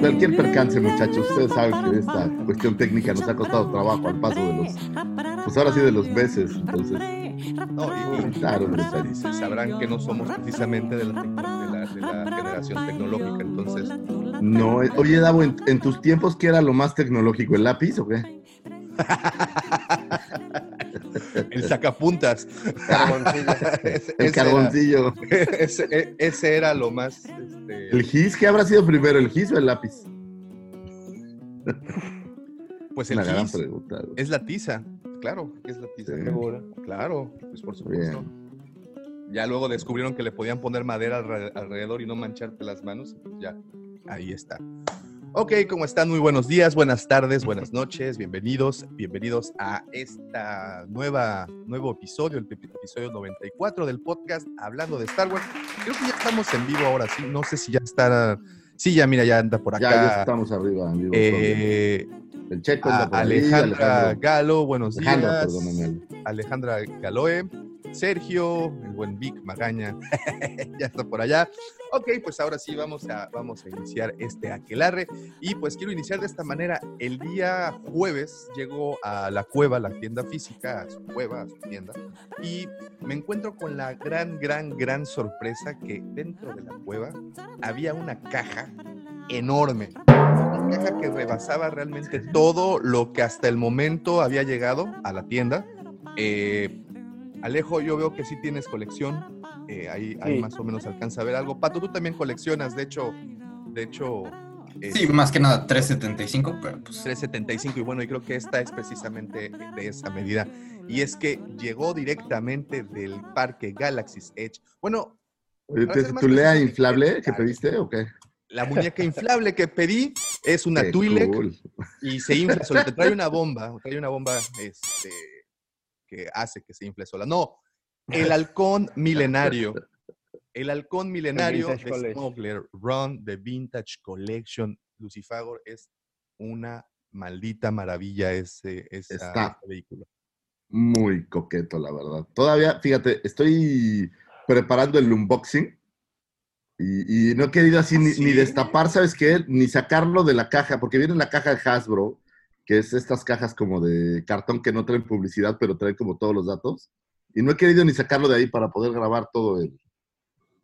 Cualquier percance, muchachos, ustedes saben que esta cuestión técnica nos ha costado trabajo al paso de los, pues ahora sí de los meses, entonces, No, y, y- claro, y sabrán que no somos precisamente de la, tecno- de la- de la generación tecnológica, entonces No, eh, oye, Davo, ¿en, en tus tiempos qué era lo más tecnológico, el lápiz o qué? el sacapuntas. Ese- El ese carboncillo. era- ese, e- ese era lo más. este, ¿El gis? ¿Qué habrá sido primero, el gis o el lápiz? pues el Una gran gis pregunta. güey. es la tiza, claro, es la tiza. Sí. Claro, pues por supuesto. Bien. Ya luego descubrieron que le podían poner madera alre- alrededor y no mancharte las manos. pues ya, ahí está. Ok, ¿cómo están? Muy buenos días, buenas tardes, buenas noches, bienvenidos, bienvenidos a esta nueva, nuevo episodio, el epi- episodio 94 del podcast Hablando de Star Wars. Creo que ya estamos en vivo ahora, sí, no sé si ya está, sí, ya mira, ya anda por Ya, ya acá. estamos arriba, amigos. Eh, el checo ahí, Alejandra Alejandro. Galo, buenos días. perdóname. Alejandra Galoe, Sergio, el buen Vic Magaña, ya está por allá. Ok, pues ahora sí vamos a, vamos a iniciar este aquelarre. Y pues quiero iniciar de esta manera. El día jueves llego a la cueva, la tienda física, a su cueva, a su tienda, y me encuentro con la gran, gran, gran sorpresa que dentro de la cueva había una caja enorme. Una caja que rebasaba realmente todo lo que hasta el momento había llegado a la tienda. Eh, Alejo, yo veo que sí tienes colección. eh, ahí, más o menos alcanza a ver algo. Pato, tú también coleccionas, de hecho, de hecho. eh, Sí, más que nada 375, pero pues 375 y bueno, y creo que esta es precisamente de esa medida. Y es que llegó directamente del parque Galaxy's Edge. Bueno, ¿te- ser más ¿Tu lea preciso, inflable que pediste o qué? la muñeca inflable que pedí es una Qué Twi'lek cool. y se infla sola. Te trae una bomba, trae una bomba este, que hace que se infle sola. No, el halcón milenario. El halcón milenario Vintage de. Smuggler Run de Vintage Collection Lucifagor es una maldita maravilla ese, Está. vehículo. Muy coqueto, la verdad. Todavía, fíjate, estoy preparando el unboxing y, y no he querido así ni, ni destapar, ¿sabes qué? Ni sacarlo de la caja, porque viene en la caja de Hasbro, que es estas cajas como de cartón que no traen publicidad, pero traen como todos los datos. Y no he querido ni sacarlo de ahí para poder grabar todo el,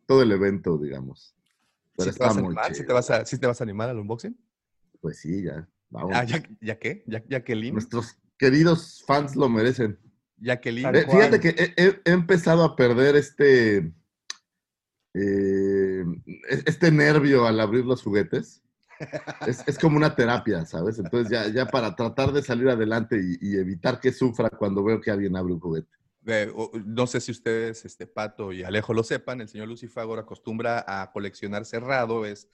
todo el evento, digamos. Pero ¿Sí te, está muy animar? ¿Sí te vas a, sí te vas a animar al unboxing? Pues sí, ya. Vamos. Ah, ¿ya, ¿ya qué? ¿Ya, Jacqueline? Nuestros queridos fans lo merecen. Tal Eh, cual. fíjate que he, he- he empezado a perder este, eh, es- este nervio al abrir los juguetes. Es, es como una terapia, ¿sabes? Entonces ya, ya para tratar de salir adelante y, y evitar que sufra cuando veo que alguien abre un juguete. Eh, no sé si ustedes, este Pato y Alejo lo sepan, el señor Lucifagor acostumbra a coleccionar cerrado, es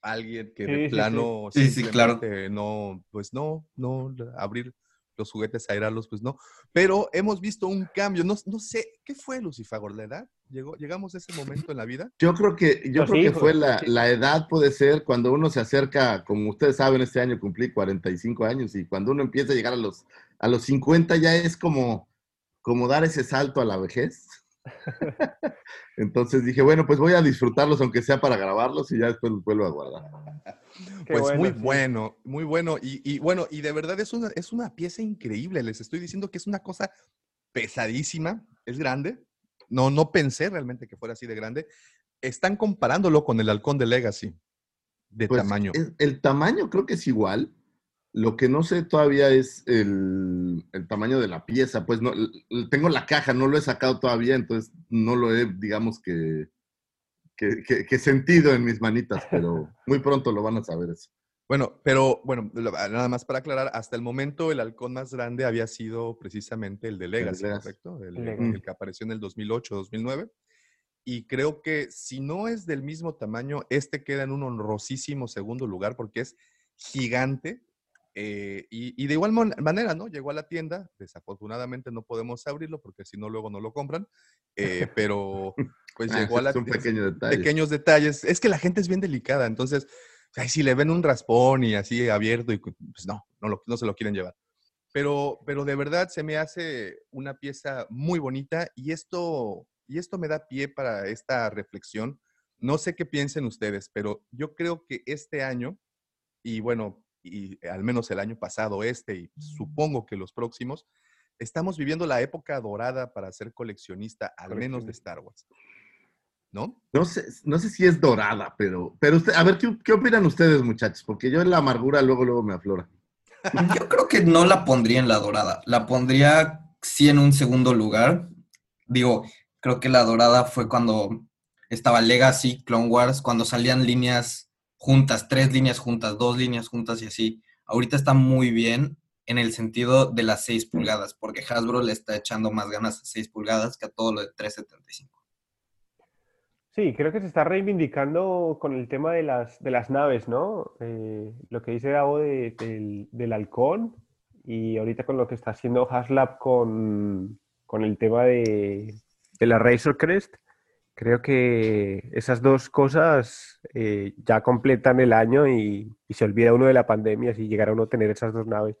alguien que de sí, plano sí. Sí, sí, claro. no, pues no, no, abrir los juguetes, aerarlos, pues no. Pero hemos visto un cambio, no, no sé, ¿qué fue Lucifagor? ¿La edad? ¿Llegó, ¿Llegamos a ese momento en la vida? Yo creo que, yo Los creo que fue la, sí. la edad, puede ser, cuando uno se acerca, como ustedes saben, este año cumplí 45 años y cuando uno empieza a llegar a los, a los 50 ya es como, como dar ese salto a la vejez. Entonces dije, bueno, pues voy a disfrutarlos, aunque sea para grabarlos y ya después los vuelvo a guardar. Qué pues bueno, muy sí. bueno, muy bueno. Y, y bueno, y de verdad es una, es una pieza increíble. Les estoy diciendo que es una cosa pesadísima, es grande. No, no pensé realmente que fuera así de grande. Están comparándolo con el halcón de Legacy, de Pues, tamaño. es- el tamaño creo que es igual. Lo que no sé todavía es el, el tamaño de la pieza. Pues no, tengo la caja, no lo he sacado todavía, entonces no lo he, digamos que, que, que- que sentido en mis manitas, pero muy pronto lo van a saber eso. Bueno, pero bueno, lo- nada más para aclarar, hasta el momento el halcón más grande había sido precisamente el de Legacy. ¿correcto? El, Legacy. el que apareció en el 2008, 2009. Y creo que si no es del mismo tamaño, este queda en un honrosísimo segundo lugar porque es gigante. Eh, y, y de igual manera, ¿no? Llegó a la tienda, desafortunadamente no podemos abrirlo porque si no luego no lo compran, eh, pero pues Ah, llegó a la es un tienda pequeño detalle. pequeños detalles. Es que la gente es bien delicada, entonces, ay, si le ven un raspón y así abierto, y pues no, no, lo- no se lo quieren llevar. Pero, pero de verdad se me hace una pieza muy bonita y esto, y esto me da pie para esta reflexión. No sé qué piensen ustedes, pero yo creo que este año, y bueno, y al menos el año pasado este, y supongo que los próximos, estamos viviendo la época dorada para ser coleccionista, al menos de Star Wars. ¿No? No sé, no sé si es dorada, pero, pero usted, a ver, ¿qué, qué opinan ustedes, muchachos? Porque yo en la amargura luego, luego me aflora. Yo creo que no la pondría en la dorada. La pondría sí en un segundo lugar. Digo, creo que la dorada fue cuando estaba Legacy, Clone Wars, cuando salían líneas juntas, tres líneas juntas, dos líneas juntas y así. Ahorita está muy bien en el sentido de las 6 pulgadas, porque Hasbro le está echando más ganas a 6 pulgadas que a todo lo de 375. Sí, creo que se está reivindicando con el tema de las, de las naves, ¿no? Eh, lo que dice Davo de- del, del halcón y ahorita con lo que está haciendo Haslab con, con el tema de, de la Razor Crest. Creo que esas dos cosas eh, ya completan el año y, y se olvida uno de la pandemia si llegara uno a tener esas dos naves.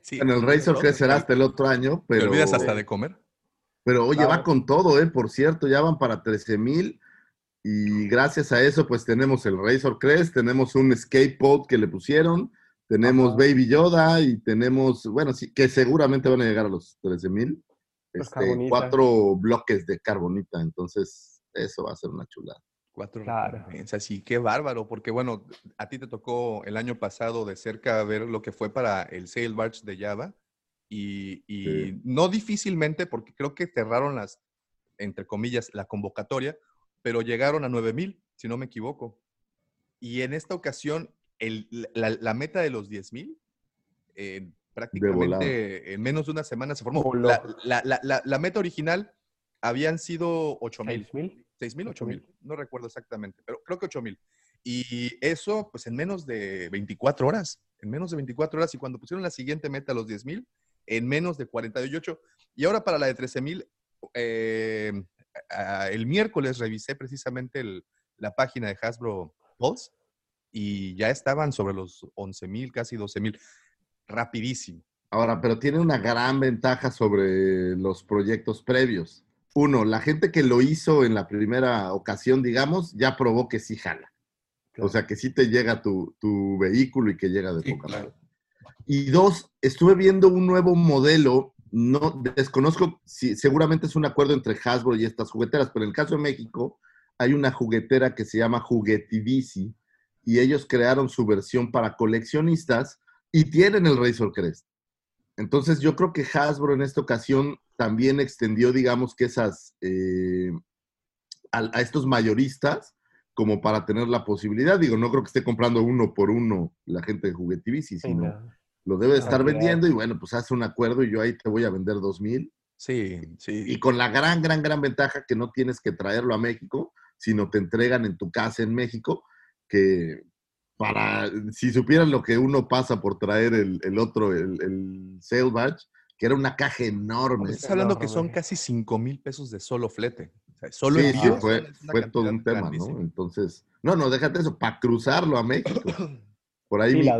Sí, En el Razor que será hasta el otro año, ¿Te pero... olvidas hasta de comer? Pero oye, Claro. va con todo, ¿eh? Por cierto, ya van para 13 mil. Y gracias a eso, pues tenemos el Razor Crest, tenemos un Escape Pod que le pusieron, tenemos Ajá. Baby Yoda y tenemos, bueno, sí, que seguramente van a llegar a los 13 mil. Este, cuatro bloques de carbonita, entonces eso va a ser una chulada. Cuatro Claro. sí, qué bárbaro, porque bueno, a ti te tocó el año pasado de cerca ver lo que fue para el Sail Barge de Java y, y Sí. no difícilmente, porque creo que cerraron las, entre comillas, la convocatoria, pero llegaron a 9000, si no me equivoco. Y en esta ocasión, el- la, la meta de los 10000, eh, prácticamente en menos de una semana se formó. La, la- la- la- la meta original habían sido 8000. ¿6.000? 6 mil, 8 8,000. mil, no recuerdo exactamente, pero creo que 8 mil. Y eso, pues en menos de 24 horas, en menos de 24 horas. Y cuando pusieron la siguiente meta, los 10 mil, en menos de 48. Y ahora para la de 13 mil, eh, el miércoles revisé precisamente el- la página de Hasbro Pulse y ya estaban sobre los 11 mil, casi 12 mil. Rapidísimo. Ahora, pero tiene una gran ventaja sobre los proyectos previos. Uno, la gente que lo hizo en la primera ocasión, digamos, ya probó que sí jala. O sea, que sí te llega tu, tu vehículo y que llega de Sí, poca claro. Y dos, estuve viendo un nuevo modelo, no desconozco si seguramente es un acuerdo entre Hasbro y estas jugueteras, pero en el caso de México hay una juguetera que se llama Juguetivici y ellos crearon su versión para coleccionistas y tienen el Razor Crest. Entonces yo creo que Hasbro en esta ocasión también extendió, digamos que esas, eh, a, a estos mayoristas como para tener la posibilidad. Digo, no creo que esté comprando uno por uno la gente de Juguetivici, sino no. lo debe de estar Cantidad. vendiendo y bueno, pues hace un acuerdo y yo ahí te voy a vender dos mil. Sí, sí. Y con la gran, gran, gran ventaja que no tienes que traerlo a México, sino te entregan en tu casa en México, que para, si supieran lo que uno pasa por traer el, el otro, el, el Sale Badge, que era una caja enorme. Estás hablando que son casi 5 mil pesos de solo flete. O sea, solo Sí, fue, fue todo un tema, grandísima. ¿no? Entonces, no, no, déjate eso, para cruzarlo a México. Por ahí Sí, mi,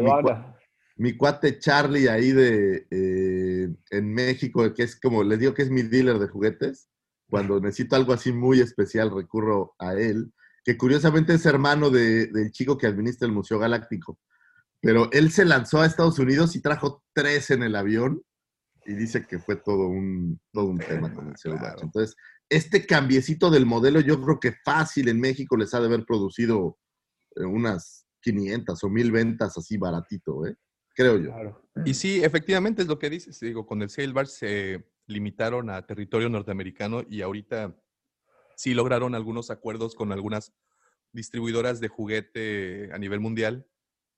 mi cuate Charlie ahí de eh, en México, que es como, les digo que es mi dealer de juguetes. Cuando necesito algo así muy especial, recurro a él, que curiosamente es hermano de- del chico que administra el Museo Galáctico. Pero él se lanzó a Estados Unidos y trajo tres en el avión y dice que fue todo un, todo un tema con el Claro. Badge. Entonces, este cambiecito del modelo, yo creo que fácil en México les ha de haber producido eh, unas 500 o 1000 ventas así baratito, ¿eh? Creo yo. Claro. Y sí, efectivamente es lo que dices. Digo, con el Sail Bar se limitaron a territorio norteamericano y ahorita sí lograron algunos acuerdos con algunas distribuidoras de juguete a nivel mundial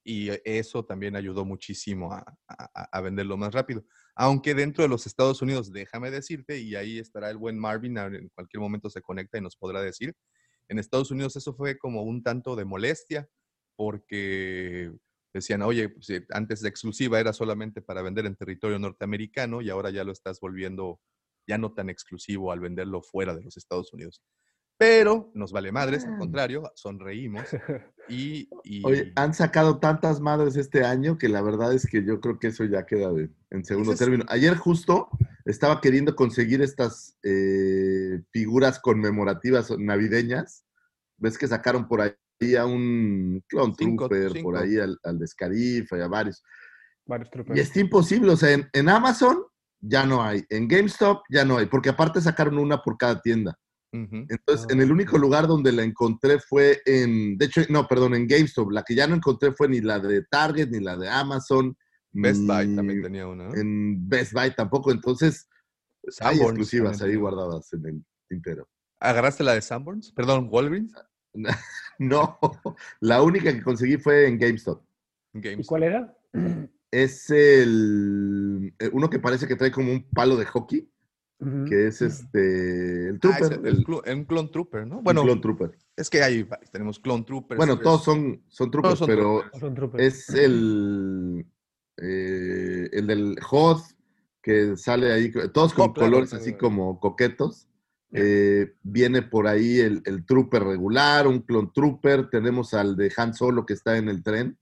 y eso también ayudó muchísimo a, venderlo más rápido. Aunque dentro de los Estados Unidos, déjame decirte, y ahí estará el buen Marvin, en cualquier momento se conecta y nos podrá decir, en Estados Unidos eso fue como un tanto de molestia porque decían, oye, pues, eh, antes de exclusiva era solamente para vender en territorio norteamericano y ahora ya lo estás volviendo ya no tan exclusivo al venderlo fuera de los Estados Unidos. Pero nos vale madres, al contrario, sonreímos y... y- Oye, han sacado tantas madres este año que la verdad es que yo creo que eso ya queda de- en segundo es- término. Ayer justo estaba queriendo conseguir estas eh, figuras conmemorativas navideñas. Ves que sacaron por ahí a un Clone Cinco- Trooper, cinco. por ahí al, al de Scarif, y a varios. Varios Y está imposible, o sea, en, en Amazon ya no hay, en GameStop ya no hay, porque aparte sacaron una por cada tienda. Entonces, Ah, en el único lugar donde la encontré fue en, de hecho, no, perdón, en GameStop. La que ya no encontré fue ni la de Target, ni la de Amazon. Best Buy también tenía una. ¿no? En Best Buy tampoco. Entonces, hay Sanborns exclusivas también ahí guardadas en el tintero. ¿Agarraste la de Sanborns? Perdón, Walgreens. No, la única que conseguí fue en GameStop. ¿Y Games. cuál era? Es el eh, uno que parece que trae como un palo de hockey, que es este el Ah, Trooper, es el, el, clo- un Clone Trooper, ¿no? un Bueno, Clone Trooper. es que hay, tenemos Clone Troopers. Bueno, todos son, son troopers, son pero troopers. Son troopers. es el, eh, el del HOD que sale ahí, todos con Oh, claro, colores claro. así como coquetos. Eh, viene por ahí el, el Trooper regular, un Clone Trooper. Tenemos al de Han Solo que está en el tren.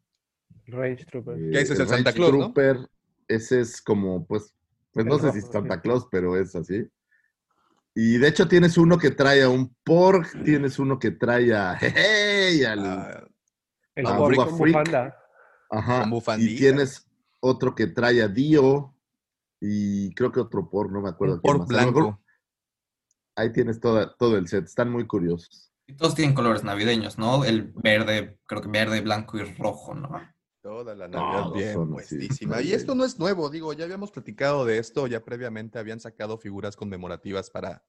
Range Trooper. eh, ese es el Range Santa Claus, ¿no? Trooper. Ese es como, pues, pues no El sé si es Santa sí. Claus, pero es así. Y de hecho tienes uno que trae a un Porg, tienes uno que trae a Jeje, y al, Ah, El Bob Boba con Freak. bufanda. Ajá. Con Y tienes otro que trae a Dio y creo que otro por, no me acuerdo. un quién por más. A lo mejor blanco. Ahí tienes toda, todo el set. Están muy curiosos. Y todos tienen colores navideños, ¿no? El verde, creo que verde, blanco y rojo, ¿no? Toda la Navidad Todos bien puestísima. Y esto no es nuevo, digo, ya habíamos platicado de esto, ya previamente habían sacado figuras conmemorativas para,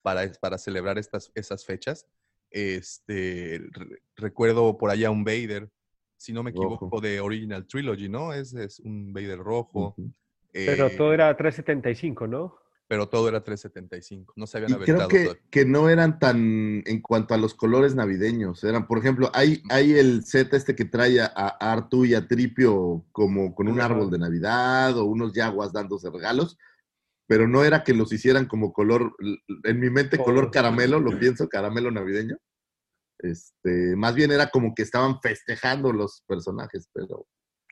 para, para celebrar estas, esas fechas. Este, re- recuerdo por allá un Vader, si no me equivoco, Rojo. de Original Trilogy, ¿no? Es, es un Vader rojo. Ujú. Pero eh, todo era 375, ¿no? Pero todo era 375. No se habían Y creo aventado que, todo. que no eran tan en cuanto a los colores navideños. Eran, por ejemplo, hay, hay el set este que trae a, a Artu y a Tripio como con un árbol de Navidad o unos yaguas dándose regalos, pero no era que los hicieran como color, en mi mente color caramelo, lo pienso, caramelo navideño. Este, más bien era como que estaban festejando los personajes, pero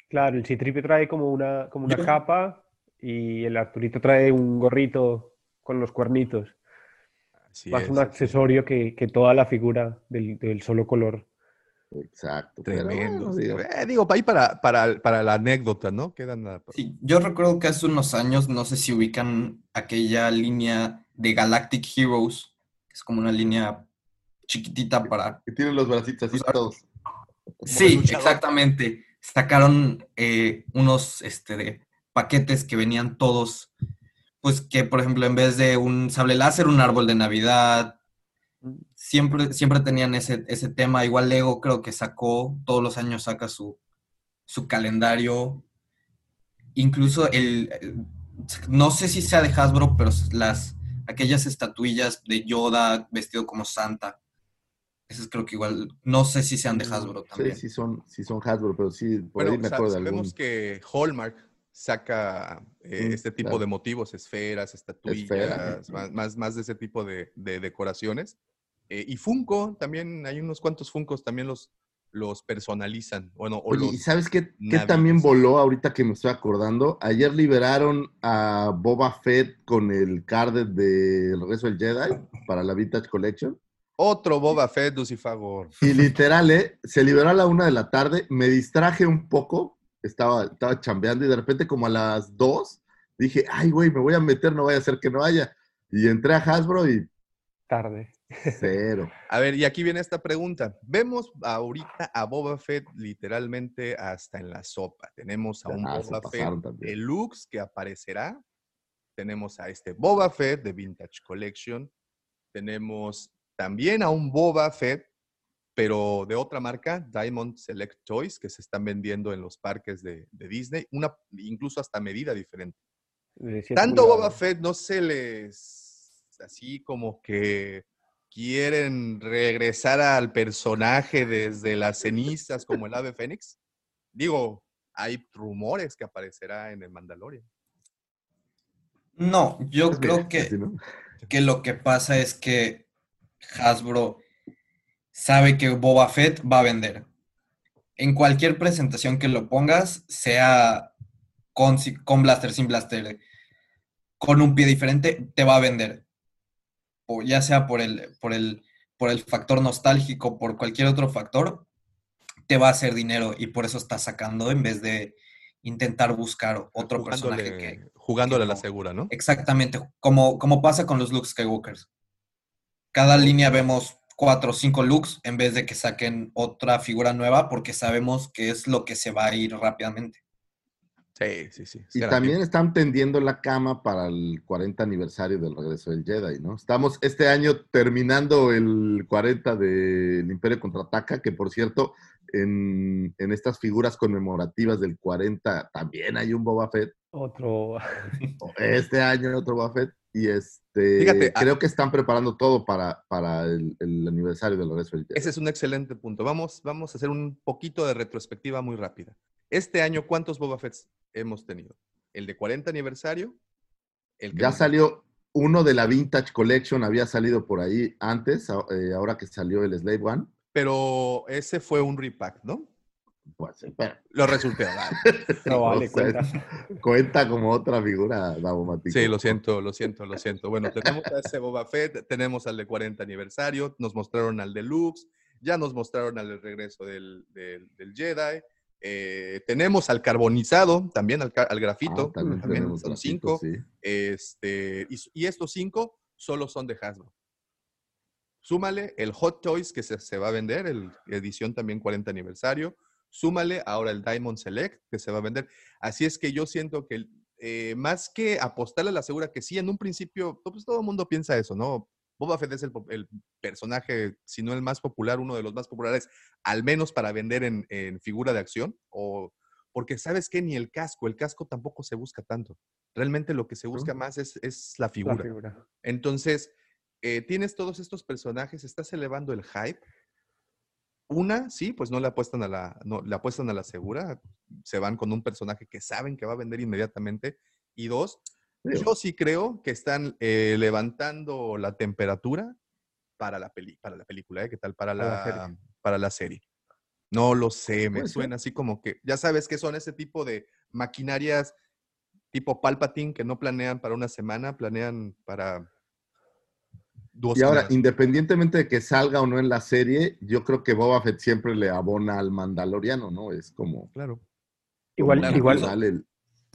Claro, el Citripio trae como una, como una Yo- capa y el Arturito trae un gorrito con los cuernitos. Así Más es, un accesorio que, que toda la figura del, del solo color. exacto. pero Tremendo. bueno, sí. digo, Eh, digo, ahí para, para, para la anécdota, ¿no? Quedan la- Sí, yo recuerdo que hace unos años, no sé si ubican aquella línea de Galactic Heroes, que es como una línea chiquitita para... que tienen los bracitos así Usar- todos. Sí, exactamente. Sacaron eh, unos este, de paquetes que venían todos, pues que por ejemplo en vez de un sable láser, un árbol de Navidad, siempre, siempre tenían ese, ese tema. Igual Lego creo que sacó, todos los años saca su, su calendario. Incluso el, no sé si sea de Hasbro, pero las, aquellas estatuillas de Yoda vestido como Santa. Esas creo que igual, no sé si sean de Hasbro Sí, también. sí son, sí son Hasbro, pero sí, por Bueno, ahí me acuerdo de algún. sabemos que Hallmark saca eh, Mm, este tipo claro. de motivos, esferas, estatuillas, más, más, más de ese tipo de, de decoraciones. Eh, y Funko, también hay unos cuantos Funcos, también los, los personalizan. Bueno, o Oye, ¿y los, sabes qué, también voló ahorita que me estoy acordando? Ayer liberaron a Boba Fett con el card de El Regreso del Jedi para la Vintage Collection. otro Boba Fett, Lucifagor. Y literal, ¿eh? se liberó a la una de la tarde, me distraje un poco, estaba, estaba chambeando y de repente como a las dos dije, ay, güey, me voy a meter, no vaya a ser que no haya. Y entré a Hasbro y Tarde. cero. A ver, y aquí viene esta pregunta. Vemos ahorita a Boba Fett literalmente hasta en la sopa. Tenemos a un Ah, Boba Fett. Deluxe que aparecerá. Tenemos a este Boba Fett de Vintage Collection. Tenemos también a un Boba Fett, pero de otra marca, Diamond Select Toys, que se están vendiendo en los parques de, de Disney, una, incluso hasta medida diferente. Siete Tanto Boba. Fett no se les así como que quieren regresar al personaje desde las cenizas como el ave fénix. Digo, hay rumores que aparecerá en el Mandalorian. No, yo creo que, que lo que pasa es que Hasbro sabe que Boba Fett va a vender. En cualquier presentación que lo pongas, sea con, con blaster, sin blaster, con un pie diferente, te va a vender. O ya sea por el, por el, por el factor nostálgico, por cualquier otro factor, te va a hacer dinero y por eso está sacando en vez de intentar buscar otro personaje Jugándole, que, jugándole a la segura, ¿no? Exactamente, como, como pasa con los Luke Skywalkers. Cada línea vemos cuatro o cinco looks en vez de que saquen otra figura nueva porque sabemos que es lo que se va a ir rápidamente. Sí, sí, sí. Y también tiempo. están tendiendo la cama para el 40 aniversario del regreso del Jedi, ¿no? Estamos este año terminando el 40 del Imperio Contraataca, que por cierto, en, en estas figuras conmemorativas del 40 también hay un Boba Fett. Otro. Este año otro Boba Fett. Y este, Fíjate, ah- creo que están preparando todo para, para el, el aniversario del regreso del Jedi. Ese es un excelente punto. Vamos, vamos a hacer un poquito de retrospectiva muy rápida. Este año, ¿cuántos Boba Fetts hemos tenido? El de 40 aniversario. El que Ya salió uno de la Vintage Collection, había salido por ahí antes, eh, ahora que salió el Slave One. Pero ese fue un repack, ¿no? Pues, sí, pero- Lo resulté. ¿verdad? No vale, o sea, cuenta. cuenta como otra figura Davomático. Sí, lo siento, lo siento, lo siento. Bueno, tenemos a ese Boba Fett, tenemos al de 40 aniversario, nos mostraron al deluxe, ya nos mostraron al regreso del, del- del Jedi, eh, tenemos al carbonizado, también al, al grafito, Ah, también también son grafito, cinco. sí. Este, y, y estos cinco solo son de Hasbro. Súmale el Hot Toys que se, se va a vender, el edición también 40 aniversario. Súmale ahora el Diamond Select que se va a vender. Así es que yo siento que eh, más que apostarle a la segura, que sí, en un principio, pues todo el mundo piensa eso, ¿no? Boba Fett es el, personaje, si no el más popular, uno de los más populares, al menos para vender en, en figura de acción, o porque sabes que ni el casco, el casco tampoco se busca tanto. Realmente lo que se busca más es, es la figura. Entonces, eh, tienes todos estos personajes, estás elevando el hype. Una, sí, pues no le apuestan a la, no, le apuestan a la segura, se van con un personaje que saben que va a vender inmediatamente. Y dos, yo sí creo que están eh, levantando la temperatura para la, peli, para la película, ¿eh? ¿Qué tal? Para Para la para la serie. No lo sé, me suena así como que, ya sabes que son ese tipo de maquinarias tipo Palpatine que no planean para una semana, planean para dos Y ahora, independientemente de que salga o no en la serie, yo creo que Boba Fett siempre le abona al Mandaloriano, ¿no? Es como. Claro. Igual, como igual, natural el-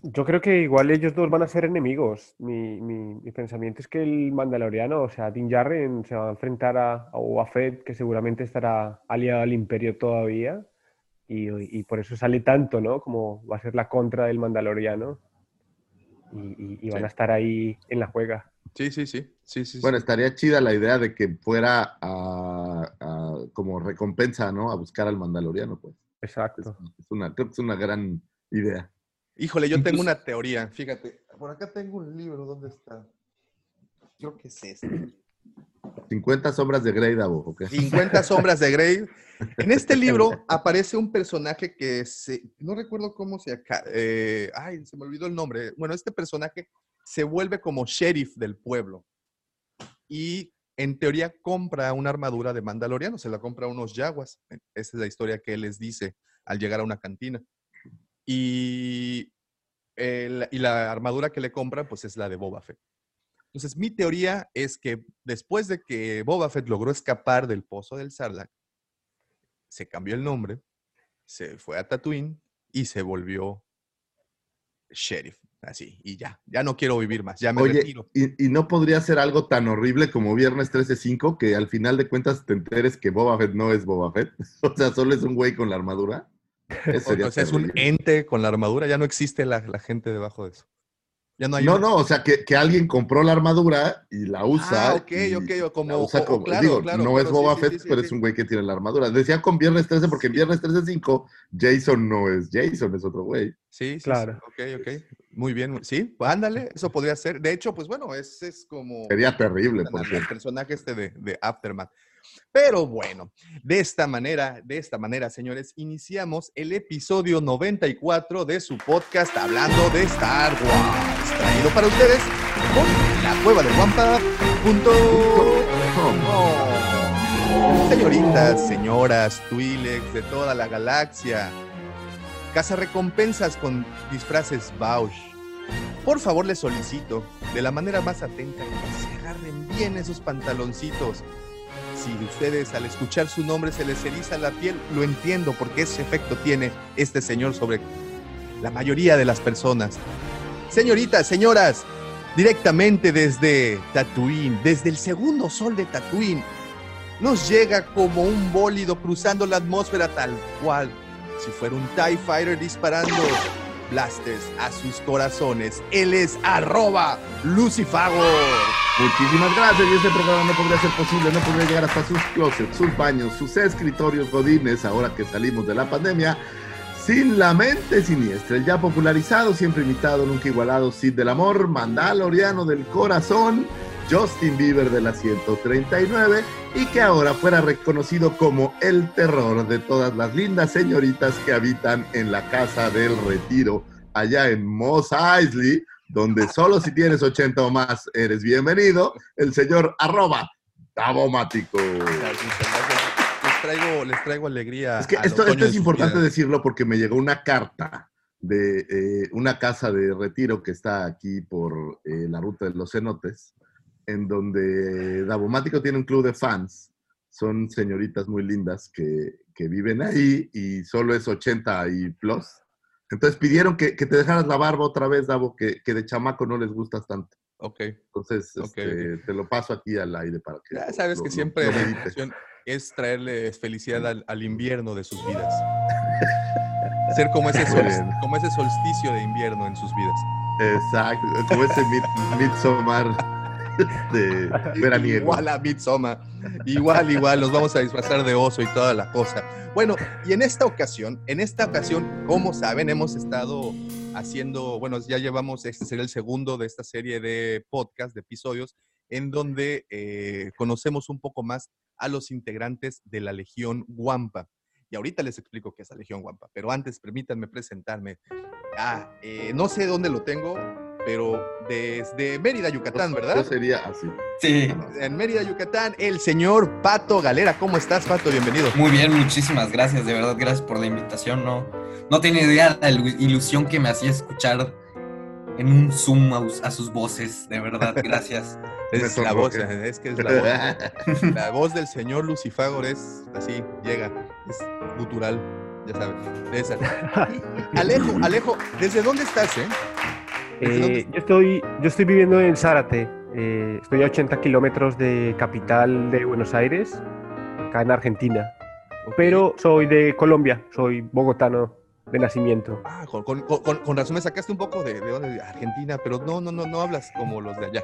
yo creo que igual ellos dos van a ser enemigos. Mi, mi- mi pensamiento es que el Mandaloriano, o sea, Din Djarin se va a enfrentar a, a Boba Fett, que seguramente estará aliado al Imperio todavía, y, y por eso sale tanto, ¿no? Como va a ser la contra del Mandaloriano, y, y- y van Sí. a estar ahí en la juega. Sí, sí, sí. sí, sí, Bueno, sí. estaría chida la idea de que fuera a- a- como recompensa, ¿no? A buscar al Mandaloriano, pues. Es, Exacto. es una, creo que es una gran idea. Híjole, yo tengo una teoría. Fíjate, por acá tengo un libro. ¿Dónde está? Creo que es este. 50 sombras de Grey, Davo, ¿o qué? 50 sombras de Grey. En este libro aparece un personaje que se, no recuerdo cómo se eh, ay, se me olvidó el nombre. Bueno, este personaje se vuelve como sheriff del pueblo y en teoría compra una armadura de Mandaloriano, se la compra a unos yaguas. Esa es la historia que él les dice al llegar a una cantina. Y, el- y la armadura que le compran, pues es la de Boba Fett. Entonces, mi teoría es que después de que Boba Fett logró escapar del pozo del Sarlacc, se cambió el nombre, se fue a Tatooine y se volvió sheriff. Así, y ya, ya no quiero vivir más, ya me Oye, retiro. y, y no podría ser algo tan horrible como Viernes 13-5 que al final de cuentas te enteres que Boba Fett no es Boba Fett. O sea, solo es un güey con la armadura. O sea, es un ente con la armadura, ya no existe la, la gente debajo de eso. Ya no hay No, una- no, o sea, que, que alguien compró la armadura y la usa. Ah, ok, y ok, o como- la usa o- como- claro, digo, claro, no es Boba sí, Fett, sí, sí, pero sí. es un güey que tiene la armadura. Decía con Viernes 13 porque en Viernes 13 5 Jason no es Jason, es otro güey. Sí, sí, Claro. sí, ok, ok. Muy bien, sí, pues ándale, eso podría ser. De hecho, pues bueno, ese es como... Sería terrible, por el cierto. personaje este de, de Aftermath. Pero bueno, de esta manera, de esta manera, señores, iniciamos el episodio 94 de su podcast hablando de Star Wars, traído para ustedes por la cueva del Señoritas, señoras, Twi'leks de toda la galaxia, recompensas con disfraces Bausch. Por favor, les solicito, de la manera más atenta, que se agarren bien esos pantaloncitos. Si ustedes al escuchar su nombre se les eriza la piel, lo entiendo porque ese efecto tiene este señor sobre la mayoría de las personas. Señoritas, señoras, directamente desde Tatooine, desde el segundo sol de Tatooine, nos llega como un bólido cruzando la atmósfera tal cual, si fuera un TIE Fighter disparando blasters a sus corazones. Él es arroba Lucifagor. Muchísimas gracias. Y este programa no podría ser posible, no podría llegar hasta sus closets, sus baños, sus escritorios godines, ahora que salimos de la pandemia, sin la mente siniestra. El ya popularizado, siempre imitado, nunca igualado, Cid del amor, Mandaloriano del corazón, Justin Bieber de la 139, y que ahora fuera reconocido como el terror de todas las lindas señoritas que habitan en la casa del retiro, allá en Moss Eisley, donde solo si tienes 80 o más eres bienvenido, el señor arroba Tabomático. Les traigo, les traigo alegría. Es que esto, esto es importante decirlo porque me llegó una carta de eh, una casa de retiro que está aquí por eh, la ruta de los cenotes, en donde Davomático tiene un club de fans. Son señoritas muy lindas que, que viven ahí y solo es 80 y plus. Entonces pidieron que, que te dejaras la barba otra vez, Davo, que, que de chamaco no les gustas tanto. Ok. Entonces, Ok, este, te lo paso aquí al aire para que. Ya lo- sabes lo- que lo- siempre lo medites. Es traerles felicidad al, al invierno de sus vidas. Ser como ese, Muy sol- bien. como ese solsticio de invierno en sus vidas. Exacto, como ese mid- Midsommar este, veraniego. Igual a Midsommar. Igual, igual, nos vamos a disfrazar de oso y toda la cosa. Bueno, y en esta ocasión, en esta ocasión, como saben, hemos estado haciendo, bueno, ya llevamos, este será el segundo de esta serie de podcast, de episodios, en donde eh, conocemos un poco más a los integrantes de la Legión Guampa. Y ahorita les explico qué es la Legión Guampa, pero antes permítanme presentarme. Ah, eh, no sé dónde lo tengo, pero desde Mérida, Yucatán, ¿verdad? Yo sería así. Sí, En Mérida, Yucatán, el señor Pato Galera. ¿Cómo estás, Pato? Bienvenido. muy bien, muchísimas gracias, de verdad, gracias por la invitación. No, no tiene idea la ilu- ilusión que me hacía escuchar en un Zoom a, us- a sus voces, de verdad, gracias. Me Es la voz, es que es la voz. La voz del señor Lucifagor es así, llega, es gutural, ya sabes. de esa. Y- Alejo, Alejo, ¿desde dónde estás, eh? ¿Desde dónde Eh, yo, estoy, yo estoy viviendo en Zárate. eh, estoy a 80 kilómetros de capital de Buenos Aires, acá en Argentina. Pero soy de Colombia, soy bogotano de nacimiento. Ah, con, con- con- con razón me sacaste un poco de, de Argentina, pero no, no, no, no hablas como los de allá.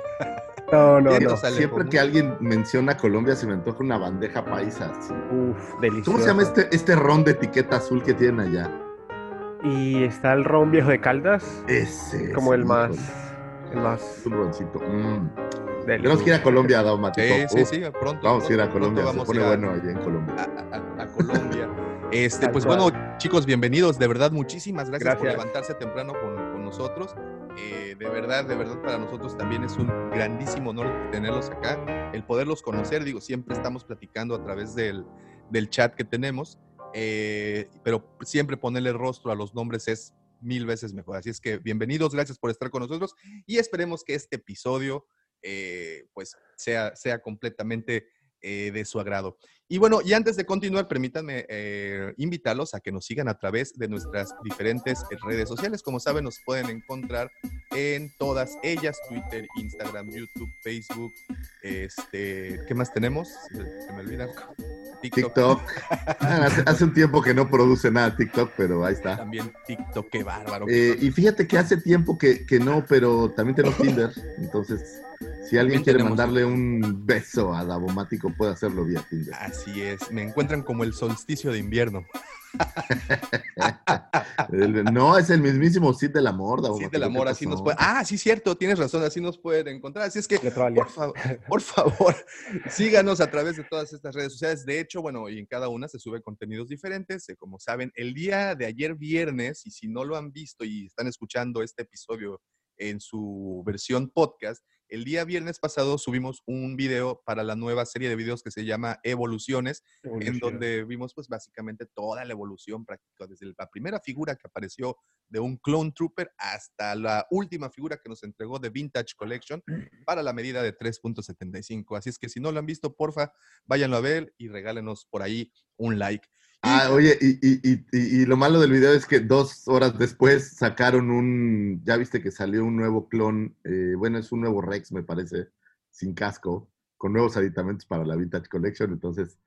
No, no, no. Siempre que alguien menciona Colombia se me antoja una bandeja paisa. así. Uf, delicioso. ¿Cómo se llama este, este ron de etiqueta azul que tienen allá? Y está el ron viejo de Caldas, Ese. como el sí, más, el más Un roncito. Mm. Tenemos que ir a Colombia, Daumático. Sí, sí, Uf, sí, pronto. Vamos a ir a Colombia. Se vamos pone bueno allá en Colombia. a, a- a Colombia. Este, pues bueno, chicos, bienvenidos. De verdad, muchísimas gracias, por Gracias. levantarse temprano con, con nosotros. Eh, de verdad, de verdad, para nosotros también es un grandísimo honor tenerlos acá, el poderlos conocer. Digo, siempre estamos platicando a través del, del chat que tenemos, eh, pero siempre ponerle rostro a los nombres es mil veces mejor. Así es que bienvenidos, gracias por estar con nosotros y esperemos que este episodio eh, pues sea, sea completamente eh, de su agrado. Y bueno, y antes de continuar, permítanme eh, invitarlos a que nos sigan a través de nuestras diferentes redes sociales. Como saben, nos pueden encontrar en todas ellas, Twitter, Instagram, YouTube, Facebook. Este, ¿Qué más tenemos? Se, me olvida. TikTok. TikTok. Ah, hace, hace un tiempo que no produce nada TikTok, pero ahí está. También TikTok, qué bárbaro. Eh, y fíjate que hace tiempo que, que no, pero también tenemos Tinder. Entonces, si alguien También quiere mandarle un beso a Davomático, puede hacerlo vía Tinder. Así es, me encuentran como el solsticio de invierno. No, es el mismísimo Cid del amor, Sí, Davomático. del amor, ¿qué así nos puede. Ah, sí, cierto, tienes razón, así nos pueden encontrar. Así es que, por, favor, por favor, síganos a través de todas estas redes sociales. De hecho, bueno, y en cada una se sube contenidos diferentes. eh, Como saben, el día de ayer viernes, y si no lo han visto y están escuchando este episodio en su versión podcast, el día viernes pasado subimos un video para la nueva serie de videos que se llama Evoluciones, en donde vimos pues básicamente toda la evolución práctica, desde la primera figura que apareció de un Clone Trooper hasta la última figura que nos entregó de Vintage Collection para la medida de 3.75. Así es que si no lo han visto, porfa, váyanlo a ver y regálenos por ahí un like. Ah, oye, y, y- y- y- lo malo del video es que dos horas después sacaron un, ya viste que salió un nuevo clon, eh, bueno, es un nuevo Rex, me parece, sin casco, con nuevos aditamentos para la Vintage Collection, entonces...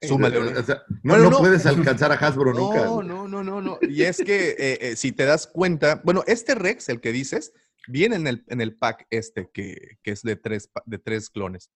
Súmale eh, o sea, no, Bueno, no no. puedes alcanzar a Hasbro nunca. No, no, no, no, no. Y es que eh, eh, si te das cuenta, bueno, este Rex, el que dices, viene en el, en el pack este que, que es de tres, de tres clones.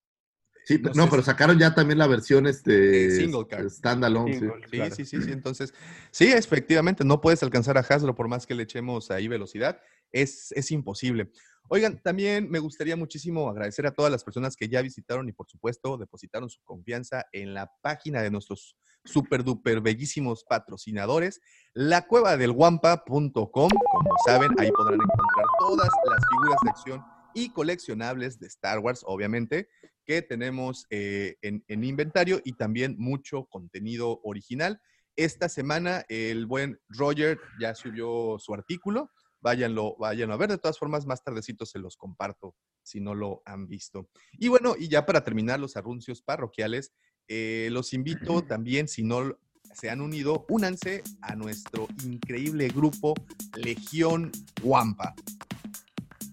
Sí, no no, sé pero si- sacaron ya también la versión este single card. standalone, sí. Single, Sí, claro. sí, sí, sí. Entonces, sí, efectivamente, no puedes alcanzar a Hasbro por más que le echemos ahí velocidad. Es, es imposible. Oigan, también me gustaría muchísimo agradecer a todas las personas que ya visitaron y, por supuesto, depositaron su confianza en la página de nuestros super duper bellísimos patrocinadores, lacuevadelguampa.com. Como saben, ahí podrán encontrar todas las figuras de acción y coleccionables de Star Wars, obviamente, que tenemos eh, en, en inventario y también mucho contenido original. Esta semana el buen Roger ya subió su artículo. Váyanlo, váyanlo a ver. De todas formas, más tardecito se los comparto si no lo han visto. Y bueno, y ya para terminar los anuncios parroquiales, eh, los invito también, si no se han unido, únanse a nuestro increíble grupo Legión Guampa.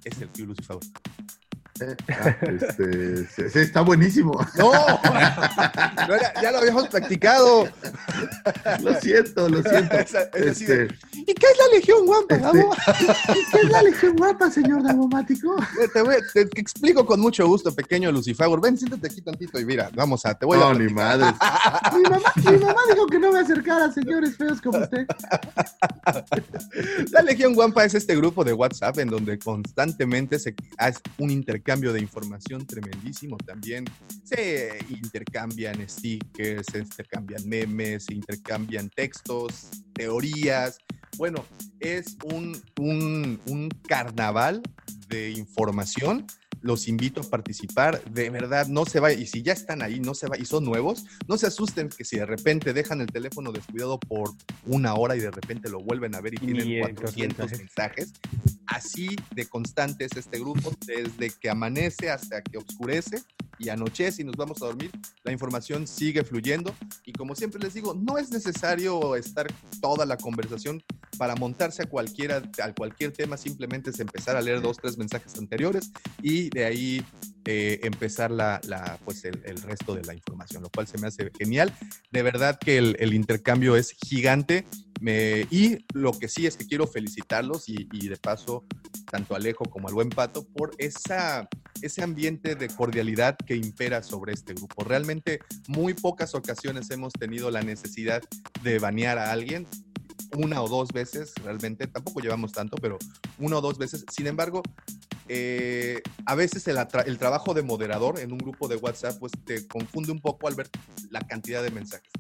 Es el tío Lucifer. Ah, este, sí, sí, está buenísimo. ¡No! No era- ya lo habíamos practicado. Lo siento, lo siento. Es- es de, Este, ¿Y qué es la Legión Guampa? Este- Gabo? ¿Qué es la legión guapa, señor Davomático? Te, voy- te- te explico con mucho gusto, pequeño Lucifer. Ven, siéntate aquí tantito y mira, vamos a, te voy No, a... ni madre. Mi mamá, mi mamá dijo que no me acercara a señores feos como usted. La Legión Guampa es este grupo de WhatsApp en donde constantemente se hace un intercambio de información tremendísimo. También se intercambian stickers, se intercambian memes, se intercambian textos, teorías. Bueno, es un, un, un carnaval de información. Los invito a participar. De verdad, no se vayan. Y si ya están ahí, no se va y son nuevos, no se asusten que si de repente dejan el teléfono descuidado por una hora y de repente lo vuelven a ver y tienen 500 400 mensajes. mensajes. Así de constante es este grupo, desde que amanece hasta que oscurece y anochece y nos vamos a dormir, la información sigue fluyendo. Y como siempre les digo, no es necesario estar toda la conversación para montarse a cualquier tema, simplemente es empezar a leer dos, tres mensajes anteriores y de ahí eh, empezar la, pues el, resto de la información, lo cual se me hace genial. De verdad que el intercambio es gigante. Me- y lo que sí es que quiero felicitarlos y, y de paso tanto Alejo como al buen Pato por esa, ese ambiente de cordialidad que impera sobre este grupo. Realmente muy pocas ocasiones hemos tenido la necesidad de banear a alguien, una o dos veces realmente, tampoco llevamos tanto, pero una o dos veces. Sin embargo, eh, a veces el, el trabajo de moderador en un grupo de WhatsApp pues te confunde un poco al ver la cantidad de mensajes.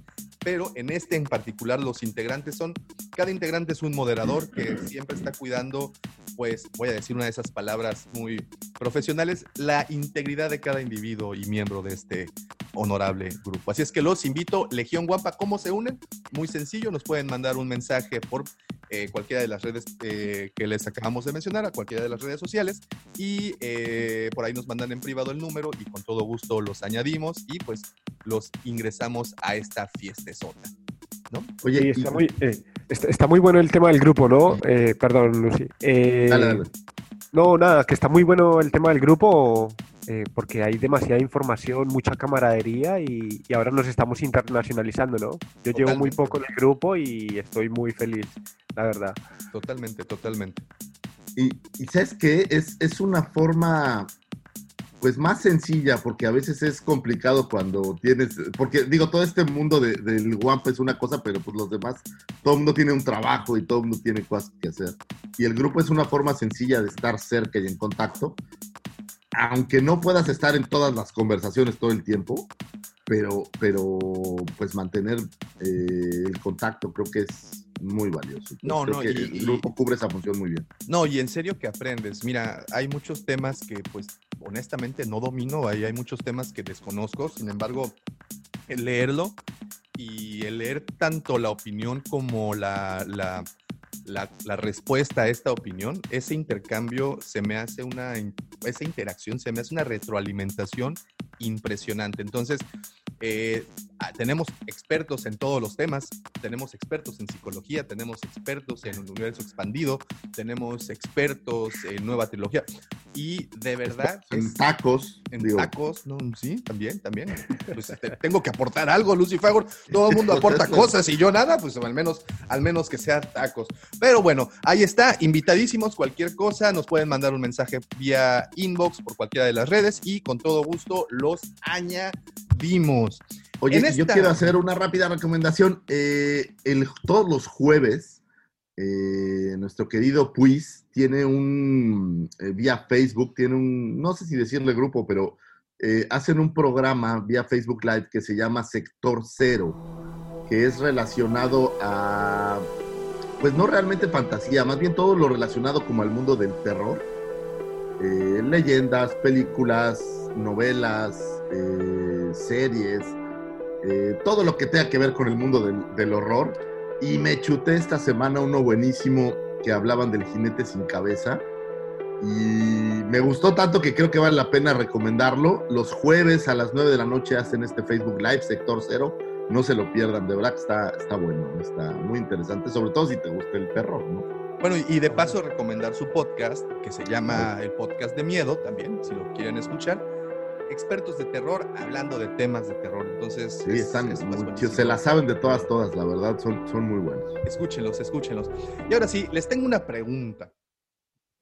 Pero en este en particular los integrantes son, cada integrante es un moderador que siempre está cuidando, pues voy a decir una de esas palabras muy profesionales, la integridad de cada individuo y miembro de este honorable grupo. Así es que los invito, Legión Guapa, ¿cómo se unen? Muy sencillo, nos pueden mandar un mensaje por eh, cualquiera de las redes eh, que les acabamos de mencionar, a cualquiera de las redes sociales, y eh, por ahí nos mandan en privado el número y con todo gusto los añadimos y pues los ingresamos a esta fiestezota. ¿No? Oye, Sí, y- está muy, eh, está, está muy bueno el tema del grupo, ¿no? Eh, perdón, Lucy. Eh, Dale, dale. No, nada, que está muy bueno el tema del grupo. Eh, porque hay demasiada información, mucha camaradería y, y ahora nos estamos internacionalizando, ¿no? Yo llevo muy poco en el grupo y estoy muy feliz, la verdad. Totalmente, totalmente. Y, y ¿sabes qué? Es, es una forma, pues, más sencilla, porque a veces es complicado cuando tienes, porque digo, todo este mundo de- del Wampa es una cosa, pero pues los demás, todo el mundo tiene un trabajo y todo el mundo tiene cosas que hacer. Y el grupo es una forma sencilla de estar cerca y en contacto, aunque no puedas estar en todas las conversaciones todo el tiempo, pero, pero pues mantener eh, el contacto creo que es muy valioso. No, Creo no, que y- el y- grupo cubre esa función muy bien. No, y en serio que aprendes. Mira, hay muchos temas que, pues, honestamente no domino. Hay, hay muchos temas que desconozco. Sin embargo, el leerlo y el leer tanto la opinión como la, la, la- respuesta a esta opinión, ese intercambio se me hace una, esa interacción se me hace una retroalimentación impresionante. Entonces, eh, ah, tenemos expertos en todos los temas, tenemos expertos en psicología, tenemos expertos en un universo expandido, tenemos expertos en nueva trilogía y de verdad En es- tacos, en digo, tacos, no, sí, también, también. Pues te- tengo que aportar algo, Lucy Fagor. Todo el mundo aporta cosas y yo nada, pues al menos, al menos que sea tacos. Pero bueno, ahí está, invitadísimos, cualquier cosa, nos pueden mandar un mensaje vía inbox por cualquiera de las redes y con todo gusto los añadimos. Oye, yo quiero hacer una rápida recomendación. Eh, el- todos los jueves, eh, nuestro querido Puis tiene un, eh, vía Facebook, tiene un, no sé si decirle grupo, pero hacen un programa vía Facebook Live que se llama Sector Cero, que es relacionado a, pues no realmente fantasía, más bien todo lo relacionado como al mundo del terror. Eh, leyendas, películas, novelas, eh, series, eh, todo lo que tenga que ver con el mundo del, del horror. Y me chuté esta semana uno buenísimo que hablaban del jinete sin cabeza. Y me gustó tanto que creo que vale la pena recomendarlo. Los jueves a las 9 de la noche hacen este Facebook Live, Sector Cero. No se lo pierdan, de verdad que está, está bueno, está muy interesante, sobre todo si te gusta el terror, ¿no? Bueno, y de paso recomendar su podcast, que se llama el podcast de miedo también, si lo quieren escuchar. Expertos de terror hablando de temas de terror. Entonces, Sí, es- están es- muy se la saben de todas, todas, la verdad, son, son muy buenos. Escúchenlos, escúchenlos. Y ahora sí, les tengo una pregunta.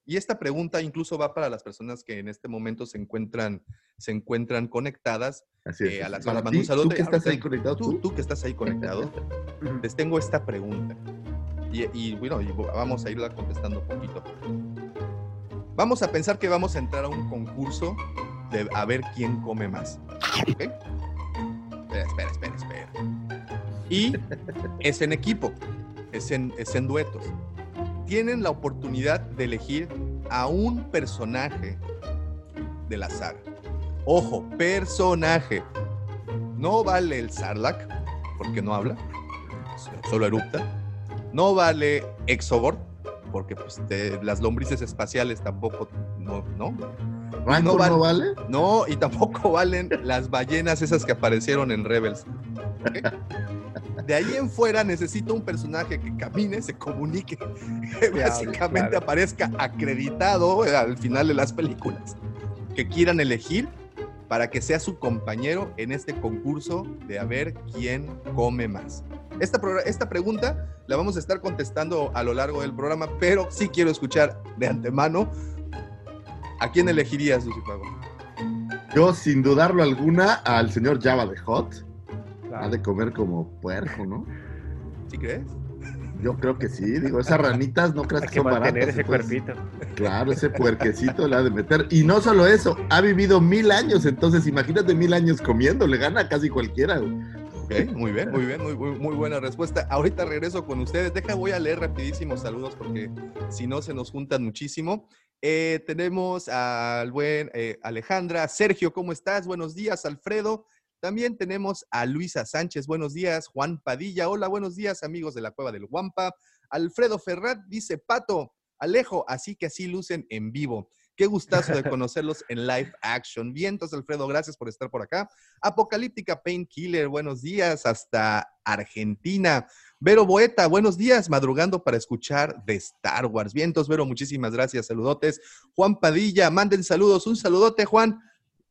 Y esta pregunta incluso va para las personas que en este momento se encuentran, se encuentran conectadas. Así es. eh, a las Para ti, tú que estás ahí conectado, tú, tú, tú que estás ahí conectado, les tengo esta pregunta. Y, bueno, vamos a irla contestando poquito. Vamos a pensar que vamos a entrar a un concurso de a ver quién come más. Espera, espera, espera, espera. Y es en equipo, es en, es en duetos. Tienen la oportunidad de elegir a un personaje de la saga. Ojo, personaje. No vale el Sarlacc, porque no habla, solo erupta. No vale Exogord, porque pues, las lombrices espaciales tampoco, no, ¿no? ¿Rancor val- no vale? No, y tampoco valen las ballenas esas que aparecieron en Rebels. De ahí en fuera necesito un personaje que camine, se comunique, que básicamente claro. aparezca acreditado al final de las películas. Que quieran elegir para que sea su compañero en este concurso de a ver quién come más. Esta, esta pregunta la vamos a estar contestando a lo largo del programa, pero sí quiero escuchar de antemano a quién elegirías, Lucifago. Yo, sin dudarlo alguna, al señor Java de Hot. Claro. Ha de comer como puerco, ¿no? ¿Sí crees? Yo creo que sí. Digo, esas ranitas no creas Hay que que son baratas. ese entonces, cuerpito. Claro, ese puerquecito le ha de meter. Y no solo eso, ha vivido mil años. Entonces, imagínate mil años comiendo. Le gana a casi cualquiera. Muy bien, muy bien, muy buena respuesta. Ahorita regreso con ustedes. Deja, voy a leer rapidísimos saludos porque si no se nos juntan muchísimo. Eh, tenemos al buen eh, Alejandra. Sergio, ¿cómo estás? Buenos días, Alfredo. También tenemos a Luisa Sánchez. Buenos días, Juan Padilla. Hola, buenos días, amigos de la Cueva del Guampa. Alfredo Ferrat dice, Pato, Alejo, así que así lucen en vivo. Qué gustazo de conocerlos en live action. Vientos, Alfredo, gracias por estar por acá. Apocalíptica Painkiller, buenos días hasta Argentina. Vero Boeta, buenos días, madrugando para escuchar de Star Wars. Vientos, Vero, muchísimas gracias, saludotes. Juan Padilla, manden saludos, un saludote, Juan.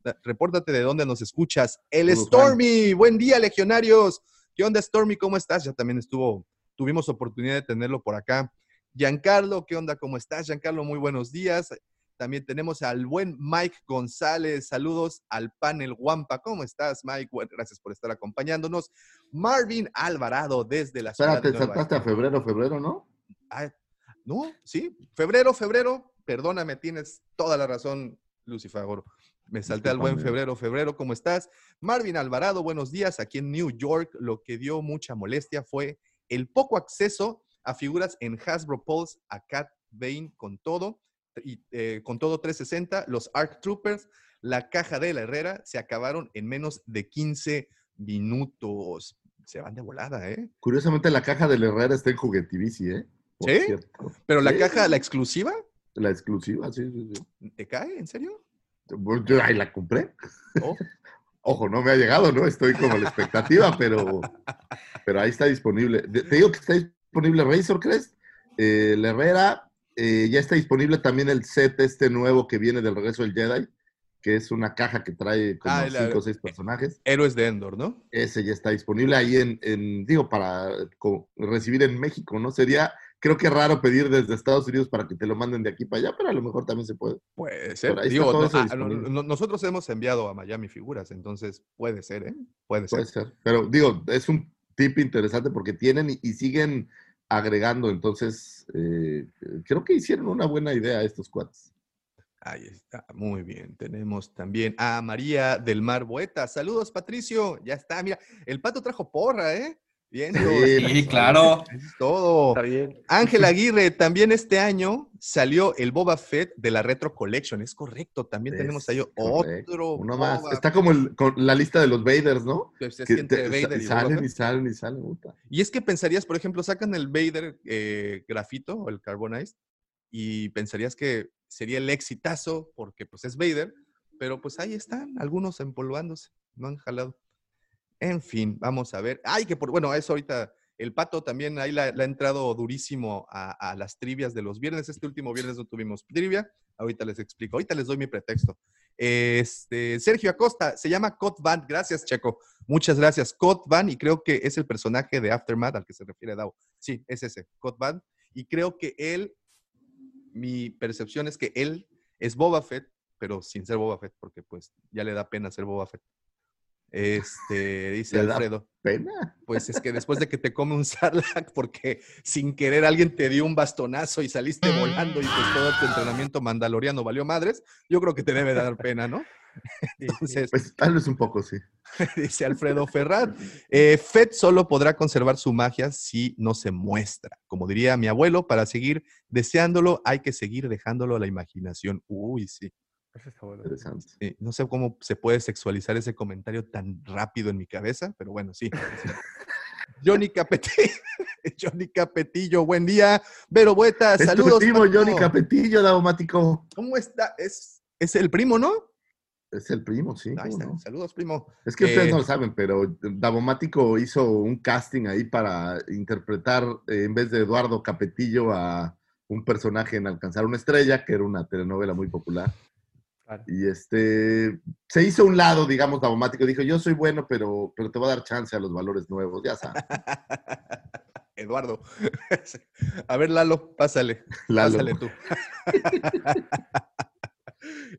Da- Repórtate de dónde nos escuchas. El Stormy, buen día, legionarios. ¿Qué onda, Stormy? ¿Cómo estás? Ya también estuvo, tuvimos oportunidad de tenerlo por acá. Giancarlo, ¿qué onda? ¿Cómo estás? Giancarlo, muy buenos días. También tenemos al buen Mike González. Saludos al panel Guampa. ¿Cómo estás, Mike? Bueno, gracias por estar acompañándonos. Marvin Alvarado desde la ciudad Espérate, de Nueva saltaste a febrero, febrero, ¿no? Ah, no, sí, febrero, febrero, perdóname, tienes toda la razón, Lucifagor. Me salté al buen febrero, febrero, ¿cómo estás? Marvin Alvarado, buenos días. Aquí en New York, lo que dio mucha molestia fue el poco acceso a figuras en Hasbro Pulse, a Cat Bane con todo, y eh, con todo 360, los ARC Troopers, la caja de la Herrera, se acabaron en menos de 15 minutos. Se van de volada, ¿eh? Curiosamente, la caja del Herrera está en Juguetivici, ¿eh? Por ¿Sí? cierto. Pero la Sí. caja, la exclusiva, La exclusiva, sí, sí, sí. ¿te cae? ¿En serio? Pues Yo ahí la compré. Oh. Ojo, no me ha llegado, ¿no? Estoy como a la expectativa, pero, pero ahí está disponible. De- te digo que está disponible Razor Crest, eh, la Herrera, eh, ya está disponible también el set este nuevo que viene del regreso del Jedi, que es una caja que trae como Ah, cinco o seis personajes. Héroes de Endor, ¿no? Ese ya está disponible ahí en, en, digo, para recibir en México, ¿no? Sería, creo que raro pedir desde Estados Unidos para que te lo manden de aquí para allá, pero a lo mejor también se puede. Puede ser. Digo, no- ah, no- nosotros hemos enviado a Miami figuras, entonces puede ser, ¿eh? Puede ser. Puede ser. Pero digo, es un tip interesante porque tienen y, y siguen agregando. Entonces, eh, creo que hicieron una buena idea estos cuates. Ahí está, muy bien. Tenemos también a María del Mar Boeta. Saludos, Patricio. Ya está, mira, el pato trajo porra, ¿eh? Bien, Sí, Sí, claro. es todo. Está bien. Ángel Aguirre, también este año salió el Boba Fett de la Retro Collection. Es correcto, también tenemos ahí correcto. otro. Uno más. Está como el- con la lista de los Vaders, ¿no? Pues es Que que entre te- Vader y salen y salen y salen. puta. Y es que pensarías, por ejemplo, sacan el Vader eh, grafito o el Carbonized y pensarías que sería el exitazo porque pues es Vader, pero pues ahí están, algunos empolvándose, no han jalado. En fin, vamos a ver. Ay, que por, bueno, eso ahorita, el pato también ahí la- le ha entrado durísimo a, a las trivias de los viernes. Este último viernes no tuvimos trivia, ahorita les explico, ahorita les doy mi pretexto. Este, Sergio Acosta, se llama Cot Van, gracias Checo, muchas gracias. Cot Van, y creo que es el personaje de Aftermath al que se refiere Dao. Sí, es ese, Cot Van, y creo que él, mi percepción es que él es Boba Fett, pero sin ser Boba Fett, porque pues ya le da pena ser Boba Fett. Este, dice ¿Le da Alfredo. Pena. Pues es que después de que te come un sarlacc porque sin querer alguien te dio un bastonazo y saliste volando y pues todo tu entrenamiento mandaloriano valió madres, yo creo que te debe dar pena, ¿no? Entonces, Pues tal vez un poco, sí. dice Alfredo Ferrat, eh, Fett solo podrá conservar su magia si no se muestra. Como diría mi abuelo, para seguir deseándolo hay que seguir dejándolo a la imaginación. Uy, sí. Eso está bueno. Interesante. Sí, no sé cómo se puede sexualizar ese comentario tan rápido en mi cabeza, pero bueno, sí. Johnny Capetillo, Johnny Capetillo, buen día. Vero Bueta, Es tu saludos. primo. Johnny Capetillo, Daumático. ¿Cómo está? Es, es el primo, ¿no? Es el primo, sí. Ahí ¿cómo está. no? Saludos, primo. Es que ustedes Eh, no lo saben, pero Davomático hizo un casting ahí para interpretar, eh, en vez de Eduardo Capetillo, a un personaje en Alcanzar una Estrella, que era una telenovela muy popular. Claro. Y este se hizo un lado, digamos, Davomático. Dijo, yo soy bueno, pero, pero te voy a dar chance a los valores nuevos, ya sabes. Eduardo. A ver, Lalo, pásale. Lalo. Pásale tú.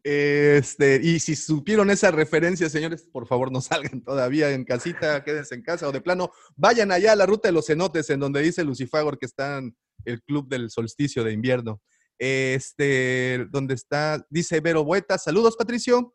Este, y si supieron esa referencia, señores, por favor no salgan todavía en casita, quédense en casa o de plano, vayan allá a la ruta de los cenotes, en donde dice Lucifagor que está en el club del solsticio de invierno. Este, donde está, dice Vero Bueta, saludos Patricio.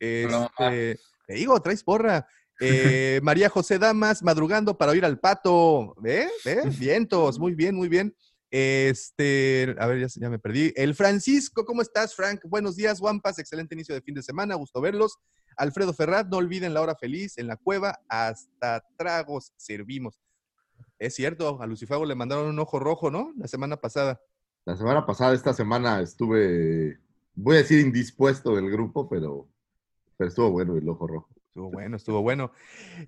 Este, te digo, traes porra. Eh, María José Damas, madrugando para oír al pato. ¿Ve? ¿Ve? Vientos, muy bien, muy bien. Este, a ver, ya, me perdí. El Francisco, ¿cómo estás, Frank? Buenos días, Guampas. Excelente inicio de fin de semana, gusto verlos. Alfredo Ferrat, no olviden la hora feliz en la cueva, hasta tragos servimos. Es cierto, a Lucifago le mandaron un ojo rojo, ¿no? La semana pasada. La semana pasada, esta semana, estuve, voy a decir indispuesto del grupo, pero, pero estuvo bueno el ojo rojo. Estuvo bueno, estuvo bueno.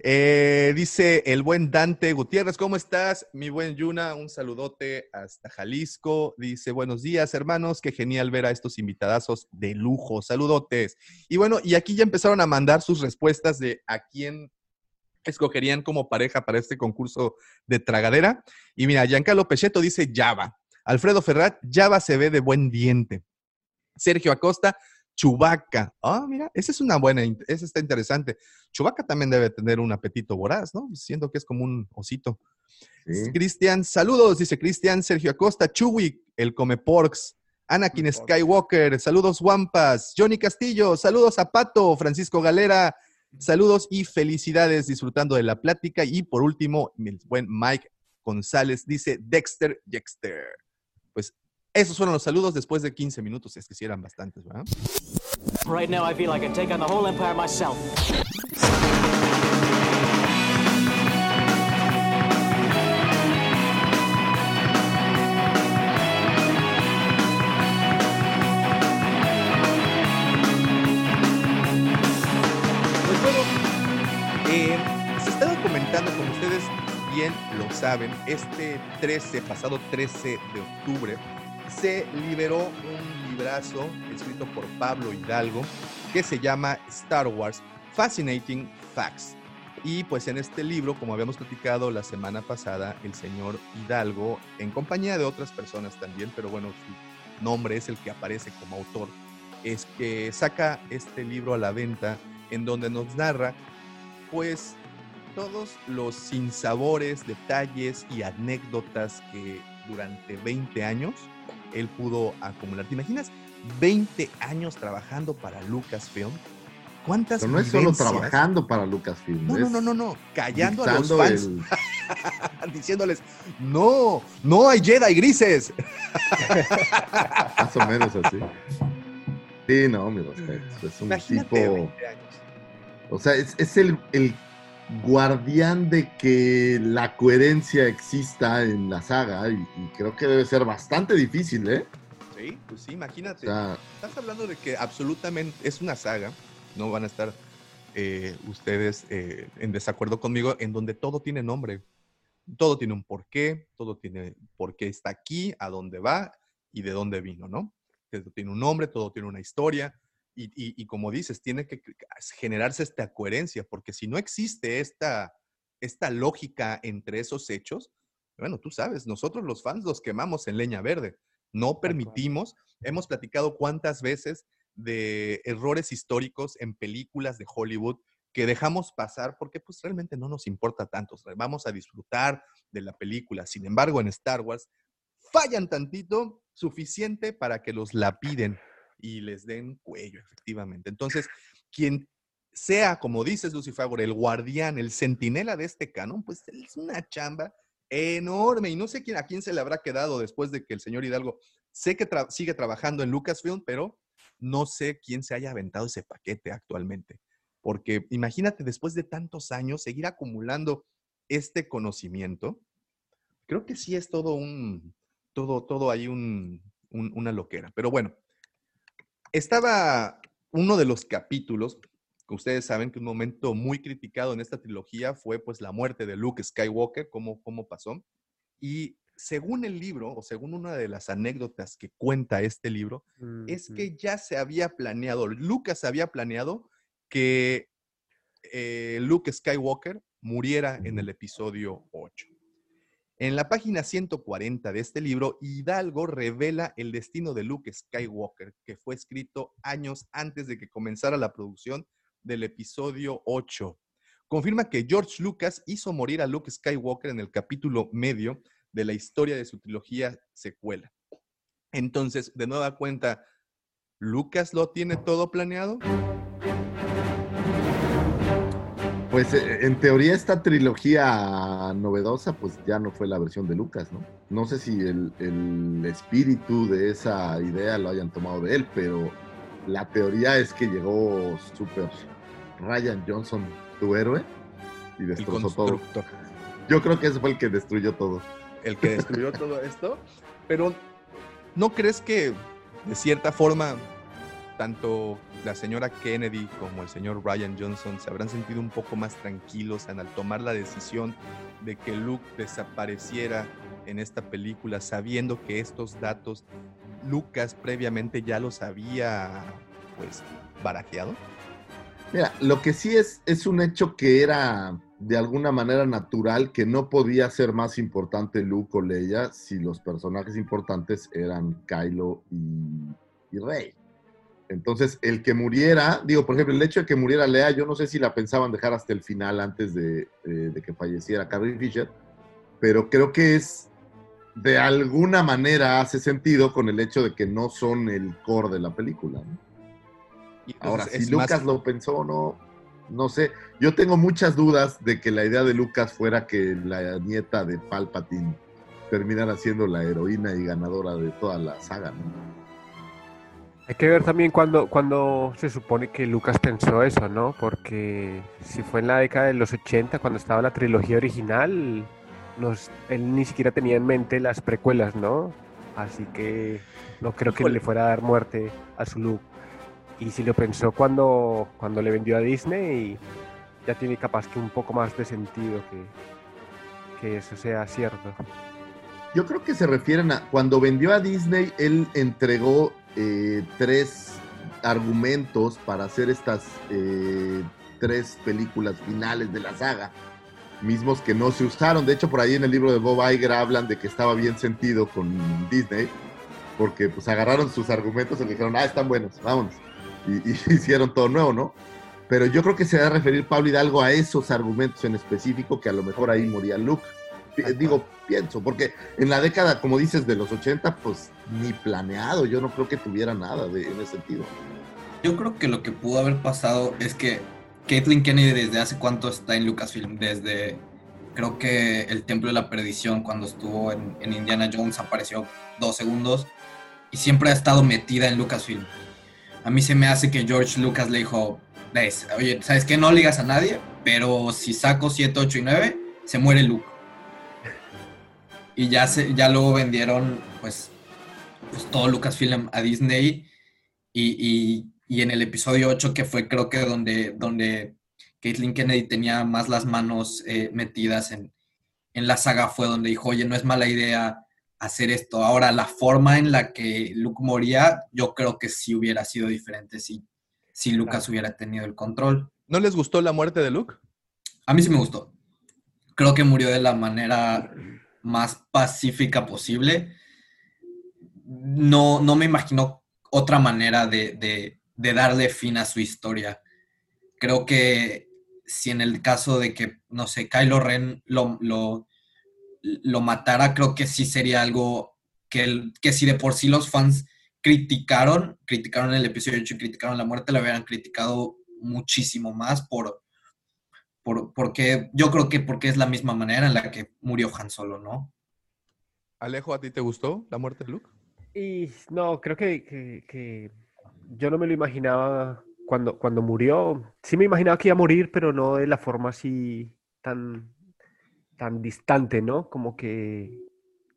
Eh, dice el buen Dante Gutiérrez, ¿cómo estás? Mi buen Yuna, un saludote hasta Jalisco. Dice, buenos días, hermanos, qué genial ver a estos invitadazos de lujo. Saludotes. Y bueno, y aquí ya empezaron a mandar sus respuestas de a quién escogerían como pareja para este concurso de tragadera. Y mira, Giancarlo Pecheto dice Java. Alfredo Ferrat, Java se ve de buen diente. Sergio Acosta, Chubaca. Ah, mira, esa es una buena, esa está interesante. Chubaca también debe tener un apetito voraz, ¿no? Siento que es como un osito. Sí. Cristian, saludos, dice Cristian, Sergio Acosta, Chuy, el come porks. Anakin Skywalker, saludos Wampas, Johnny Castillo, saludos a Pato, Francisco Galera, saludos y felicidades disfrutando de la plática. Y por último, el buen Mike González dice Dexter Dexter. Pues esos fueron los saludos después de 15 minutos, es que sí eran bastantes, ¿verdad? Right now, I feel I can take on the whole empire myself. Bien lo saben, este 13, pasado 13 de octubre, se liberó un librazo escrito por Pablo Hidalgo que se llama Star Wars Fascinating Facts. Y pues en este libro, como habíamos platicado la semana pasada, el señor Hidalgo, en compañía de otras personas también, pero bueno, su nombre es el que aparece como autor, es que saca este libro a la venta en donde nos narra pues todos los sinsabores, detalles y anécdotas que durante 20 años él pudo acumular. ¿Te imaginas 20 años trabajando para Lucasfilm? ¿Cuántas Pero no es solo trabajando para Lucasfilm. No, no, no, no, no, callando a los fans, el- diciéndoles, no, no hay Jedi grises. más o menos así. Sí, no, mi respeto. Es un Imagínate tipo. 20 años. O sea, es, es el, el guardián de que la coherencia exista en la saga y, y creo que debe ser bastante difícil, ¿eh? Sí, pues sí, imagínate. O sea, Estás hablando de que absolutamente es una saga, no van a estar eh, ustedes eh, en desacuerdo conmigo, en donde todo tiene nombre, todo tiene un porqué, todo tiene por qué está aquí, a dónde va y de dónde vino, ¿no? Todo tiene un nombre, todo tiene una historia y, y- y como dices, tiene que generarse esta coherencia, porque si no existe esta, esta lógica entre esos hechos, bueno, tú sabes, nosotros los fans los quemamos en leña verde. No permitimos, hemos platicado cuántas veces de errores históricos en películas de Hollywood que dejamos pasar porque pues realmente no nos importa tanto, vamos a disfrutar de la película. Sin embargo, en Star Wars fallan tantito suficiente para que los lapiden y les den cuello, efectivamente. Entonces, quien sea, como dices, Lucifagor, el guardián, el centinela de este canon, pues es una chamba enorme y no sé quién, a quién se le habrá quedado después de que el señor Hidalgo, sé que sigue trabajando en Lucasfilm, pero no sé quién se haya aventado ese paquete actualmente. Porque imagínate, después de tantos años, seguir acumulando este conocimiento, creo que sí es todo un, todo, todo ahí un, un- una loquera. Pero bueno, estaba uno de los capítulos, que ustedes saben que un momento muy criticado en esta trilogía fue pues la muerte de Luke Skywalker, cómo, cómo pasó. Y según el libro, o según una de las anécdotas que cuenta este libro, es que ya se había planeado, Lucas había planeado que eh, Luke Skywalker muriera en el episodio 8. En la página 140 de este libro, Hidalgo revela el destino de Luke Skywalker, que fue escrito años antes de que comenzara la producción del episodio 8. Confirma que George Lucas hizo morir a Luke Skywalker en el capítulo medio de la historia de su trilogía secuela. Entonces, de nueva cuenta, ¿Lucas lo tiene todo planeado? Pues eh, en teoría esta trilogía novedosa pues ya no fue la versión de Lucas, ¿no? No sé si el, el espíritu de esa idea lo hayan tomado de él, pero la teoría es que llegó Super Ryan Johnson, tu héroe, y destrozó todo. Yo creo que ese fue el que destruyó todo. el que destruyó todo esto, pero ¿no crees que de cierta forma tanto la señora Kennedy como el señor Ryan Johnson se habrán sentido un poco más tranquilos al tomar la decisión de que Luke desapareciera en esta película, sabiendo que estos datos Lucas previamente ya los había pues barajeado? Mira, lo que sí es, es un hecho que era de alguna manera natural que no podía ser más importante Luke o Leia si los personajes importantes eran Kylo y Rey. Entonces, el que muriera, digo, por ejemplo, el hecho de que muriera Leia, yo no sé si la pensaban dejar hasta el final antes de, eh, de que falleciera Carrie Fisher, pero creo que es de alguna manera hace sentido con el hecho de que no son el core de la película. ¿no? Ahora, si Lucas más- lo pensó o no, no sé. Yo tengo muchas dudas de que la idea de Lucas fuera que la nieta de Palpatine terminara siendo la heroína y ganadora de toda la saga. ¿no? Hay que ver también cuando, cuando se supone que Lucas pensó eso, ¿no? Porque si fue en la década de los 80, cuando estaba la trilogía original, nos- él ni siquiera tenía en mente las precuelas, ¿no? Así que no creo que le fuera a dar muerte a su Luke. Y si lo pensó cuando, cuando le vendió a Disney, ya tiene capaz que un poco más de sentido que, que eso sea cierto. Yo creo que se refieren a cuando vendió a Disney, él entregó eh, tres argumentos para hacer estas eh, tres películas finales de la saga, mismos que no se usaron. De hecho, por ahí en el libro de Bob Iger hablan de que estaba bien sentido con Disney, porque pues agarraron sus argumentos y dijeron, ah, están buenos, vámonos. Y, y hicieron todo nuevo, ¿no? Pero yo creo que se va a referir Pablo Hidalgo a esos argumentos en específico que a lo mejor ahí moría Luke. Digo, pienso, porque en la década, como dices, de los 80, pues ni planeado, yo no creo que tuviera nada de, en ese sentido. Yo creo que lo que pudo haber pasado es que Caitlyn Kennedy desde hace cuánto está en Lucasfilm, desde creo que el Templo de la Perdición cuando estuvo en, en Indiana Jones apareció dos segundos y siempre ha estado metida en Lucasfilm. A mí se me hace que George Lucas le dijo, "Ves, oye, ¿sabes qué? No ligas a nadie, pero si saco 7, 8 y 9, se muere Luke. Y ya, se, ya luego vendieron pues, pues todo Lucasfilm a Disney y, y- y en el episodio 8, que fue creo que donde, donde Caitlyn Kennedy tenía más las manos eh, metidas en, en la saga, fue donde dijo, oye, no es mala idea hacer esto. Ahora, la forma en la que Luke moría, yo creo que sí hubiera sido diferente si, si Lucas hubiera tenido el control. ¿No les gustó la muerte de Luke? A mí sí me gustó. Creo que murió de la manera más pacífica posible. No, no me imagino otra manera de, de- darle fin a su historia. Creo que si en el caso de que, no sé, Kylo Ren lo, lo, lo matara, creo que sí sería algo que, el- que si de por sí los fans criticaron, criticaron el episodio 8 y criticaron la muerte, la hubieran criticado muchísimo más por, por, porque yo creo que porque es la misma manera en la que murió Han Solo, ¿no? Alejo, ¿a ti te gustó la muerte de Luke? Y no, creo que, que- que yo no me lo imaginaba cuando, cuando murió. Sí me imaginaba que iba a morir, pero no de la forma así tan, tan distante, ¿no? Como que,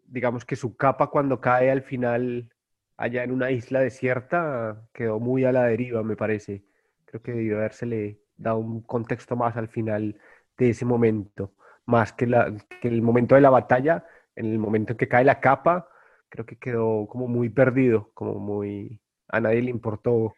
digamos que su capa cuando cae al final allá en una isla desierta quedó muy a la deriva, me parece. Creo que debió habérsele dado un contexto más al final de ese momento, más que, la, que el momento de la batalla, en el momento en que cae la capa creo que quedó como muy perdido, como muy... A nadie le importó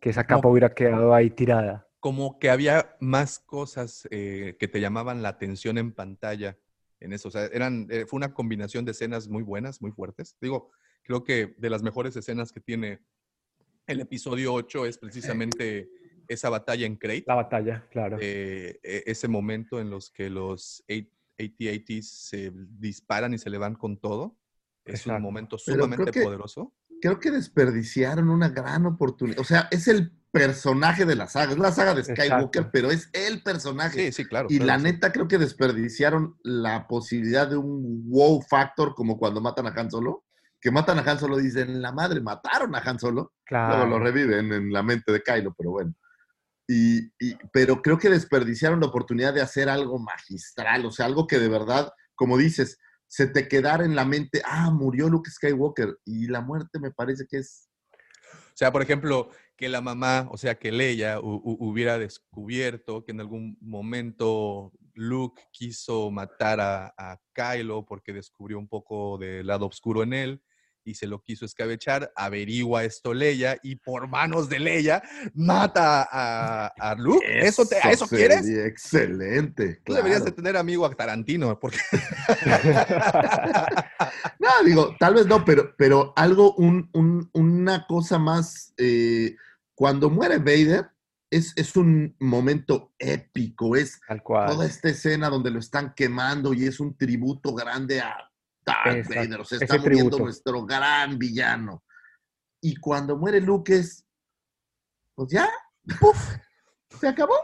que esa capa Como- hubiera quedado ahí tirada. Como que había más cosas eh, que te llamaban la atención en pantalla en eso. O sea, eran, eh, fue una combinación de escenas muy buenas, muy fuertes. Digo, creo que de las mejores escenas que tiene el episodio 8 es precisamente esa batalla en Crate. La batalla, claro. eh, e- ese momento en los que los AT-ATs se disparan y se le van con todo. Es un Exacto. momento Pero creo sumamente que- poderoso. Creo que desperdiciaron una gran oportunidad. O sea, es el personaje de la saga, es la saga de Skywalker, Exacto. pero es el personaje. Sí, sí, claro. Y claro la sí. neta creo que desperdiciaron la posibilidad de un wow factor como cuando matan a Han Solo. Que matan a Han Solo, dicen, la madre, mataron a Han Solo. Luego lo Claro. reviven en la mente de Kylo, pero bueno. Y, pero creo que desperdiciaron la oportunidad de hacer algo magistral, o sea, algo que de verdad, como dices, se te quedara en la mente, ah, murió Luke Skywalker. Y la muerte me parece que es sea, por ejemplo, que la mamá, o sea, que Leia hu- hu- hubiera descubierto que en algún momento Luke quiso matar a, a Kylo porque descubrió un poco del lado oscuro en él y se lo quiso escabechar, averigua esto Leia y por manos de Leia mata a, a Luke. ¿Eso, te, ¿A eso quieres? excelente. Tú deberías de tener amigo a Tarantino, porque No, digo, tal vez no, pero, pero algo, un- un- una cosa más. eh, cuando muere Vader, es, es un momento épico, es Tal cual. toda esta escena donde lo están quemando y es un tributo grande a Darth Exacto, Vader. O sea, ese está muriendo tributo. nuestro gran villano. Y cuando muere Luke es, pues ya, ¡puf! Se acabó.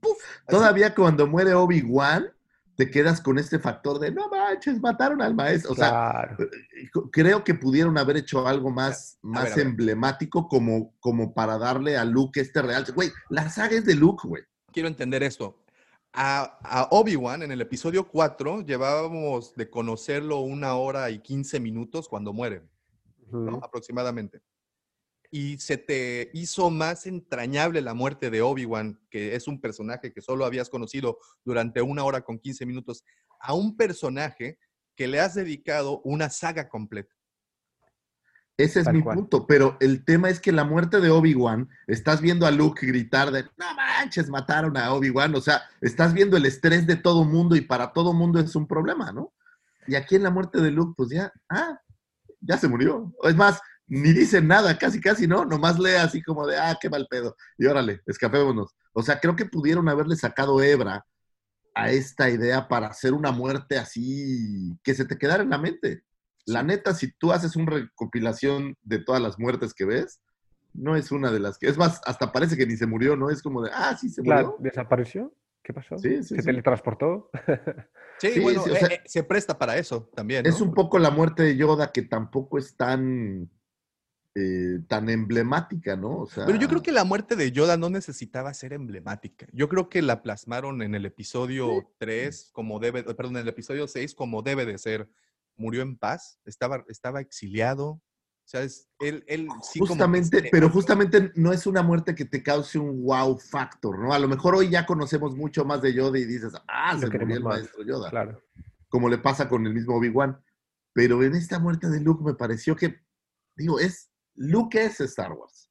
¡puf! Todavía cuando muere Obi-Wan, te quedas con este factor de, no manches, mataron al maestro. O sea, Claro. creo que pudieron haber hecho algo más, más ver. emblemático como, como para darle a Luke este real. Güey, la saga es de Luke, güey. quiero entender esto. A, a Obi-Wan en el episodio 4 llevábamos de conocerlo una hora y 15 minutos cuando muere. Aproximadamente. Y se te hizo más entrañable la muerte de Obi-Wan, que es un personaje que solo habías conocido durante una hora con 15 minutos, a un personaje que le has dedicado una saga completa. Ese es Tal mi cual. punto. Pero el tema es que la muerte de Obi-Wan, estás viendo a Luke gritar de, no manches, mataron a Obi-Wan. O sea, estás viendo el estrés de todo mundo y para todo mundo es un problema, ¿no? Y aquí en la muerte de Luke, pues ya, ah, ya se murió. Es más, ni dicen nada, casi, casi, ¿no? Nomás lee así como de, ah, qué mal pedo. Y órale, escapémonos. O sea, creo que pudieron haberle sacado hebra a esta idea para hacer una muerte así, que se te quedara en la mente. La neta, si tú haces una recopilación de todas las muertes que ves, no es una de las que. Es más, hasta parece que ni se murió, ¿no? Es como de, ah, sí se murió. ¿Desapareció? ¿Qué pasó? Sí, sí, ¿Se sí. teletransportó? Sí, Sí, bueno, sí, o eh, sea- eh, se presta para eso también. Es un poco la muerte de Yoda que tampoco es tan. eh, tan emblemática, ¿no? O sea, Pero yo creo que la muerte de Yoda no necesitaba ser emblemática. Yo creo que la plasmaron en el episodio 3 como debe, perdón, en el episodio 6 como debe de ser. Murió en paz, estaba, estaba exiliado. O sea, es, él, él sí Justamente, pero justamente no es una muerte que te cause un wow factor, ¿no? A lo mejor hoy ya conocemos mucho más de Yoda y dices, ah, Lo se murió el más, maestro Yoda. Claro. como le pasa con el mismo Obi-Wan. Pero en esta muerte de Luke me pareció que, digo, es, Luke es Star Wars.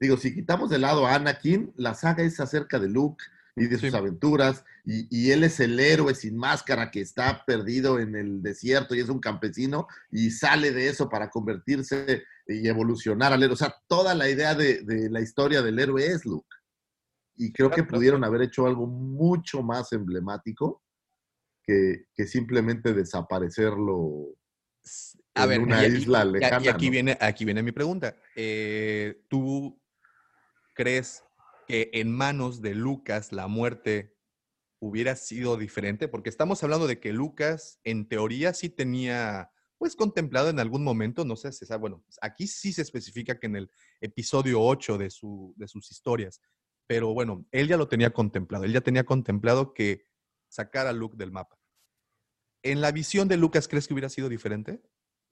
Digo, si quitamos de lado a Anakin, la saga es acerca de Luke y de sus Sí. aventuras, y, y él es el héroe sin máscara que está perdido en el desierto y es un campesino y sale de eso para convertirse y evolucionar al héroe. O sea, toda la idea de, de la historia del héroe es Luke. Y creo que pudieron haber hecho algo mucho más emblemático que, que simplemente desaparecerlo A en ver, una y- isla y- y lejana, aquí, ¿no? viene, aquí viene mi pregunta. Eh, ¿Tú crees que en manos de Lucas la muerte hubiera sido diferente? Porque estamos hablando de que Lucas, en teoría, sí tenía, pues, contemplado en algún momento, no sé si sabe, bueno, aquí sí se especifica que en el episodio 8 de, su, de sus historias, pero bueno, él ya lo tenía contemplado, él ya tenía contemplado que sacar a Luke del mapa. ¿En la visión de Lucas crees que hubiera sido diferente?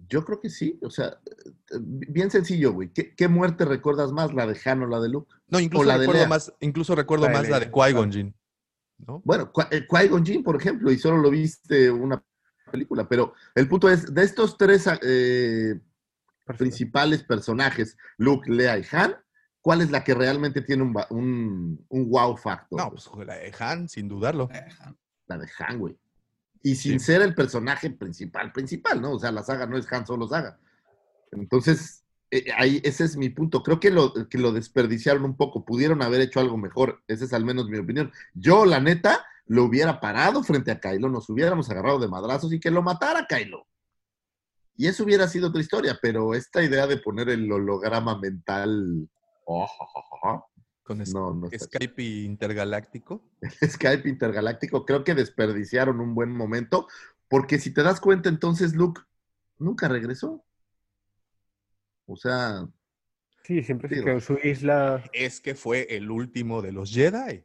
Yo creo que sí, o sea, eh, bien sencillo, güey. ¿Qué, qué muerte recuerdas más, la de Han o la de Luke? No, incluso la recuerdo más, incluso recuerdo La de más la de Qui-Gon. Jinn, ¿no? Bueno, eh, Qui-Gon Jinn, por ejemplo, y solo lo viste una película, pero el punto es, de estos tres eh, Perfecto. principales personajes, Luke, Lea y Han, ¿cuál es la que realmente tiene un, un wow factor? No, pues la de Han, sin dudarlo. La de Han, güey. Y sin Sí. ser el personaje principal, principal, ¿no? O sea, la saga no es Han solo saga. Entonces, eh, ahí, ese es mi punto. Creo que lo, que lo desperdiciaron un poco. Pudieron haber hecho algo mejor. Esa es al menos mi opinión. Yo, la neta, lo hubiera parado frente a Kylo, nos hubiéramos agarrado de madrazos y que lo matara Kylo. Y eso hubiera sido otra historia, pero esta idea de poner el holograma mental. oh, ja, ja, Con es- no, no Skype intergaláctico. Skype intergaláctico, creo que desperdiciaron un buen momento, porque si te das cuenta, entonces Luke nunca regresó. O sea, Sí, siempre se quedó en su isla. Es que fue el último de los Jedi.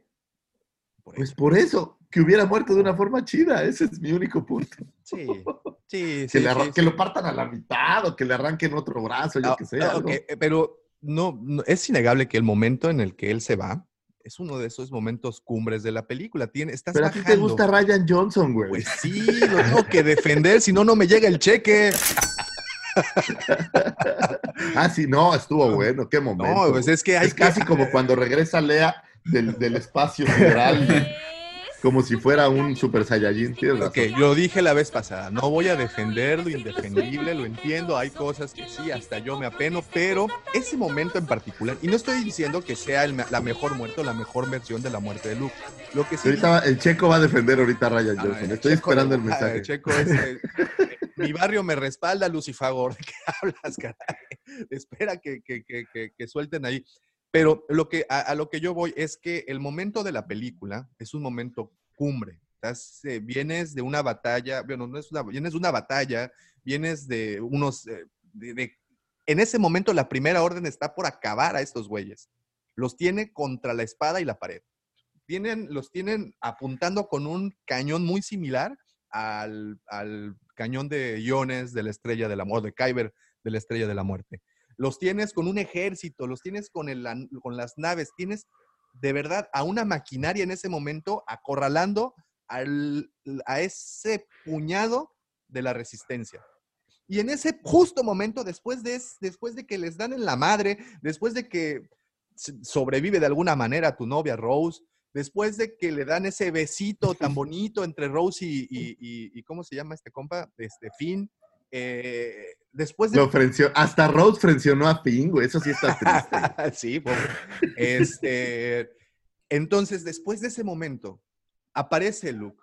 Por pues eso. por eso, que hubiera muerto de una forma chida, ese es mi único punto. Sí. Sí, Que, sí, le arran- sí, que sí. lo partan a la mitad o que le arranquen otro brazo, yo Ah, qué sé. ah, eh, pero no, no, es innegable que el momento en el que él se va es uno de esos momentos cumbres de la película. Tiene, estás Pero a ti te gusta Ryan Johnson, güey. Pues sí, lo tengo que defender, si no, no me llega el cheque. Ah, sí, no, estuvo bueno, qué momento. No, pues es que hay es casi como cuando regresa Lea del, del espacio sideral, como si fuera un super saiyajin. tienes razón. Ok, lo dije la vez pasada, no voy a defender lo indefendible, lo entiendo, hay cosas que sí, hasta yo me apeno, pero ese momento en particular, y no estoy diciendo que sea el la mejor muerte o la mejor versión de la muerte de Luke, lo que sí... Ahorita el checo va a defender ahorita a Ryan Johnson. el Estoy Checo- esperando el mensaje. Checo es, eh, mi barrio me respalda, Lucifagor, ¿de qué hablas, caray? Espera que, que- que- que- que suelten ahí. Pero lo que, a, lo que yo voy es que el momento de la película es un momento cumbre. Estás, vienes de una batalla, bueno, no es una, vienes de una batalla, vienes de unos, eh, de- de- en ese momento la primera orden está por acabar a estos güeyes. Los tiene contra la espada y la pared. Tienen, los tienen apuntando con un cañón muy similar al, al cañón de iones de la estrella del amor, de Kyber de la estrella de la muerte. Los tienes con un ejército, los tienes con, el, con las naves, tienes de verdad a una maquinaria en ese momento acorralando al- a ese puñado de la resistencia. Y en ese justo momento, después de, es- después de que les dan en la madre, después de que sobrevive de alguna manera tu novia Rose, después de que le dan ese besito tan bonito entre Rose y, y- y- y ¿cómo se llama este compa? Este Finn. eh, después de Lo frenció- hasta Rose frencionó a Finn, güey. Eso sí está triste. sí, pobre. Este, entonces, después de ese momento, aparece Luke.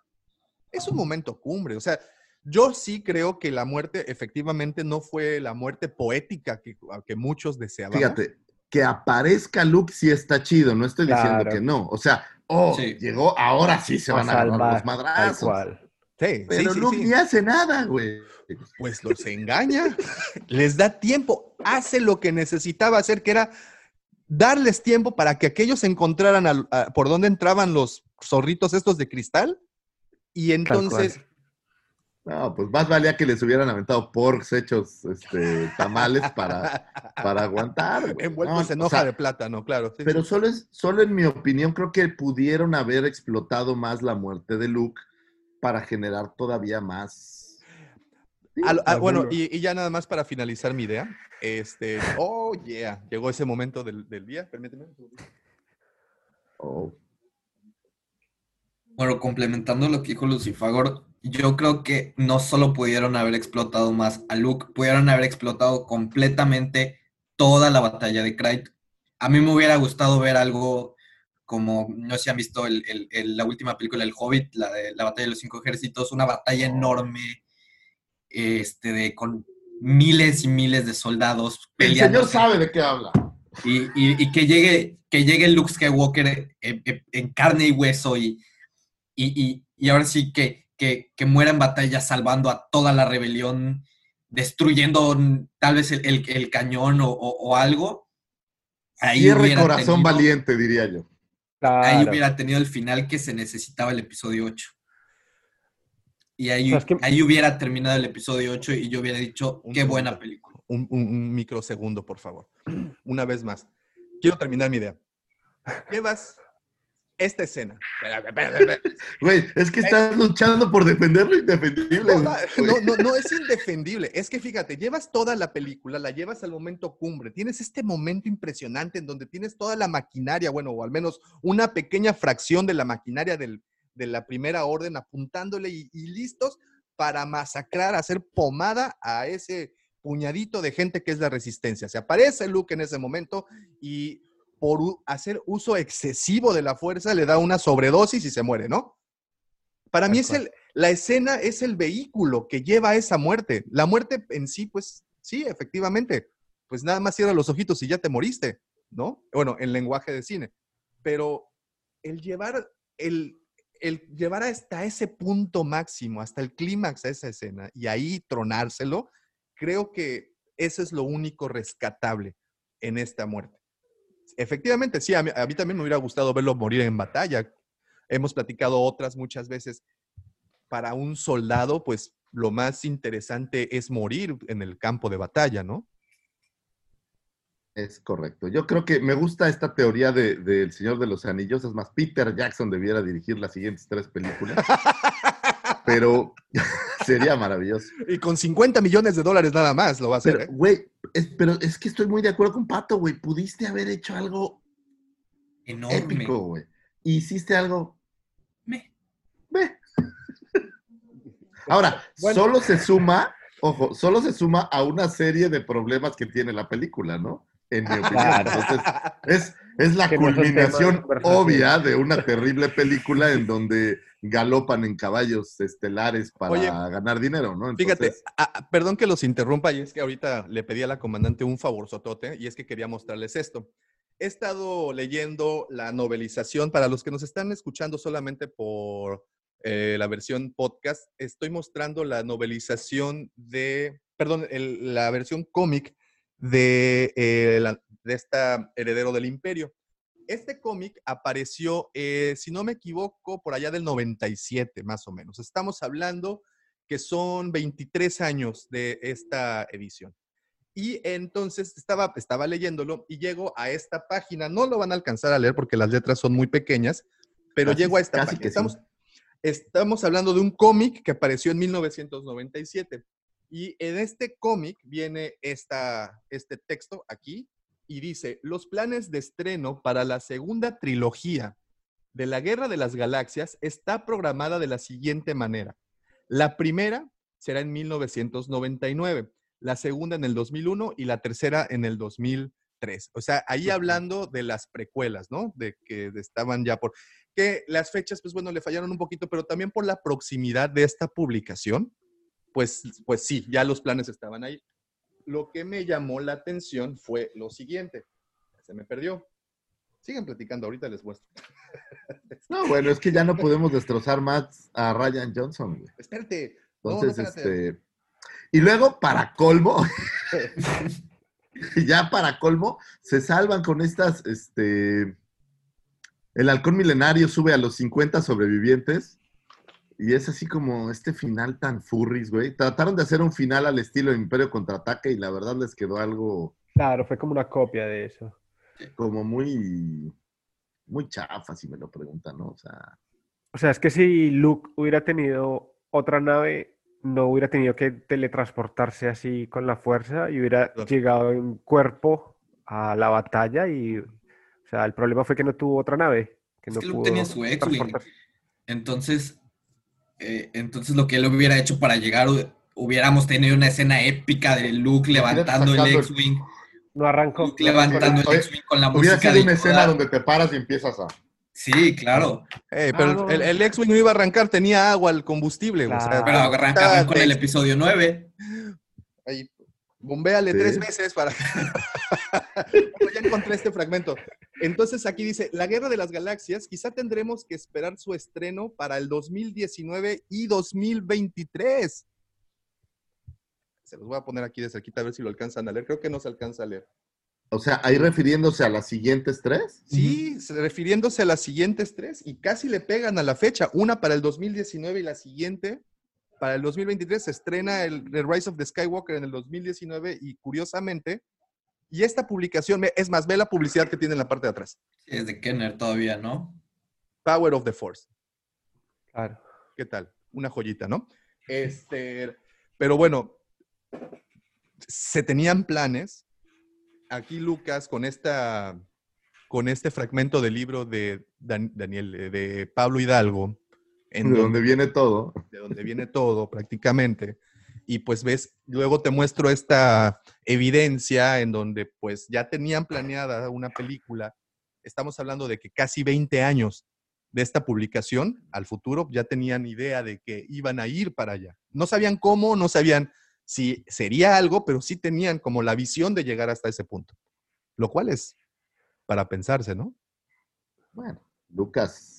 Es un momento cumbre. O sea, yo sí creo que la muerte efectivamente no fue la muerte poética que, que muchos deseaban. Fíjate, que aparezca Luke sí está chido. No estoy diciendo Claro. que no. O sea, oh, Sí. llegó, ahora sí se A van a salvar, los tal madrazos. Sí, Pero sí, Luke sí. ni hace nada, güey. Pues los engaña, les da tiempo, hace lo que necesitaba hacer, que era darles tiempo para que aquellos encontraran a- por dónde entraban los zorritos estos de cristal. Y entonces. No, pues más valía que les hubieran aventado porks hechos este, tamales para, para aguantar. envueltos No, en o hoja sea, de plátano, claro. sí, Pero sí. solo, es, solo en mi opinión creo que pudieron haber explotado más la muerte de Luke para generar todavía más. Sí, ah, bueno, y, y ya nada más para finalizar mi idea. Este, oh, yeah, llegó ese momento del, del día, permíteme. oh, Bueno, complementando lo que dijo Lucifagor, yo creo que no solo pudieron haber explotado más a Luke, pudieron haber explotado completamente toda la batalla de Krayt. A mí me hubiera gustado ver algo como, no sé si han visto el- el- el- la última película El Hobbit, la de la batalla de los cinco ejércitos, una batalla enorme, este, de, con miles y miles de soldados El peleando. señor sabe de qué habla. Y, y- y que llegue que llegue Luke Skywalker en, en- en carne y hueso y, y, y- ahora sí que, que, que muera en batalla salvando a toda la rebelión, destruyendo tal vez el, el- el cañón o, o- o algo. Ahí Cierre corazón tenido- valiente, diría yo. Ahí hubiera tenido el final que se necesitaba el episodio 8. Y ahí, O sea, es que- ahí hubiera terminado el episodio 8 y yo hubiera dicho, Un qué buena película. Un, un- un microsegundo, por favor. Una vez más. Quiero terminar mi idea. Llevas esta escena. Güey, es que estás luchando por defender lo indefendible. No, no, no es indefendible. Es que fíjate, llevas toda la película, la llevas al momento cumbre. Tienes este momento impresionante en donde tienes toda la maquinaria, bueno, o al menos una pequeña fracción de la maquinaria del- de la primera orden apuntándole y, y listos para masacrar, hacer pomada a ese puñadito de gente que es la resistencia. Se aparece Luke en ese momento y por hacer uso excesivo de la fuerza le da una sobredosis y se muere, ¿no? Para mí es el, la escena es el vehículo que lleva a esa muerte. La muerte en sí, pues sí, efectivamente, pues nada más cierra los ojitos y ya te moriste, ¿no? Bueno, en lenguaje de cine. Pero el llevar, el, el llevar hasta ese punto máximo, hasta el clímax a esa escena y ahí tronárselo, creo que eso es lo único rescatable en esta muerte. Efectivamente, sí, a mí, a mí también me hubiera gustado verlo morir en batalla. Hemos platicado otras muchas veces. Para un soldado, pues lo más interesante es morir en el campo de batalla, ¿no? Es correcto. Yo creo que me gusta esta teoría de- del Señor de los Anillos. Es más, Peter Jackson debiera dirigir las siguientes tres películas. Pero sería maravilloso. Y con 50 millones de dólares nada más lo va a hacer. Pero, ¿eh? güey, es, pero es que estoy muy de acuerdo con Pato, güey. Pudiste haber hecho algo Enorme. épico, güey. Hiciste algo. Me. Ve. Ahora, Bueno. solo se suma, ojo, solo se suma a una serie de problemas que tiene la película, ¿no? En mi opinión. Claro. Entonces, es, es la culminación obvia de una terrible película en donde galopan en caballos estelares para Oye, ganar dinero, ¿no? Fíjate, Entonces, ah, ah, perdón que los interrumpa, y es que ahorita le pedí a la comandante un favor sotote, y es que quería mostrarles esto. He estado leyendo la novelización, para los que nos están escuchando solamente por eh, la versión podcast, estoy mostrando la novelización de, perdón, el- la versión cómic de, eh, la- de esta Heredero del Imperio. Este cómic apareció, eh, si no me equivoco, por allá del 97, más o menos. Estamos hablando que son 23 años de esta edición. Y entonces estaba, estaba leyéndolo y llego a esta página. No lo van a alcanzar a leer porque las letras son muy pequeñas, pero Casi- llego a esta página. sí. Estamos, estamos hablando de un cómic que apareció en 1997. Y en este cómic viene esta, este texto aquí y dice, los planes de estreno para la segunda trilogía de la Guerra de las Galaxias está programada de la siguiente manera. La primera será en 1999, la segunda en el 2001 y la tercera en el 2003. O sea, ahí hablando de las precuelas, ¿no? De que estaban ya por... Que las fechas, pues bueno, le fallaron un poquito, pero también por la proximidad de esta publicación, pues, pues sí, ya los planes estaban ahí. Lo que me llamó la atención fue lo siguiente. Se me perdió. Sigan platicando, ahorita les muestro. no, bueno, es que ya no podemos destrozar más a Ryan Johnson, güey. Espérate. No, no, Entonces, espérate. este. Y luego, para colmo, ya para colmo, se salvan con estas, este. El halcón milenario sube a los 50 sobrevivientes. Y es así como este final tan furries, güey. Trataron de hacer un final al estilo Imperio Contraataque y la verdad les quedó algo Claro, fue como una copia de eso. como muy, muy chafa, si me lo preguntan, ¿no? O sea, O sea, es que si Luke hubiera tenido otra nave, no hubiera tenido que teletransportarse así con la fuerza y hubiera Claro. llegado en cuerpo a la batalla y, o sea, el problema fue que no tuvo otra nave, que Es no que Luke pudo tenía su X-Wing. Entonces, eh, entonces lo que él hubiera hecho para llegar, hu- hubiéramos tenido una escena épica de Luke levantando el el- X-Wing. No arrancó. Luke levantando el X-Wing con la hubiera música sido de una escena donde te paras y empiezas a... Sí, claro. Pero Ah, no. el, el X-Wing no iba a arrancar, tenía agua al combustible. güey, o sea, Claro. Pero arrancaban con el episodio 9. Ahí, bombéale Sí. tres veces para Bueno, ya encontré este fragmento. Entonces aquí dice, la Guerra de las Galaxias, quizá tendremos que esperar su estreno para el 2019 y 2023. Se los voy a poner aquí de cerquita a ver si lo alcanzan a leer. Creo que no se alcanza a leer. O sea, ahí refiriéndose a las siguientes tres. Sí, se- refiriéndose a las siguientes tres y casi le pegan a la fecha. Una para el 2019 y la siguiente para el 2023. Se estrena el, el Rise of the Skywalker en el 2019 y curiosamente, y esta publicación, es más, ve la publicidad que tiene en la parte de atrás. Es de Kenner todavía, ¿no? Power of the Force. Claro. ¿Qué tal? Una joyita, ¿no? Este, pero bueno, se tenían planes. Aquí Lucas con esta con este fragmento del libro de Dan- Daniel eh, de Pablo Hidalgo en de donde, viene todo. de donde viene todo prácticamente y pues ves luego te muestro esta evidencia en donde pues ya tenían planeada una película. Estamos hablando de que casi 20 años de esta publicación al futuro ya tenían idea de que iban a ir para allá. No sabían cómo, no sabían si sería algo, pero sí tenían como la visión de llegar hasta ese punto. Lo cual es para pensarse, ¿no? Bueno, Lucas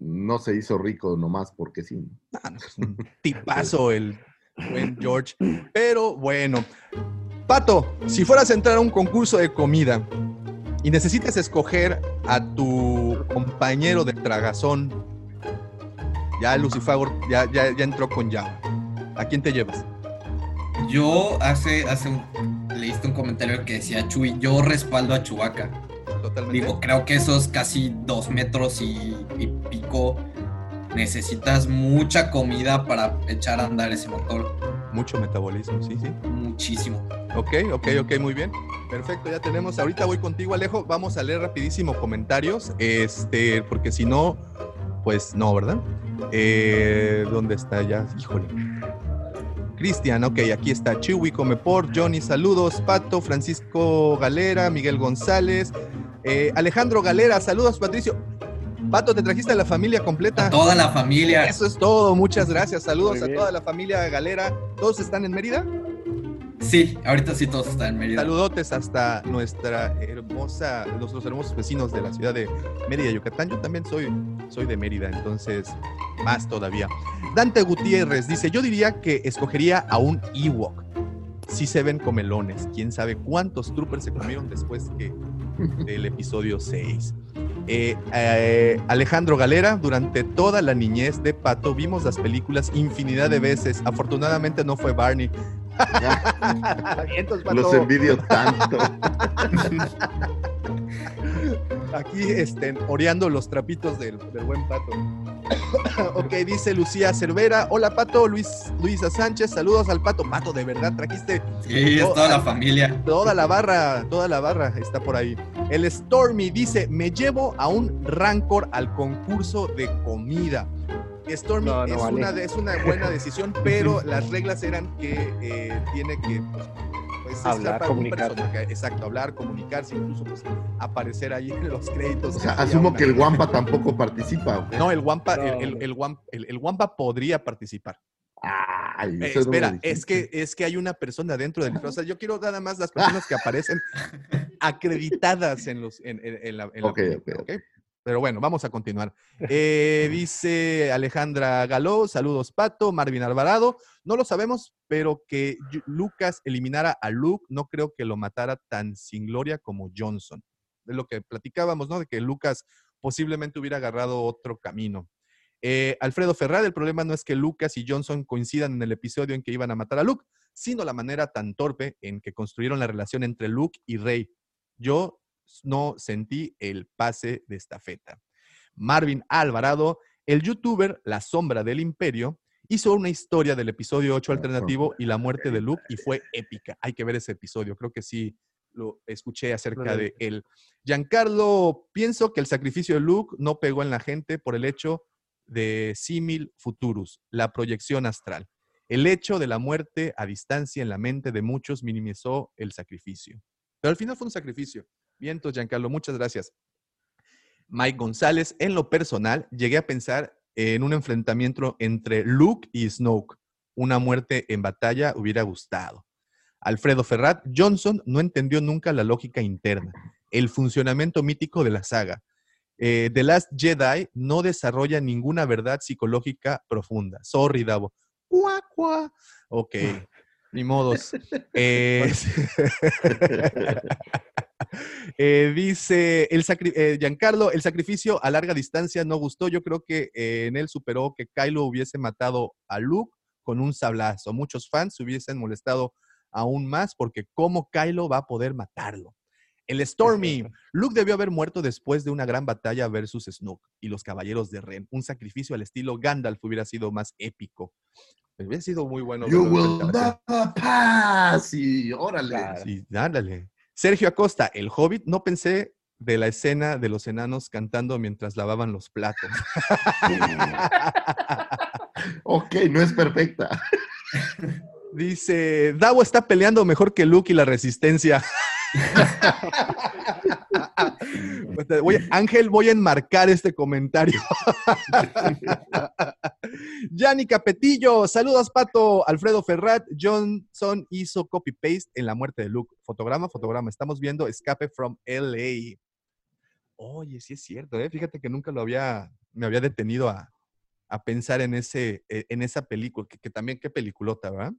no se hizo rico nomás porque sí. Ah, no, pues, un tipazo el buen George. Pero bueno, Pato, si fueras a entrar a un concurso de comida y necesitas escoger a tu compañero de tragazón, ya Lucifago ya, ya, ya entró con ya. ¿A quién te llevas? Yo hace, hace un, leíste un comentario que decía Chuy, yo respaldo a Chubaca. Totalmente. Digo, creo que esos casi dos metros y, y pico necesitas mucha comida para echar a andar ese motor. Mucho metabolismo, sí, sí. Muchísimo. Ok, ok, ok, muy bien. Perfecto, ya tenemos. Ahorita voy contigo, Alejo. Vamos a leer rapidísimo comentarios. Este, porque si no, pues no, ¿verdad? Eh, ¿Dónde está ya? Híjole. Cristian, ok, aquí está. Chiwi Comeport, Johnny, saludos. Pato, Francisco Galera, Miguel González, eh, Alejandro Galera, saludos, Patricio. Pato, te trajiste a la familia completa. A toda la familia. Eso es todo, muchas gracias. Saludos a toda la familia Galera. ¿Todos están en Mérida? Sí, ahorita sí todos están en Mérida. Saludotes hasta nuestra hermosa, los, los hermosos vecinos de la ciudad de Mérida, Yucatán. Yo también soy, soy de Mérida, entonces más todavía. Dante Gutiérrez dice, yo diría que escogería a un Ewok. Sí se ven comelones. Quién sabe cuántos troopers se comieron después que del episodio 6. Eh, eh, Alejandro Galera, durante toda la niñez de Pato vimos las películas infinidad de veces. Afortunadamente no fue Barney. Los envidio tanto. Aquí estén oreando los trapitos del, del buen Pato. ok, dice Lucía Cervera. Hola, Pato. Luis, Luisa Sánchez. Saludos al Pato. Pato, de verdad, trajiste Sí, es toda la familia. toda la barra. Toda la barra está por ahí. El Stormy dice: Me llevo a un Rancor al concurso de comida. Stormy No, no es, vale. una es una buena decisión, pero las reglas eran que eh, tiene que pues, pues, Hablar, comunicar. Exacto, hablar, comunicarse, incluso pues, aparecer ahí en los créditos. O sea, asumo que el Wampa tampoco participa. No, el Wampa, el, No, el, el Wam- el- el Wampa podría participar. Ay, Eh, espera, es que, es que hay una persona dentro del disfraz. O sea, yo quiero nada más las personas que aparecen acreditadas en, los, en, en- en la, en la Ok, película, ok, ¿ok? Pero bueno, vamos a continuar. Eh, dice Alejandra Galó, saludos Pato, Marvin Alvarado. No lo sabemos, pero que Lucas eliminara a Luke, no creo que lo matara tan sin gloria como Johnson. De lo que platicábamos, ¿no? De que Lucas posiblemente hubiera agarrado otro camino. Eh, Alfredo Ferrad, el problema no es que Lucas y Johnson coincidan en el episodio en que iban a matar a Luke, sino la manera tan torpe en que construyeron la relación entre Luke y Rey. Yo no sentí el pase de estafeta. Marvin Alvarado, el youtuber La Sombra del Imperio, hizo una historia del episodio 8 alternativo y la muerte de Luke y fue épica. Hay que ver ese episodio, creo que sí lo escuché acerca de él. Giancarlo, pienso que el sacrificio de Luke no pegó en la gente por el hecho de Simil Futurus, la proyección astral. El hecho de la muerte a distancia en la mente de muchos minimizó el sacrificio. Pero al final fue un sacrificio. Vientos, Giancarlo, muchas gracias. Mike González, en lo personal, llegué a pensar en un enfrentamiento entre Luke y Snoke. Una muerte en batalla hubiera gustado. Alfredo Ferrat, Johnson no entendió nunca la lógica interna, el funcionamiento mítico de la saga. Eh, The Last Jedi no desarrolla ninguna verdad psicológica profunda. Sorry, Davo. Cuá, cuá. Ok, ni modos. Eh, eh, dice el sacri- eh, Giancarlo, el sacrificio a larga distancia no gustó. Yo creo que eh, en él superó que Kylo hubiese matado a Luke con un sablazo. Muchos fans se hubiesen molestado aún más porque cómo Kylo va a poder matarlo. El Stormy, Luke debió haber muerto después de una gran batalla versus Snoke y los caballeros de Ren. Un sacrificio al estilo Gandalf hubiera sido más épico. Hubiera sido muy bueno. You will pass. Y órale. Sí, ándale. Sergio Acosta, el Hobbit, no pensé de la escena de los enanos cantando mientras lavaban los platos. Ok, no es perfecta. Dice, Davo está peleando mejor que Luke y la resistencia. Pues voy- Ángel, voy a enmarcar este comentario. Yanni Capetillo, saludos Pato, Alfredo Ferrat, Johnson hizo copy-paste en la muerte de Luke. Fotograma, fotograma, estamos viendo Escape from LA. Oye, sí es cierto, ¿eh? fíjate que nunca lo había, me había detenido a, a pensar en, ese, eh, en esa película, que, que también qué peliculota, ¿verdad?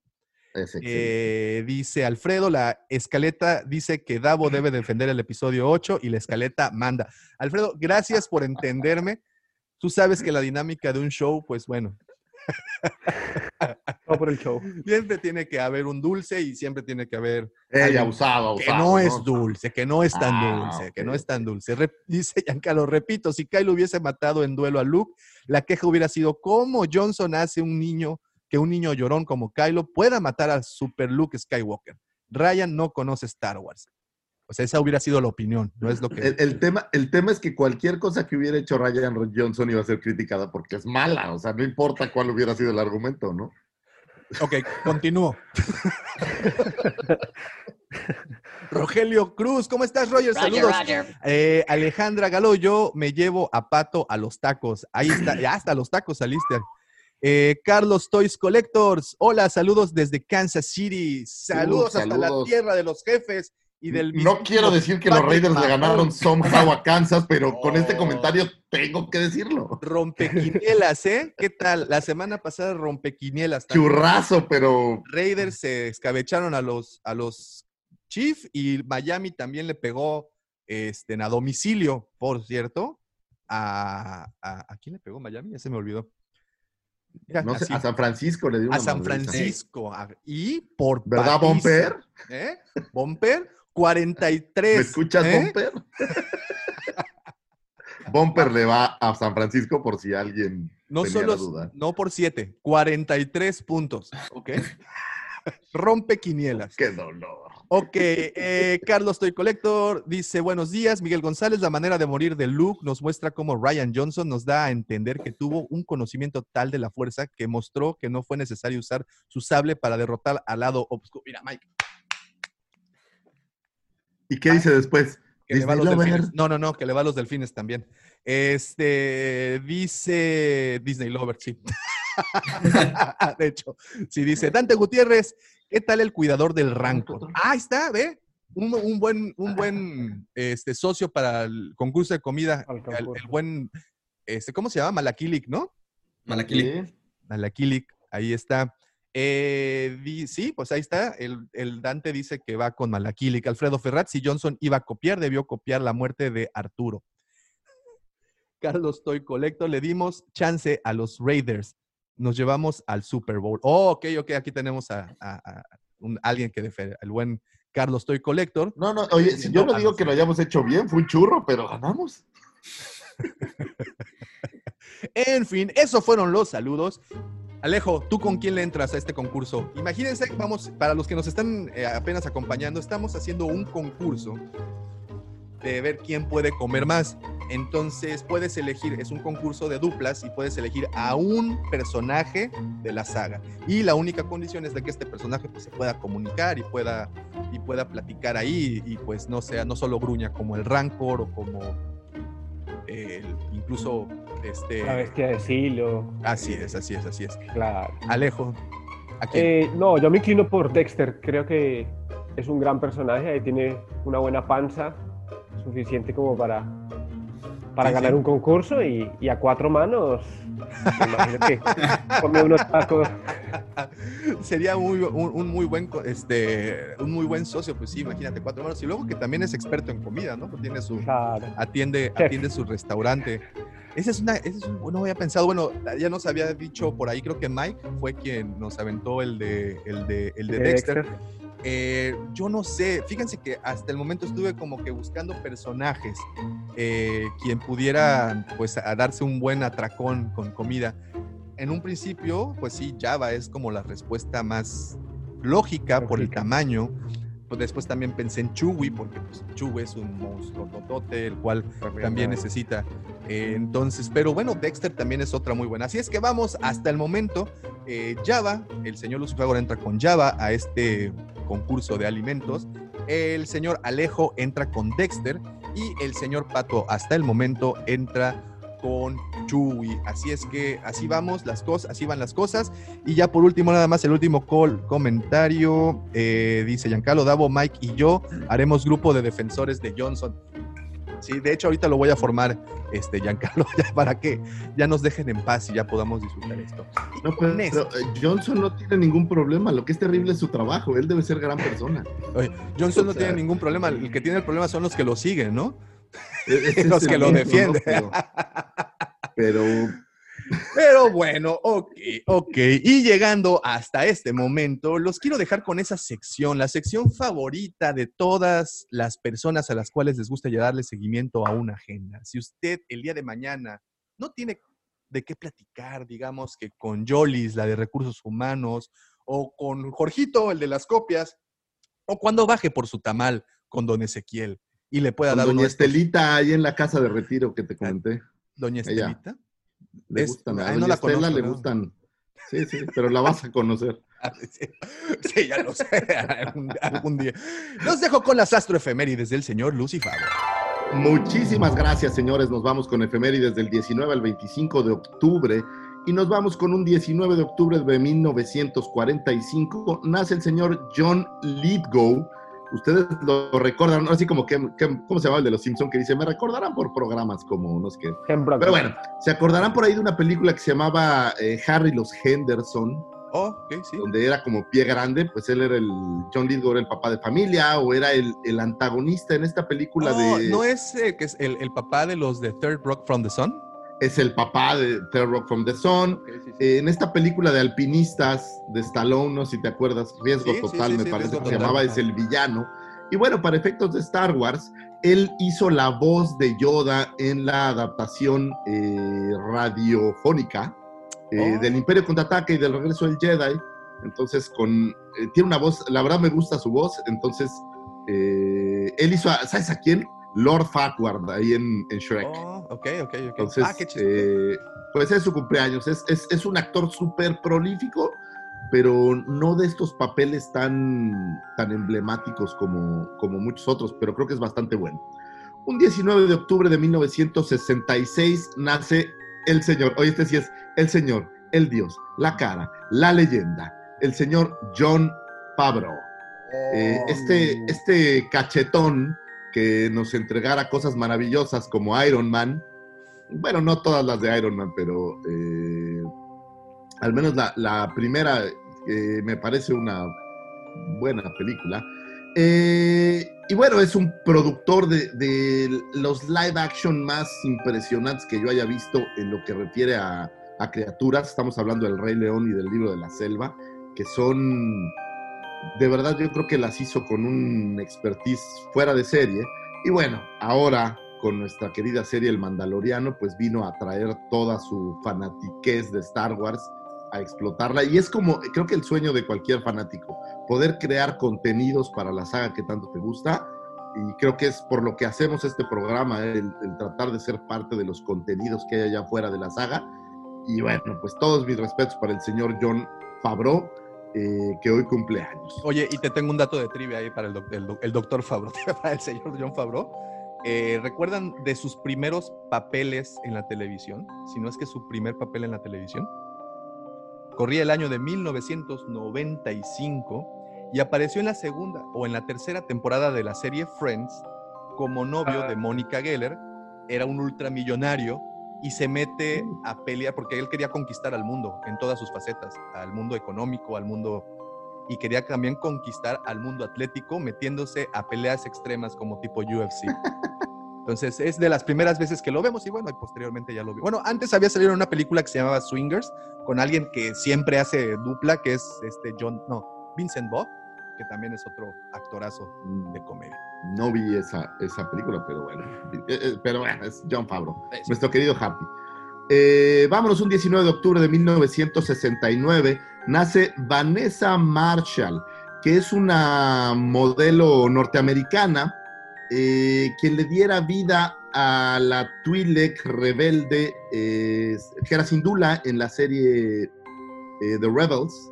Eh, dice Alfredo, la escaleta dice que Davo debe defender el episodio 8 y la escaleta manda. Alfredo, gracias por entenderme. Tú sabes que la dinámica de un show, pues bueno, Todo por el show. Siempre tiene que haber un dulce y siempre tiene que haber Ey, alguien abusado, que no es dulce, que no es tan Ah, dulce, que no es tan dulce. Rep- dice Giancarlo, repito, si Kyle hubiese matado en duelo a Luke, la queja hubiera sido cómo Johnson hace un niño, que un niño llorón como Kylo pueda matar al Super Luke Skywalker. Ryan no conoce Star Wars. O sea, esa hubiera sido la opinión, no es lo que... El, el tema, el tema es que cualquier cosa que hubiera hecho Ryan Johnson iba a ser criticada porque es mala. O sea, no importa cuál hubiera sido el argumento, ¿no? Ok, continúo. Rogelio Cruz, ¿cómo estás, Roger? Roger, Saludos. Roger. Eh, Alejandra Galo, yo me llevo a Pato a los tacos. Ahí está, ya hasta los tacos saliste. Eh, Carlos Toys Collectors, hola, saludos desde Kansas City. Saludos hasta la tierra de los jefes y del No quiero decir que los Raiders le ganaron somehow a Kansas, pero con este comentario tengo que decirlo. Rompequinielas, ¿eh? ¿Qué tal? La semana pasada rompequinielas. también. Churrazo, pero Raiders se escabecharon a los, a los Chiefs y Miami también le pegó este, a domicilio, por cierto. A, a, ¿a quién le pegó Miami? Ya se me olvidó. Mira, no sé, a San Francisco le dio una a San. Francisco. a- y por ¿Verdad, Bomper? ¿eh? Bomper, 43. ¿Me escuchas, ¿eh? Bomper? Bomper le va a San Francisco por si alguien No tenía solo, la duda. no por 7, 43 puntos. ¿Ok? Rompe quinielas. Qué dolor. Ok, eh, Carlos Toy Collector dice, buenos días, Miguel González, la manera de morir de Luke nos muestra cómo Ryan Johnson nos da a entender que tuvo un conocimiento tal de la fuerza que mostró que no fue necesario usar su sable para derrotar al lado oscuro. Mira, Mike, ¿Y qué dice después? que le va a los delfines. No, no, no, que le va a los delfines también. Este, dice Disney Lover, sí. de hecho, sí dice Dante Gutiérrez, ¿qué tal el cuidador del Rancor? Ah, ahí está, ve. Un, un buen, un buen este, socio para el concurso de comida. El, el buen, este, ¿cómo se llama? Malaquilik, ¿no? Malakili. Sí. Malaquilik, ahí está. Eh, di- sí, pues ahí está. El, el Dante dice que va con Malaquilik. Alfredo Ferrat, si Johnson iba a copiar, debió copiar la muerte de Arturo. Carlos Toy Colecto, le dimos chance a los Raiders. Nos llevamos al Super Bowl. Oh, ok, ok, aquí tenemos a, a- a un- alguien que defiende, el buen Carlos Toy Collector. No, no, oye, si yo no digo que lo hayamos hecho bien, fue un churro, pero ganamos. En fin, esos fueron los saludos. Alejo, ¿tú con quién le entras a este concurso? Imagínense, vamos, para los que nos están eh, apenas acompañando, estamos haciendo un concurso de ver quién puede comer más. Entonces puedes elegir, es un concurso de duplas y puedes elegir a un personaje de la saga. Y la única condición es de que este personaje pues, se pueda comunicar y pueda, y pueda platicar ahí y pues no sea, no solo gruña como el Rancor o como incluso este... La bestia de Silo. Así es, así es, así es. Claro. Alejo, ¿a quién? Eh, no, yo me inclino por Dexter. Creo que es un gran personaje. Ahí tiene una buena panza, suficiente como para, para Sí, ganar sí. un concurso y, y a cuatro manos. Me imagino que come unos tacos. Sería muy, un, un muy buen este un muy buen socio, pues sí, imagínate, cuatro manos. Y luego que también es experto en comida, ¿no? Pues tiene su, Claro. atiende, Chef. atiende su restaurante. Esa es una, ese es un, no había pensado, bueno, ya nos había dicho por ahí, creo que Mike fue quien nos aventó el de, el de, el de De Dexter. Dexter. Eh, yo no sé, fíjense que hasta el momento estuve como que buscando personajes eh, quien pudiera pues a darse un buen atracón con comida. En un principio, pues sí, Java es como la respuesta más lógica por el Lógica. tamaño. Pues después también pensé en Chewie, porque pues, Chewie es un monstruo totote, el cual también necesita. eh, entonces, pero bueno, Dexter también es otra muy buena. Así es que vamos hasta el momento. eh, Java, el señor Lucifer ahora entra con Java a este concurso de alimentos. El señor Alejo entra con Dexter y el señor Pato hasta el momento entra con Chewie. Así es que así vamos las cosas, así van las cosas. Y ya por último, nada más el último call, comentario. eh, dice Giancarlo Davo, Mike y yo haremos grupo de defensores de Johnson. Sí, de hecho ahorita lo voy a formar, este, Giancarlo, ya para que ya nos dejen en paz y ya podamos disfrutar esto. No, con pero, esto- pero, eh, Johnson no tiene ningún problema. Lo que es terrible es su trabajo. Él debe ser gran persona. Oye, Johnson no O sea- tiene ningún problema, el que tiene el problema son los que lo siguen, ¿no? E- ese Los que lo defienden. Pero, pero Pero bueno, ok, ok. Y llegando hasta este momento, los quiero dejar con esa sección, la sección favorita de todas las personas a las cuales les gusta darle seguimiento a una agenda. Si usted el día de mañana no tiene de qué platicar, digamos que con Jolis, la de recursos humanos, o con Jorgito, el de las copias, o cuando baje por su tamal con don Ezequiel y le pueda Con dar Doña Estelita ahí en la casa de retiro que te comenté. Doña Ella. Estelita. Le Es- gustan, a ay, no Doña la Estela conozco, le ¿no? gustan. Sí, sí, pero la vas a conocer. Ah, Sí, sí, ya lo sé. algún, algún día. Los dejo con las astroefemérides del señor Lucifer. Muchísimas gracias, señores. Nos vamos con efemérides del 19 al 25 de octubre. Y nos vamos con un 19 de octubre de 1945. Nace el señor John Lithgow. Ustedes lo recordarán, así como que, que- ¿cómo se llama el de los Simpsons? Que dice, me recordarán por programas como, no sé qué. Ken Brockman. Pero bueno, se acordarán por ahí de una película que se llamaba eh, Harry los Henderson, Oh, ok, sí. donde era como pie grande, pues él era el, John Lithgow era el papá de familia, o era el, el antagonista en esta película Oh, de... ¿No es eh, que es el, el papá de los de Third Rock from the Sun? Es el papá de Rock from the Sun. Ok, sí, sí. En esta película de alpinistas de Stallone, no si te acuerdas, Riesgo Sí, Total, me parece que se llamaba, es el villano. Y bueno, para efectos de Star Wars, él hizo la voz de Yoda en la adaptación eh, radiofónica eh, Oh. del Imperio Contraataque y del Regreso del Jedi. Entonces, con, eh, tiene una voz, la verdad me gusta su voz. Entonces, él hizo, a- ¿sabes a quién? Lord Farquaad, ahí en, en Shrek. Oh, ok, ok, ok. Entonces, ah, qué eh, pues es su cumpleaños. Es, es, es un actor súper prolífico, pero no de estos papeles tan, tan emblemáticos como, como muchos otros, pero creo que es bastante bueno. Un 19 de octubre de 1966 nace el señor, oye, este sí es el señor, el dios, la cara, la leyenda, el señor John Favreau. Eh, este, este cachetón que nos entregara cosas maravillosas como Iron Man. Bueno, no todas las de Iron Man, pero eh, al menos la, primera eh, me parece una buena película. Eh, y bueno, es un productor de, los live action más impresionantes que yo haya visto en lo que refiere a criaturas. Estamos hablando del Rey León y del libro de la selva, que son de verdad yo creo que las hizo con un expertise fuera de serie. Y bueno, ahora con nuestra querida serie El Mandaloriano, pues vino a traer toda su fanatiquez de Star Wars a explotarla. Y es como, creo que el sueño de cualquier fanático, poder crear contenidos para la saga que tanto te gusta. Y creo que es por lo que hacemos este programa, el, el tratar de ser parte de los contenidos que hay allá afuera de la saga. Y bueno, pues todos mis respetos para el señor John Favreau, eh, que hoy cumple años. Oye, y te tengo un dato de trivia ahí para el, doc- el doc- el doctor Favreau, para el señor John Favreau. Eh, ¿Recuerdan de sus primeros papeles en la televisión? Si no es que su primer papel en la televisión. Corría el año de 1995 y apareció en la segunda o en la tercera temporada de la serie Friends como novio de Mónica Geller. Era un ultramillonario y se mete a pelear porque él quería conquistar al mundo en todas sus facetas, al mundo económico, al mundo y quería también conquistar al mundo atlético metiéndose a peleas extremas como tipo UFC. Entonces es de las primeras veces que lo vemos y bueno, y posteriormente ya lo vi. Bueno, antes había salido una película que se llamaba Swingers con alguien que siempre hace dupla, que es este John, no, Vincent Vaughn, que también es otro actorazo de comedia. No vi esa, esa película, pero bueno. Eh, eh, Pero bueno, es John Favreau, Eso. nuestro querido Happy. Eh, vámonos, un 19 de octubre de 1969 nace Vanessa Marshall, que es una modelo norteamericana eh, quien le diera vida a la Twi'lek rebelde eh, Hera Syndulla en la serie eh, The Rebels,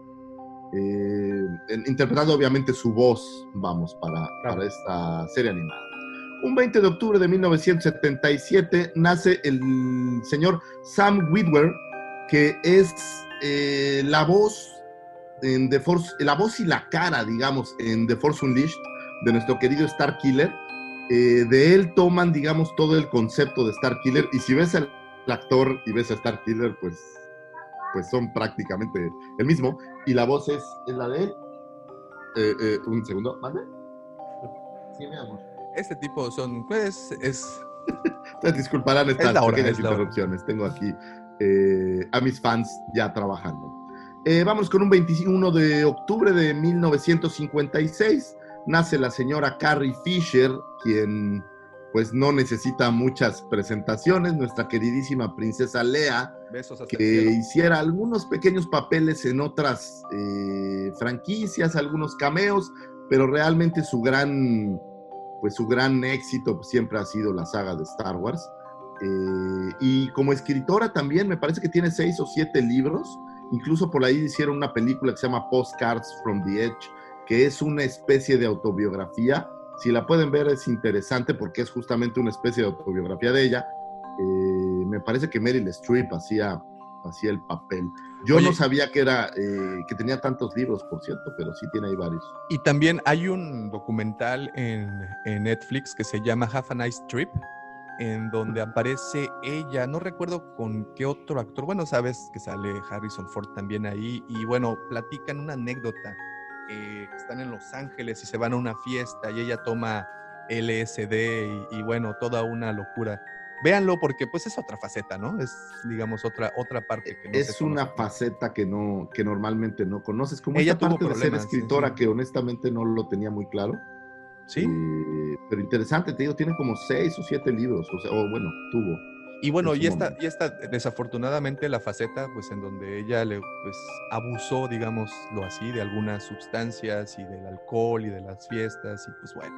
eh, interpretando obviamente su voz, vamos, para, para esta serie animada. Un 20 de octubre de 1977 nace el señor Sam Witwer, que es eh, la voz en The Force, la voz y la cara, digamos, en The Force Unleashed de nuestro querido Star Killer. Eh, de él toman, digamos, todo el concepto de Star Killer. Y si ves al actor y ves a Star Killer, pues, pues son prácticamente el mismo. Y la voz es, es la de él. Eh, eh, un segundo, ¿mande? Sí, mi amor. Este tipo son, pues, es... Ustedes disculparán estas Es hora, pequeñas es interrupciones. Tengo aquí eh, a mis fans ya trabajando. Eh, vamos con un 21 de octubre de 1956. Nace la señora Carrie Fisher, quien pues no necesita muchas presentaciones, nuestra queridísima princesa Lea, Besos que hiciera algunos pequeños papeles en otras eh, franquicias, algunos cameos, pero realmente su gran, pues su gran éxito siempre ha sido la saga de Star Wars. Eh, y como escritora también, me parece que tiene seis o siete libros. Incluso por ahí hicieron una película que se llama Postcards from the Edge, que es una especie de autobiografía. Si la pueden ver es interesante porque es justamente una especie de autobiografía de ella. Eh, me parece que Meryl Streep hacía, hacía el papel. Yo Oye. no sabía que era eh, que tenía tantos libros, por cierto, pero sí tiene ahí varios. Y también hay un documental en, en Netflix que se llama Half a Nice Trip, en donde aparece ella, no recuerdo con qué otro actor, bueno, sabes que sale Harrison Ford también ahí, y bueno, platican una anécdota, eh, que están en Los Ángeles y se van a una fiesta y ella toma LSD y, y bueno, toda una locura. Véanlo porque pues es otra faceta, ¿no? Es, digamos, otra, otra parte que no se es una faceta que no que normalmente no conoces. Como Ella esta tuvo parte de ser sí, escritora sí. que honestamente no lo tenía muy claro. Sí. Eh, pero interesante, te digo, tiene como seis o siete libros, o sea, o bueno, tuvo. Y bueno, y esta, momento. y esta desafortunadamente la faceta, pues en donde ella le, pues, abusó, digámoslo así, de algunas sustancias y del alcohol y de las fiestas y pues bueno.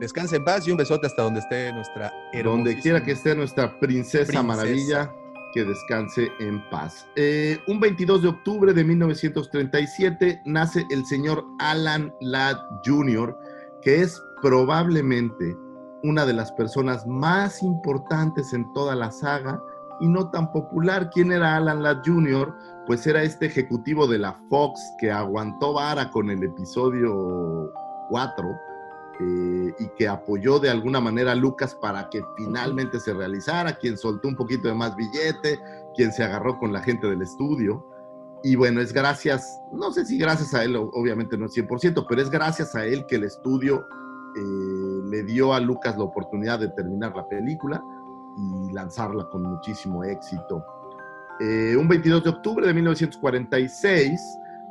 Descansa en paz y un besote hasta donde esté nuestra Donde quiera que hermosísima- esté nuestra princesa, Princesa. maravilla, que descanse en paz. Eh, un 22 de octubre de 1937 nace el señor Alan Ladd Jr., que es probablemente una de las personas más importantes en toda la saga y no tan popular. ¿Quién era Alan Ladd Jr.? Pues era este ejecutivo de la Fox que aguantó vara con el episodio 4 eh, y que apoyó de alguna manera a Lucas para que finalmente se realizara, quien soltó un poquito de más billete, quien se agarró con la gente del estudio. Y bueno, es gracias, no sé si gracias a él, obviamente no es 100%, pero es gracias a él que el estudio eh, le dio a Lucas la oportunidad de terminar la película y lanzarla con muchísimo éxito. Eh, un 22 de octubre de 1946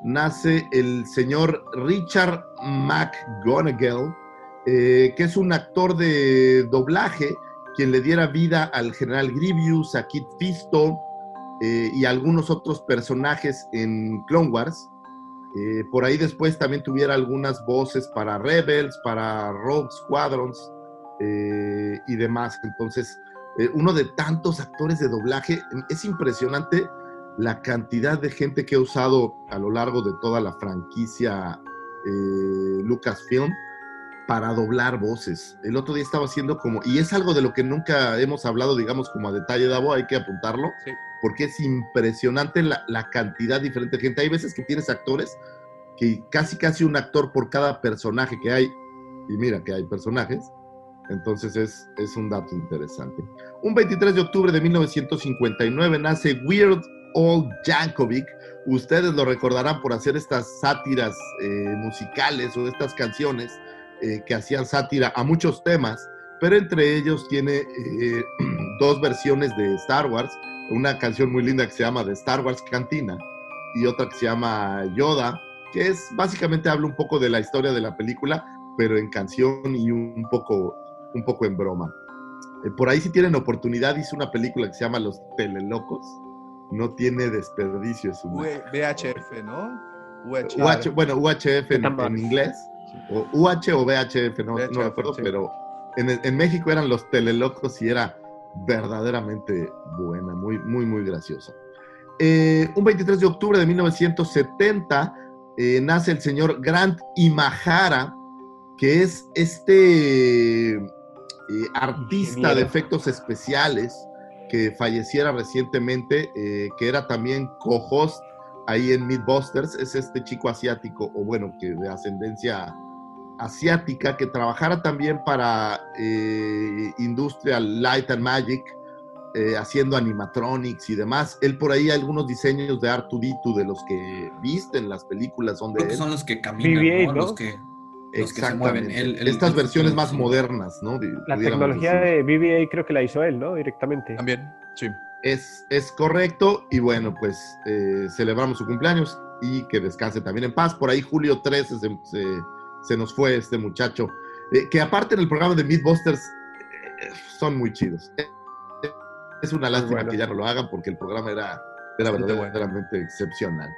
nace el señor Richard McGonagall, eh, que es un actor de doblaje quien le diera vida al general Grievous, a Kit Fisto y a algunos otros personajes en Clone Wars. Eh, por ahí después también tuviera algunas voces para Rebels, para Rogue Squadrons eh, y demás. Entonces, eh, uno de tantos actores de doblaje, es impresionante la cantidad de gente que ha usado a lo largo de toda la franquicia Lucasfilm para doblar voces. El otro día estaba haciendo como, y es algo de lo que nunca hemos hablado, digamos, como a detalle, Davo, hay que apuntarlo, Sí. porque es impresionante la, la cantidad diferente de gente. Hay veces que tienes actores que casi casi un actor por cada personaje que hay, y mira que hay personajes, entonces es, es un dato interesante. Un 23 de octubre de 1959 nace Weird Old Yankovic. Ustedes lo recordarán por hacer estas sátiras eh, musicales o estas canciones eh, que hacían sátira a muchos temas, pero entre ellos tiene eh, dos versiones de Star Wars, una canción muy linda que se llama The Star Wars Cantina y otra que se llama Yoda, que es básicamente habla un poco de la historia de la película, pero en canción y un poco, un poco en broma. Eh, por ahí si tienen oportunidad, hizo una película que se llama Los Telelocos. No tiene desperdicio es una- VHF, ¿no? UH, bueno, UHF en inglés, o UH o VHF, no, no VHF, recuerdo, sí. pero en, en México eran los telelocos y era verdaderamente buena, muy, muy, muy graciosa. Eh, un 23 de octubre de 1970 eh, nace el señor Grant Imahara, que es este eh, artista Ingeniero. de efectos especiales que falleciera recientemente, eh, que era también co-host ahí en Mythbusters, es este chico asiático, o bueno, que de ascendencia asiática, que trabajara también para eh, Industrial Light and Magic, eh, haciendo animatronics y demás. Él por ahí algunos diseños de R2D2 de los que viste en las películas son de Creo que son los que caminan, BB-8, ¿no? ¿no? Los que, los que se mueven. Exactamente. Él- Estas versiones más sí. modernas, ¿no? Di- La tecnología decir. de BB-8 creo que la hizo él, ¿no? Directamente. También, sí. Es, es correcto y bueno, pues eh, celebramos su cumpleaños y que descanse también en paz. Por ahí Julio 13 se, se- se nos fue este muchacho, eh, que aparte en el programa de Mythbusters eh, son muy chidos. Es una lástima bueno. que ya no lo hagan porque el programa era, era bueno. verdaderamente excepcional.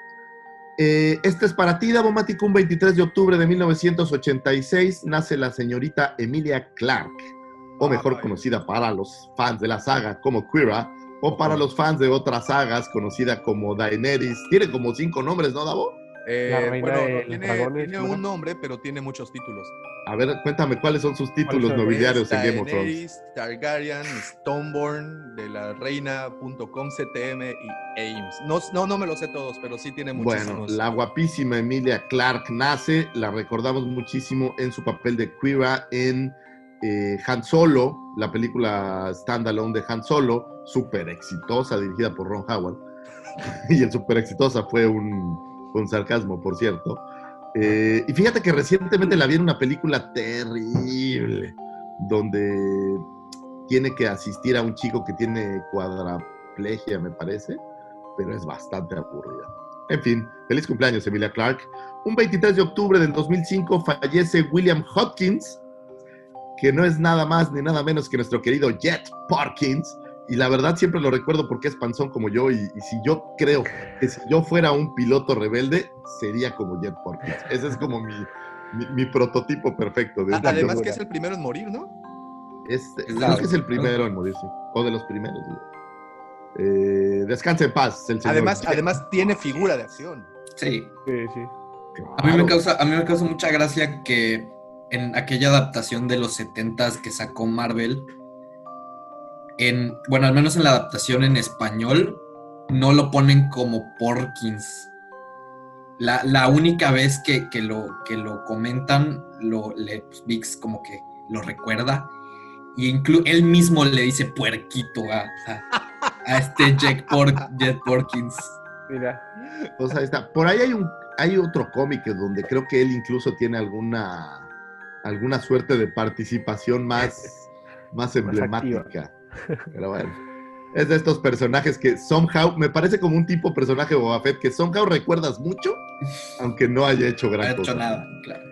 Eh, este es para ti, Davomático. Un 23 de octubre de 1986 nace la señorita Emilia Clarke, o mejor conocida para los fans de la saga como Quira, o para los fans de otras sagas conocida como Daenerys. Tiene como cinco nombres, ¿no, Davo? Eh, bueno, no, tiene, dragones, tiene un nombre, pero tiene muchos títulos. A ver, cuéntame cuáles son sus títulos nobiliarios en Game of Thrones. Daenerys, Targaryen, Stoneborn, de la reina.com, CTM y Ames. No, no, no me los sé todos, pero sí tiene Bueno, muchísimos. la guapísima Emilia Clarke nace, la recordamos muchísimo en su papel de Quira en eh, Han Solo, la película standalone de Han Solo, súper exitosa, dirigida por Ron Howard. y el súper exitosa fue un, sarcasmo, por cierto. Eh, y fíjate que recientemente la vi en una película terrible, donde tiene que asistir a un chico que tiene cuadraplegia, me parece, pero es bastante aburrida. En fin, feliz cumpleaños, Emilia Clarke. Un 23 de octubre del 2005 fallece William Hopkins, que no es nada más ni nada menos que nuestro querido Jet Parkins. Y la verdad siempre lo recuerdo porque es panzón como yo. Y, y si yo creo que si yo fuera un piloto rebelde, sería como Jet Parkins. Ese es como mi, mi, mi prototipo perfecto. De Además que es el primero en morir, ¿no? Es, creo que es el primero en morir, sí. O de los primeros. Eh, descanse en paz, el señor. Además, además tiene figura de acción. Sí. Sí, sí. A mí, me causa, a mí me causa mucha gracia que en aquella adaptación de los 70s que sacó Marvel, en, bueno, al menos en la adaptación en español, no lo ponen como Porkins. La, la única vez que, que lo, que lo comentan, lo, le, pues, Vix como que lo recuerda. Y inclu- él mismo le dice puerquito a, a, este Jack Por- Jet Porkins. Mira. Pues ahí está. Por ahí hay un hay otro cómic donde creo que él incluso tiene alguna alguna suerte de participación más más emblemática. Pero bueno, es de estos personajes que somehow me parece como un tipo personaje de Boba Fett que somehow recuerdas mucho, aunque no haya hecho No gran ha hecho cosa. nada, claro.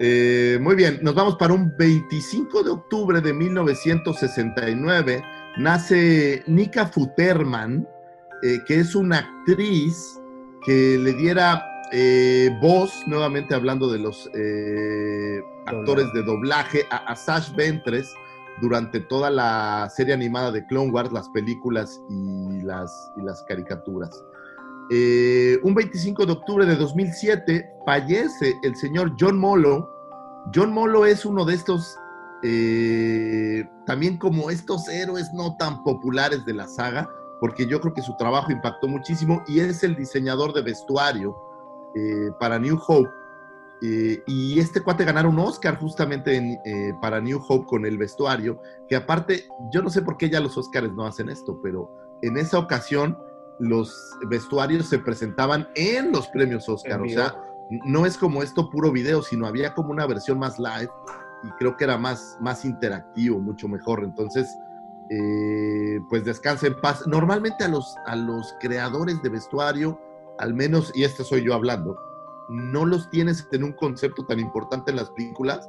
Eh, muy bien, nos vamos para un 25 de octubre de 1969. Nace Nika Futterman, eh, que es una actriz que le diera eh, voz, nuevamente hablando de los eh, actores de doblaje, a, a Sash Ventres durante toda la serie animada de Clone Wars, las películas y las, y las caricaturas. Eh, un 25 de octubre de 2007 fallece el señor John Molo. John Molo es uno de estos, eh, también como estos héroes no tan populares de la saga, porque yo creo que su trabajo impactó muchísimo y es el diseñador de vestuario eh, para New Hope. Eh, y este cuate ganaron un Oscar justamente en, eh, para New Hope con el vestuario, que aparte, yo no sé por qué ya los Oscars no hacen esto, pero en esa ocasión los vestuarios se presentaban en los premios Oscar. O sea, no es como esto puro video, sino había como una versión más live y creo que era más, más interactivo, mucho mejor. Entonces, eh, pues descansa en paz. Normalmente a los, a los creadores de vestuario, al menos, y este soy yo hablando, no los tienes en un concepto tan importante en las películas,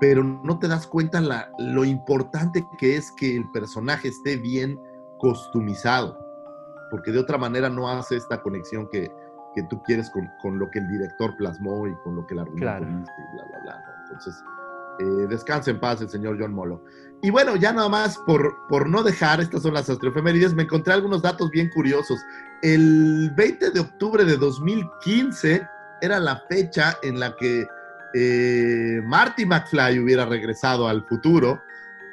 pero no te das cuenta la, lo importante que es que el personaje esté bien costumizado, porque de otra manera no hace esta conexión que, que tú quieres con, con lo que el director plasmó y con lo que el argumento Claro. y bla, bla, bla. Entonces, eh, descanse en paz el señor John Molo. Y bueno, ya nada más por, por no dejar, estas son las astroefemérides, me encontré algunos datos bien curiosos. El 20 de octubre de 2015 era la fecha en la que eh, Marty McFly hubiera regresado al futuro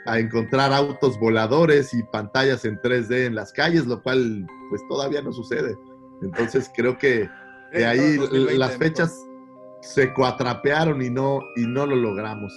a encontrar autos voladores y pantallas en 3D en las calles, lo cual pues todavía no sucede. Entonces creo que de ahí no, 2020 las fechas se cuatrapearon y no, y no lo logramos.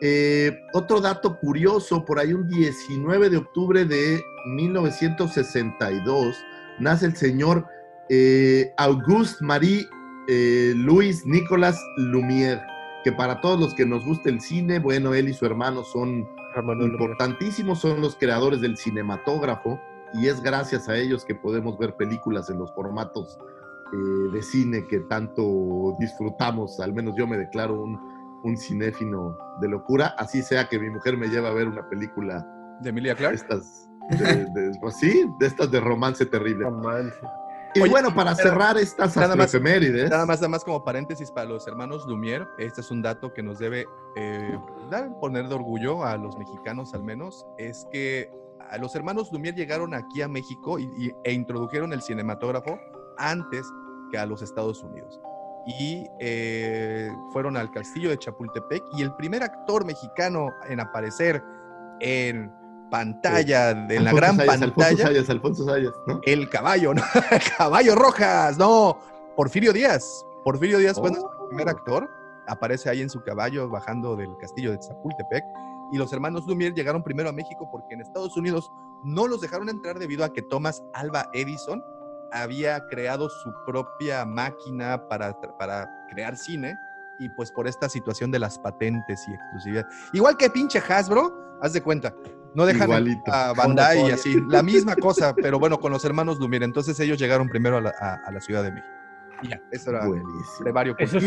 Eh, otro dato curioso, por ahí un 19 de octubre de 1962 nace el señor eh, Auguste Marie eh, Louis Nicolas Lumière, que para todos los que nos gusta el cine, bueno, él y su hermano son Hermano importantísimos, son los creadores del cinematógrafo y es gracias a ellos que podemos ver películas en los formatos eh, de cine que tanto disfrutamos, al menos yo me declaro un, un cinéfilo de locura, así sea que mi mujer me lleva a ver una película ¿De Emilia Clarke? estas, de, de- pues sí, de estas de romance terrible. Romance. Y Oye, bueno, para pero cerrar estas nada más- efemérides, Nada más, nada más como paréntesis para los hermanos Lumière, este es un dato que nos debe eh, dar, poner de orgullo a los mexicanos al menos, es que a los hermanos Lumière llegaron aquí a México y- y- e introdujeron el cinematógrafo antes que a los Estados Unidos. Y eh, fueron al castillo de Chapultepec y el primer actor mexicano en aparecer en pantalla, de- en la gran Sayas, Alfonso pantalla, Sayas, Alfonso ¿no? el caballo, ¿no? caballo Rojas, no, Porfirio Díaz. Porfirio Díaz fue Oh. nuestro primer actor, aparece ahí en su caballo bajando del castillo de Chapultepec. Y los hermanos Lumière llegaron primero a México porque en Estados Unidos no los dejaron entrar debido a que Thomas Alva Edison había creado su propia máquina para, para crear cine y pues por esta situación de las patentes y exclusividad. Igual que pinche Hasbro, haz de cuenta, no dejan Igualito. a Bandai y así, la misma cosa, pero bueno, con los hermanos Lumière. Entonces ellos llegaron primero a la, a- a la Ciudad de México. Ya, eso era Buenísimo. brevario. Esos,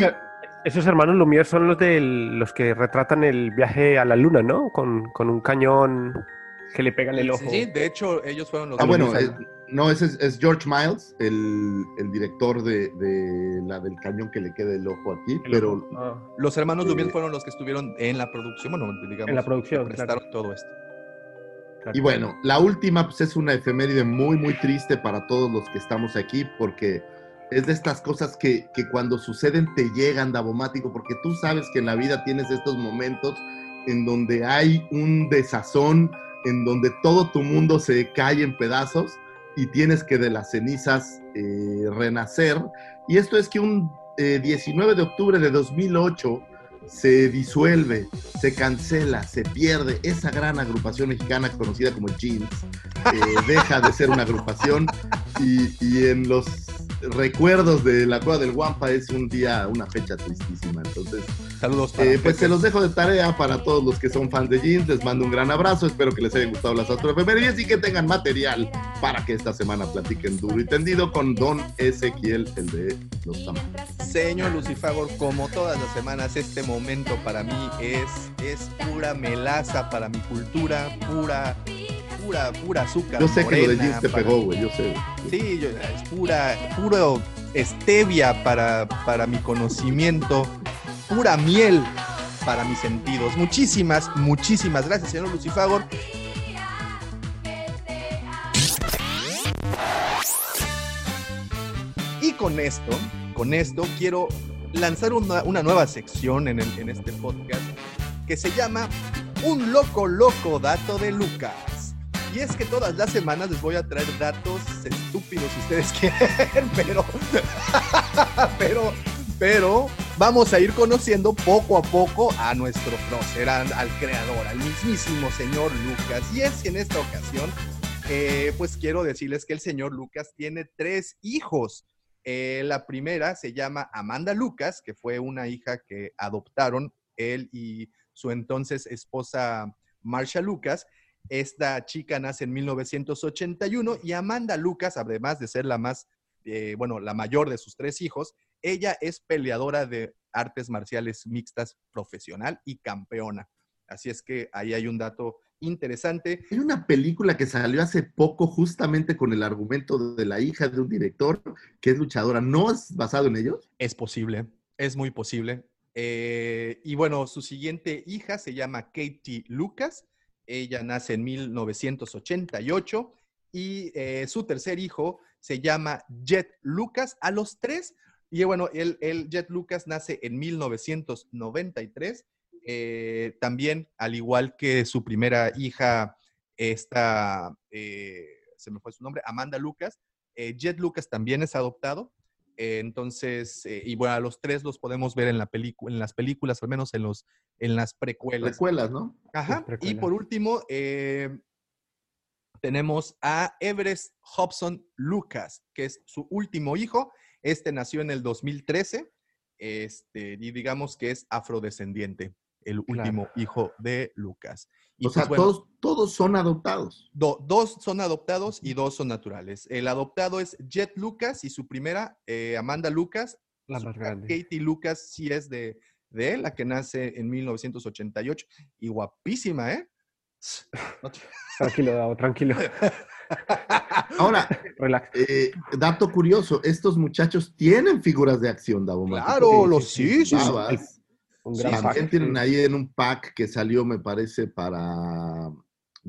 esos hermanos Lumière son los de los que retratan el viaje a la luna, ¿no? Con, con un cañón que le pegan el ojo. Sí, de hecho, ellos fueron los Ah, bueno, eh, no, ese es, es George Miles, el, el director de, de la del cañón que le queda el ojo aquí, El pero ojo. Ah. los hermanos eh, Lumière fueron los que estuvieron en la producción, bueno, digamos, En la producción, que prestaron todo esto. Y bueno, la última pues, es una efeméride muy, muy triste para todos los que estamos aquí, porque es de estas cosas que, que cuando suceden te llegan, Davomático, porque tú sabes que en la vida tienes estos momentos en donde hay un desazón, en donde todo tu mundo se cae en pedazos y tienes que de las cenizas eh, renacer. Y esto es que un eh, 19 de octubre de 2008 se disuelve, se cancela, se pierde esa gran agrupación mexicana conocida como Jeans, eh, deja de ser una agrupación y, y en los recuerdos de la Cueva del Guampa es un día, una fecha tristísima. Entonces, Saludos eh, pues se los dejo de tarea para todos los que son fans de Jeans. Les mando un gran abrazo. Espero que les hayan gustado las astroefemérides y que tengan material para que esta semana platiquen duro y tendido con Don Ezequiel, el de los tamales. Señor Lucifagor, como todas las semanas, este momento para mí es, es pura melaza para mi cultura, pura, pura, pura azúcar. Yo sé que lo de Jeans te para- pegó, güey. Yo sé. Sí, yo- es pura, puro stevia para, para mi conocimiento, pura miel para mis sentidos. Muchísimas, muchísimas gracias, señor Lucifagor. Y con esto, con esto quiero lanzar una, una nueva sección en, el- en este podcast que se llama Un loco loco dato de Lucas. Y es que todas las semanas les voy a traer datos estúpidos si ustedes quieren, pero pero pero vamos a ir conociendo poco a poco a nuestro prócer, al, creador, al mismísimo señor Lucas. Y es que en esta ocasión, eh, pues quiero decirles que el señor Lucas tiene tres hijos. Eh, la primera se llama Amanda Lucas, que fue una hija que adoptaron él y su entonces esposa Marsha Lucas. Esta chica nace en 1981 y Amanda Lucas, además de ser la más, eh, bueno, la mayor de sus tres hijos, ella es peleadora de artes marciales mixtas profesional y campeona. Así es que ahí hay un dato interesante. Hay una película que salió hace poco justamente con el argumento de la hija de un director que es luchadora. ¿No es basado en ellos? Es posible, es muy posible. Eh, y bueno, su siguiente hija se llama Katie Lucas. Ella nace en 1988 y eh, su tercer hijo se llama Jet Lucas. A los tres, y bueno, el, Jet Lucas nace en 1993. eh, también, al igual que su primera hija, esta, eh, se me fue su nombre, Amanda Lucas, Jet Lucas también es adoptado. Eh, entonces, eh, y bueno, a los tres los podemos ver en, la película, en las películas, al menos en, los, en las precuelas. Recuelas, ¿no? Ajá. Y precuelas. por último, eh, tenemos a Everest Hobson Lucas, que es su último hijo. Este nació en el 2013 este, y digamos que es afrodescendiente. El último hijo de Lucas. Y O sea, pues, bueno, todos, todos son adoptados. do- dos son adoptados y dos son naturales. El adoptado es Jet Lucas y su primera, eh, Amanda Lucas. La más grande. Katie Lucas sí es de, de él, la que nace en 1988 y guapísima, ¿eh? Tranquilo, Davo, tranquilo. Ahora, Relax. eh, dato curioso, estos muchachos tienen figuras de acción, Davo. Claro, los sí, sí. Un gran pack. tienen ahí en un pack que salió, me parece, para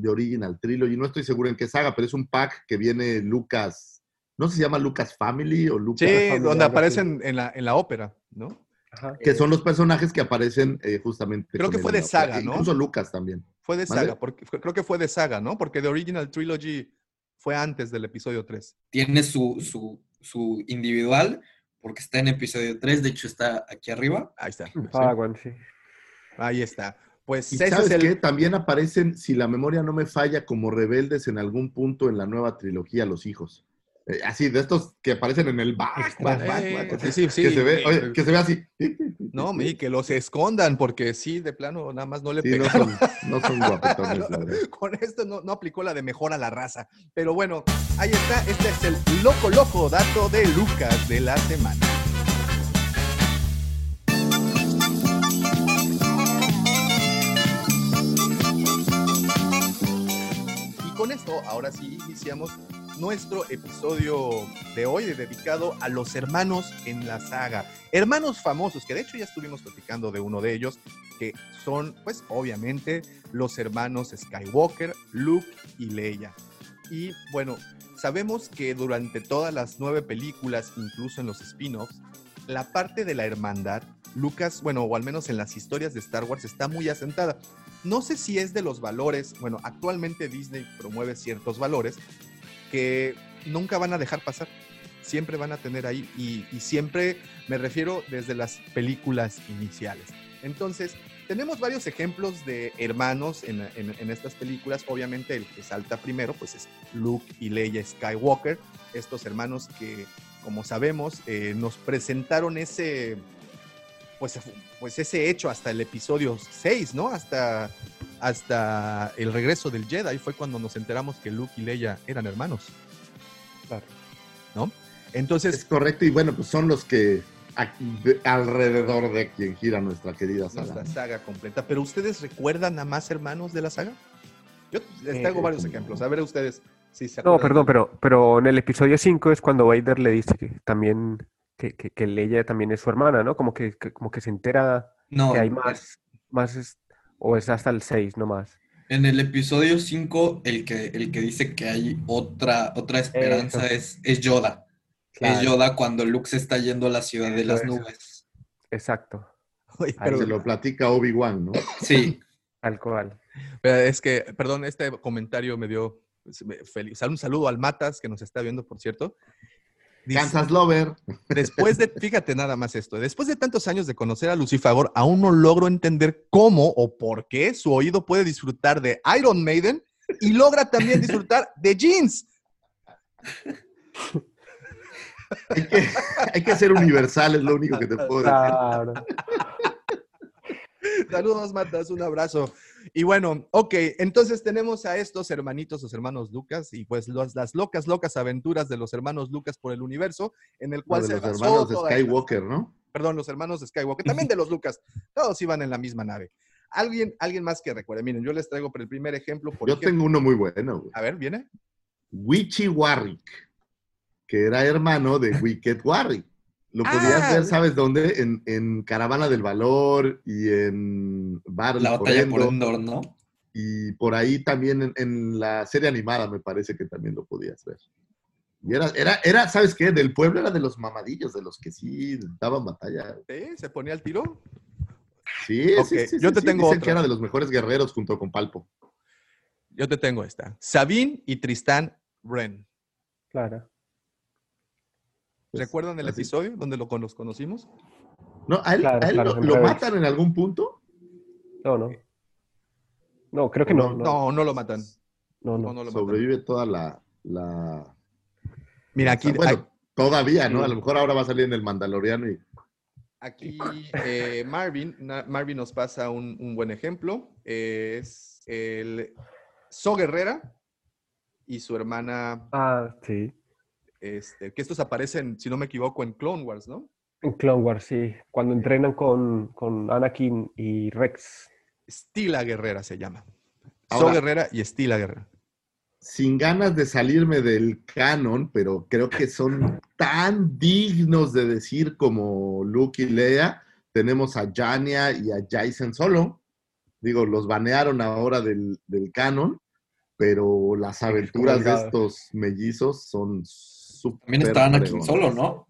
The Original Trilogy. No estoy seguro en qué saga, pero es un pack que viene Lucas. No se llama Lucas Family o Lucas. Sí, donde aparecen en la, en la ópera, ¿no? Ajá. Que son los personajes que aparecen eh, justamente. Creo que fue de ópera. saga, ¿no? Incluso Lucas también. Fue de saga, porque creo que fue de saga, ¿no? Porque The Original Trilogy fue antes del episodio 3. Tiene su, su, su individual, porque está en episodio 3, de hecho está aquí arriba. Ahí está. Padawan, sí. Ahí está. Pues Y ese sabes es el... qué? También aparecen, si la memoria no me falla, como rebeldes en algún punto en la nueva trilogía, los hijos. Eh, así, de estos que aparecen en el back, back, back, back, sí, sí, sí. que, se ve, oye, que se ve así. No, y que los escondan, porque sí, de plano, nada más no le no pegaron. son, no son guapetones, la verdad. Con esto no, no aplicó la de mejor a la raza. Pero bueno, ahí está. Este es el loco, loco dato de Lucas de la semana. Y con esto, ahora sí iniciamos nuestro episodio de hoy dedicado a los hermanos en la saga. Hermanos famosos, que de hecho ya estuvimos platicando de uno de ellos, que son, pues obviamente, los hermanos Skywalker, Luke y Leia. Y bueno, sabemos que durante todas las nueve películas, incluso en los spin-offs, la parte de la hermandad, Lucas, bueno, o al menos en las historias de Star Wars, está muy asentada. No sé si es de los valores, bueno, actualmente Disney promueve ciertos valores que nunca van a dejar pasar. Siempre van a tener ahí y, siempre me refiero desde las películas iniciales. Entonces, tenemos varios ejemplos de hermanos en estas películas. Obviamente el que salta primero pues es Luke y Leia Skywalker, estos hermanos que, como sabemos, eh, nos presentaron ese, pues, pues ese hecho hasta el episodio 6, ¿no? Hasta, hasta el regreso del Jedi fue cuando nos enteramos que Luke y Leia eran hermanos, Claro. ¿no? Entonces, Es correcto, y bueno, pues son los que a- de- alrededor de quien gira nuestra querida saga. nuestra saga completa. Pero ustedes recuerdan a más hermanos de la saga? Yo les traigo Eh, varios ejemplos. A ver ustedes si se No, acuerdan. perdón, pero, pero en el episodio 5 es cuando Vader le dice que también, que, que, que Leia también es su hermana, ¿no? Como que, que- como que se entera No, que hay más, más es- o es hasta el 6, no más. en el episodio 5, el que, el que dice que hay otra, otra esperanza es, es Yoda. Es. Yoda cuando Luke se está yendo a la ciudad de las eso. nubes. Exacto, Oye, Ahí pero- Se lo platica Obi-Wan, ¿no? Sí, tal cual. pero es que, perdón, este comentario me dio pues, feliz. Un saludo al Matas que nos está viendo, por cierto. Dice- Kansas Lover. Después de, fíjate nada más esto, después de tantos años de conocer a Lucifagor, aún no logro entender cómo o por qué su oído puede disfrutar de Iron Maiden y logra también disfrutar de Jeans. Hay que, hay que ser universal, es lo único que te puedo decir. Claro. Saludos, Matas, un abrazo. Y bueno, ok, entonces tenemos a estos hermanitos, los hermanos Lucas, y pues los- las locas, locas aventuras de los hermanos Lucas por el universo, en el cual de se los hermanos de Skywalker, ¿no? perdón, los hermanos de Skywalker, también de los Lucas, todos iban en la misma nave. Alguien, alguien más que recuerde, miren, yo les traigo por el primer ejemplo, por Yo ejemplo- tengo uno muy bueno, güey. a ver, ¿viene? Wichi Warwick, que era hermano de Wicked Warwick. Lo Ah, podías ver, ¿sabes dónde? En, en Caravana del Valor y en Battle la batalla por Endor. ¿no? Y por ahí también en, en la serie animada me parece que también lo podías ver. Y era, era, era, ¿sabes qué? Del pueblo era de los mamadillos, de los que sí daban batalla. ¿Sí? ¿Se ponía al tiro? Sí, Ok, sí, sí, yo sí, te sí, tengo dicen otro. que era de los mejores guerreros junto con Palpo. Yo te tengo esta. Sabine y Tristán Wren. Claro. Pues, ¿Recuerdan el así. episodio donde lo, con- los conocimos? No, a él, Claro, a él claro, lo, matan en algún punto. No, no. No, creo que No, no. No, No, no lo matan. no. No, no. no lo matan. Sobrevive toda la. la Mira, o aquí, sea, bueno, todavía, ¿no? A lo mejor ahora va a salir en el Mandaloriano y Aquí eh, Marvin, na- Marvin nos pasa un, un buen ejemplo. Es el So Guerrera y su hermana, Ah, sí. Este, que estos aparecen, si no me equivoco, en Clone Wars, ¿no? En Clone Wars, sí. Cuando entrenan con, con Anakin y Rex. Stila Guerrera se llama. So Ahora- Guerrera y Stila Guerrera. sin ganas de salirme del canon, pero creo que son tan dignos de decir como Luke y Leia. Tenemos a Jania y a Jason solo. Digo, los banearon ahora del, del canon, pero las aventuras de estos mellizos son súper También Anakin fregonas. solo, ¿no?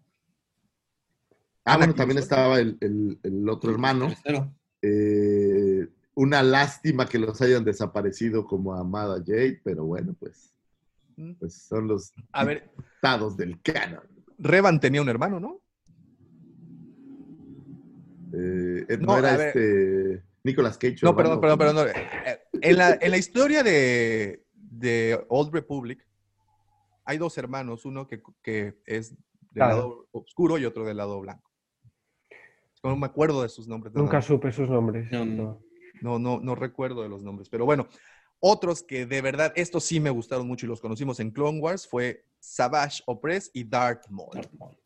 Ah, bueno, también solo. estaba el, el- el otro hermano. Eh, una lástima que los hayan desaparecido como Amada Jade, pero bueno, pues, Mm. pues son los A ver, dictados del canon. Revan tenía un hermano, ¿no? Eh, no, No, era este Nicolas Cage. No, hermano, perdón, perdón, perdón. no. Eh, En la, en la historia de, de Old Republic, hay dos hermanos, uno que, que es del Claro. lado oscuro y otro del lado blanco. No me acuerdo de sus nombres. Nunca supe sus nombres. No, no. No, no, no recuerdo de los nombres. Pero bueno, otros que de verdad, estos sí me gustaron mucho y los conocimos en Clone Wars fue Savage Opress y Darth Maul. Darth Maul.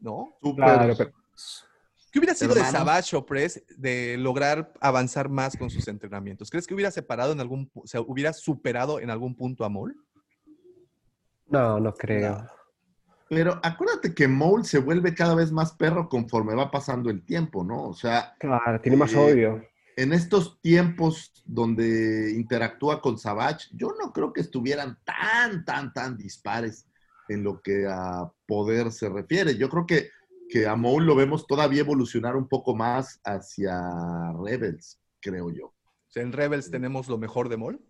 ¿No? Claro, pero ¿Qué hubiera sido de. Savage Opress de lograr avanzar más con sus entrenamientos? ¿Crees que hubiera separado en algún, o sea, hubiera superado en algún punto a Maul? No, no creo. Pero acuérdate que Maul se vuelve cada vez más perro conforme va pasando el tiempo, ¿no? O sea, Claro, tiene más Eh, odio. en estos tiempos donde interactúa con Savage, yo no creo que estuvieran tan, tan, tan dispares en lo que a poder se refiere. Yo creo que, que a Maul lo vemos todavía evolucionar un poco más hacia Rebels, creo yo. O sea, en Rebels tenemos lo mejor de Maul.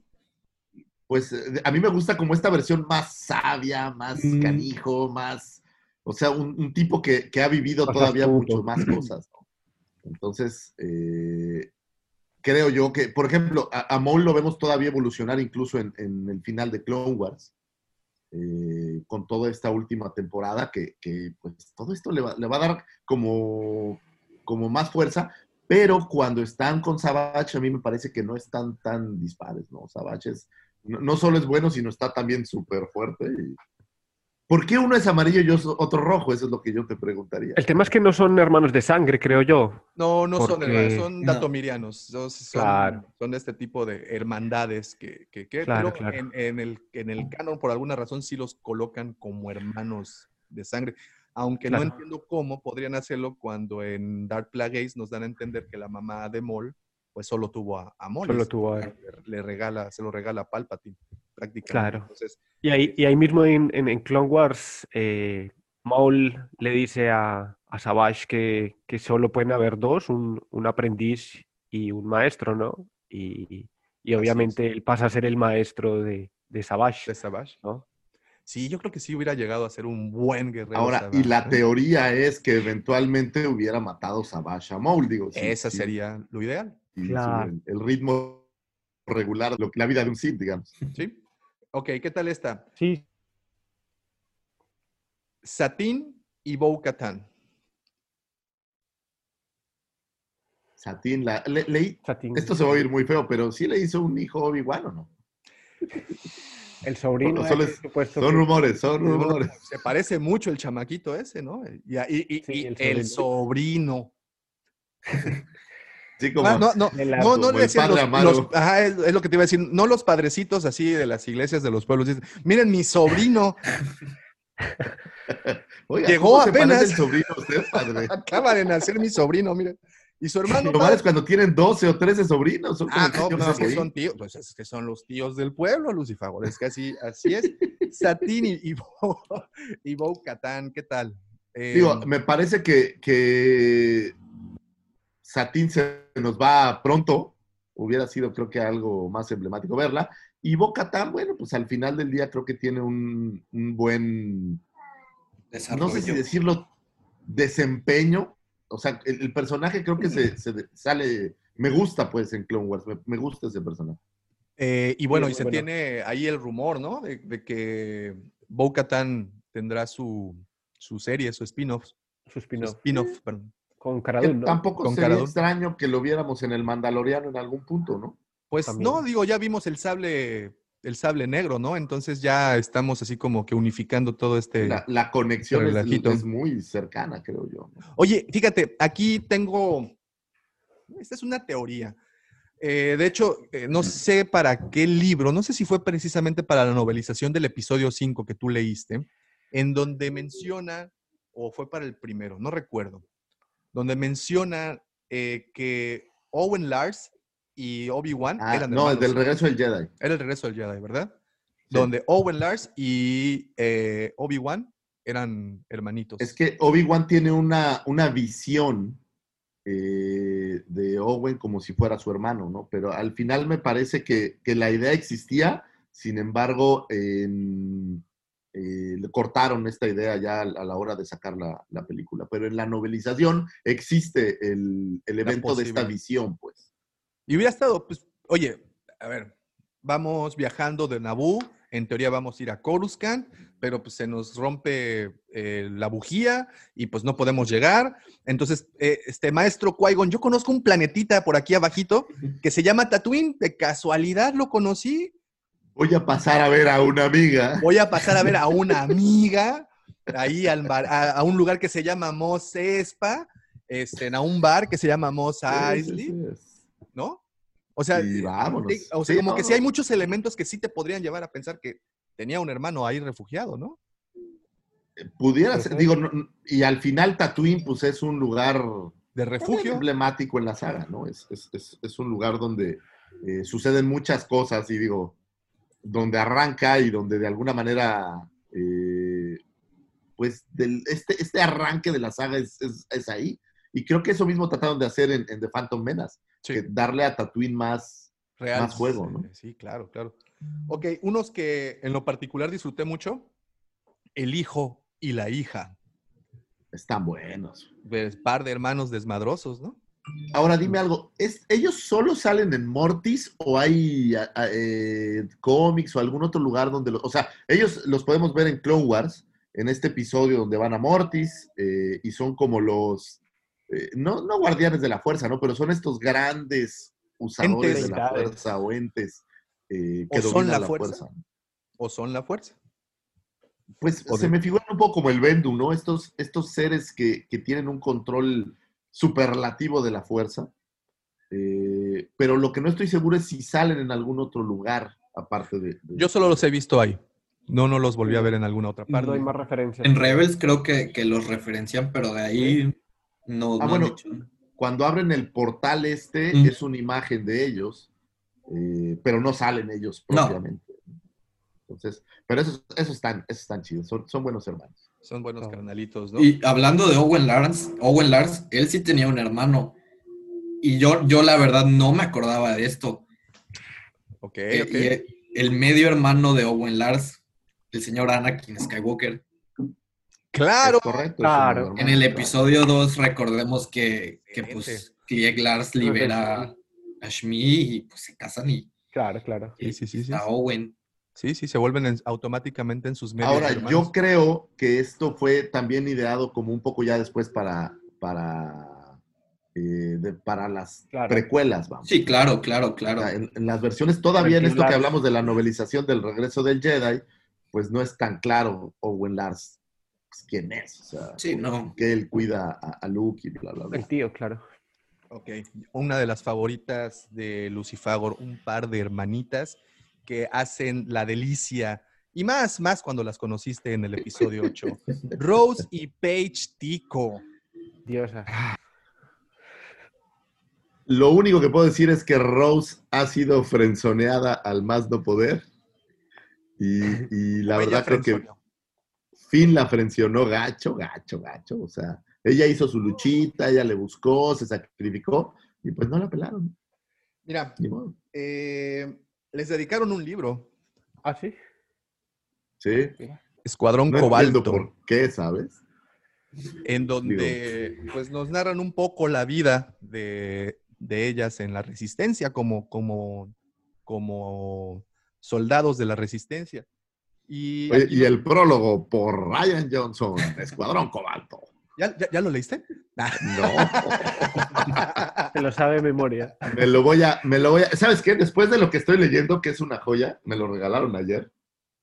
Pues eh, a mí me gusta como esta versión más sabia, más Mm. canijo, más, o sea, un, un tipo que, que ha vivido todavía astuto. mucho más cosas. ¿no? Entonces, eh, creo yo que, por ejemplo, a, a Maul lo vemos todavía evolucionar incluso en, en el final de Clone Wars, eh, con toda esta última temporada, que, que, pues todo esto le va, le va a dar como, como más fuerza, pero cuando están con Savage, a mí me parece que no están tan dispares, ¿no? Savage es, no, solo es bueno, sino está también súper fuerte. y- ¿Por qué uno es amarillo y yo- otro rojo? Eso es lo que yo te preguntaría. El tema es que no son hermanos de sangre, creo yo. No, no son hermanos, son No. datomirianos. Son, son, Claro. son este tipo de hermandades que, que, que- Claro, pero claro. En, en el, en el canon, por alguna razón, sí los colocan como hermanos de sangre. Aunque no entiendo cómo podrían hacerlo cuando en Dark Plagueis nos dan a entender que la mamá de Maul, pues solo tuvo a, a Maul. Solo tuvo a le, él. le regala, se lo regala a Palpatine, prácticamente. Claro. Entonces, Y ahí, y ahí mismo en, en- en Clone Wars, eh, Maul le dice a, a Savage que, que solo pueden haber dos, un, un aprendiz y un maestro, ¿no? Y, y obviamente él pasa a ser el maestro de, de Savage, de Savage. ¿no? Sí, yo creo que sí hubiera llegado a ser un buen guerrero. Ahora, Savage, y la ¿eh? teoría es que eventualmente hubiera matado Savage a Maul, digo. sí, Esa sí, sería lo ideal. Claro. el, el ritmo regular, lo que- la vida de un Sith, digamos. ¿Sí? Ok, ¿qué tal esta? Sí, Satín y Bo Katan. Satín, la, le- leí, Satín. esto se va a oír muy feo, pero sí le hizo un hijo Obi-Wan, ¿o no? El sobrino. Solo- solo ese es- supuesto Son que- rumores, son rumores. Se parece mucho el chamaquito ese, ¿no? Y, y- y- Sí, y el el sobrino. Sí, como, Ah, no, no, la- no, no como le el decían padre los, Amaro. los- ajá, es, es lo que te iba a decir, no los padrecitos así de las iglesias de los pueblos. dicen, Miren, mi sobrino Oiga, llegó ¿cómo se apenas. el sobrino usted, padre? acaba de nacer mi sobrino, miren. Y su hermano. Lo malo es cuando tienen 12 o 13 sobrinos. Son Ah, no, pues es que son tíos, pues es que son los tíos del pueblo, Lucifer. Es que así, así es. Satín y, y, Bo, y Bo Catán, ¿qué tal? Eh, Digo, me parece que, que Satín se nos va pronto. Hubiera sido, creo que, algo más emblemático verla. Y Boca Tan, bueno, pues al final del día creo que tiene un, un buen, Desarrollo. no sé si decirlo, desempeño. O sea, el, el personaje creo que se, sale, me gusta pues en Clone Wars, me, me gusta ese personaje. eh, y bueno, Sí, y se bueno. tiene ahí el rumor, ¿no? De, de que Bo Catán tendrá su, su serie, su spin-off Su su spin-off. spin-off, perdón. Con tampoco Con sería extraño que lo viéramos en el Mandaloriano en algún punto, ¿no? Pues También. no, digo, ya vimos el sable, el sable negro, ¿no? Entonces ya estamos así como que unificando todo este. La, la conexión es, muy cercana, creo yo. ¿no? Oye, fíjate, aquí tengo. Esta es una teoría. Eh, de hecho, eh, no sé para qué libro, no sé si fue precisamente para la novelización del episodio 5 que tú leíste, en donde menciona, o fue para el primero, no recuerdo, donde menciona eh, que Owen Lars y Obi-Wan Ah, eran no, el del regreso del Jedi. Era el regreso del Jedi, ¿verdad? Sí. Donde Owen Lars y eh, Obi-Wan eran hermanitos. Es que Obi-Wan tiene una, una visión eh, de Owen como si fuera su hermano, ¿no? Pero al final me parece que, que la idea existía, sin embargo, en- eh, le cortaron esta idea ya a la hora de sacar la, la película. Pero en la novelización existe el, el evento de esta visión, pues. Y hubiera estado, pues, oye, a ver, vamos viajando de Naboo, en teoría vamos a ir a Coruscant, pero pues se nos rompe eh, la bujía y pues no podemos llegar. Entonces, eh, este maestro Qui-Gon, yo conozco un planetita por aquí abajito que se llama Tatooine, de casualidad lo conocí, Voy a pasar a ver a una amiga. voy a pasar a ver a una amiga ahí al bar- a, a un lugar que se llama Mos Espa, este, a un bar que se llama Mos Sí, sí, Eisley. sí. ¿no? O sea, eh, sí, o sea Sí, como no, que sí hay muchos elementos que sí te podrían llevar a pensar que tenía un hermano ahí refugiado, ¿no? Pudiera Puede ser, digo, no- y al final Tatooine, pues es un lugar De refugio. emblemático en la saga, ¿no? Es, es- es- es un lugar donde eh, suceden muchas cosas y digo, donde arranca y donde de alguna manera, eh, pues del, este, este arranque de la saga es, es- es ahí. Y creo que eso mismo trataron de hacer en, en The Phantom Menace, Sí, que darle a Tatooine más, real. más juego, ¿no? Sí, claro, claro. Ok, unos que en lo particular disfruté mucho, el hijo y la hija. están buenos. Pues, par de hermanos desmadrosos, ¿no? Ahora dime algo, ¿es, ¿ellos solo salen en Mortis o hay a- a- eh, cómics o algún otro lugar donde los... O sea, ellos los podemos ver en Clone Wars, en este episodio donde van a Mortis eh, y son como los... eh, no, no guardianes de la fuerza, ¿no? Pero son estos grandes usadores Entes. de la fuerza o entes eh, O que son dominan la la, fuerza. fuerza. O son la fuerza. Pues O se de- me figuran un poco como el Bendu, ¿no? Estos, estos seres que, que tienen un control superlativo de la fuerza. Eh, pero lo que no estoy seguro es si salen en algún otro lugar, aparte de. de- Yo solo los he visto ahí. No, no los volví a ver en alguna otra parte. No hay más referencias. En Rebels creo que, que los referencian, pero de ahí no, Ah, no bueno, dicho. Cuando abren el portal este, Mm. es una imagen de ellos, eh, pero no salen ellos No. propiamente. Entonces, pero esos, esos están, esos están chidos, son, son buenos hermanos. Son buenos carnalitos, ¿no? Y hablando de Owen Lars, Owen Lars, él sí tenía un hermano. Y yo, yo la verdad no me acordaba de esto. Ok, Eh, ok. y, el medio hermano de Owen Lars, el señor Anakin Skywalker. Claro. Es correcto. Claro. En el episodio 2 recordemos que, que pues Cliegg Lars libera a Shmi y pues se casan y, Claro, claro. Sí, sí, sí, sí. está Owen. Sí, sí, se vuelven en- automáticamente en sus medios Ahora, hermanos. yo creo que esto fue también ideado como un poco ya después para, para, eh, de- para las Claro. precuelas, vamos. Sí, claro, claro, claro. O sea, en, en las versiones, todavía en esto que hablamos de la novelización del regreso del Jedi, pues no es tan claro Owen Lars pues, quién es. O sea, Sí, no. que él cuida a, a Luke y bla, bla, bla. El tío, claro. Ok, una de las favoritas de Lucifagor, un par de hermanitas que hacen la delicia, y más, más cuando las conociste en el episodio 8. Rose y Paige Tico. Diosa. Lo único que puedo decir es que Rose ha sido frenzoneada al más no poder. Y, y la verdad creo que. Finn la frencionó gacho, gacho, gacho. O sea, ella hizo su luchita, ella le buscó, se sacrificó y pues no la pelaron. Mira, eh, les dedicaron un libro, Ah, sí. Sí. Escuadrón No entiendo Cobalto. por qué, ¿sabes? en donde pues nos narran un poco la vida de, de ellas en la resistencia como, como, como soldados de la resistencia. Y, Oye, aquí y el prólogo por Ryan Johnson, Escuadrón Cobalto. ¿Ya, ya, ya lo leíste? Ah. No. Se lo sabe de memoria. Me lo voy a, me lo voy a. ¿Sabes qué? Después de lo que estoy leyendo, que es una joya, me lo regalaron ayer.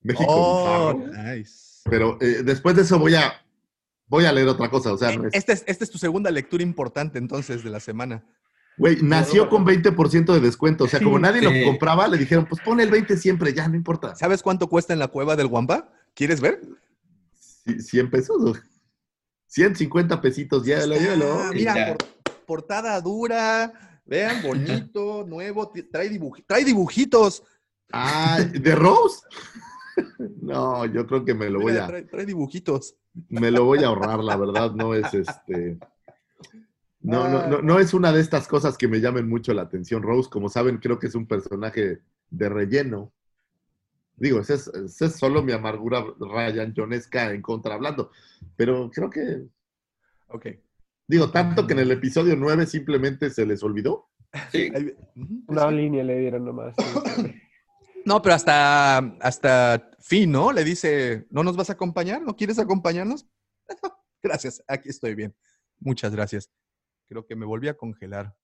México Oh, nice. Pero eh, después de eso voy a, voy a leer otra cosa. O sea, no es- Esta es, esta es tu segunda lectura importante entonces de la semana. güey, nació con 20% de descuento. O sea, como nadie Sí. lo compraba, le dijeron, pues pon el 20 siempre, ya, no importa. ¿Sabes cuánto cuesta en la cueva del Guampa? ¿Quieres ver? Sí, 100 pesos. O 150 pesitos, llévalo, llévalo. Ah, mira, por- portada dura. Vean, bonito, nuevo. Trae, dibuji- trae dibujitos. Ah, ¿de Rose? No, yo creo que me lo voy a, trae, trae dibujitos. me lo voy a ahorrar, la verdad, no es este. No, no, no, no es una de estas cosas que me llamen mucho la atención. Rose, como saben, creo que es un personaje de relleno. Digo, esa es, esa es solo mi amargura Ryan Jonesca en contra hablando. Pero creo que, Ok. digo, tanto que en el episodio 9 simplemente se les olvidó. Sí. Una sí. línea le dieron nomás. sí. No, pero hasta, hasta fin, ¿no? Le dice, ¿no nos vas a acompañar? ¿No quieres acompañarnos? gracias, aquí estoy bien. Muchas gracias. Creo que me volví a congelar.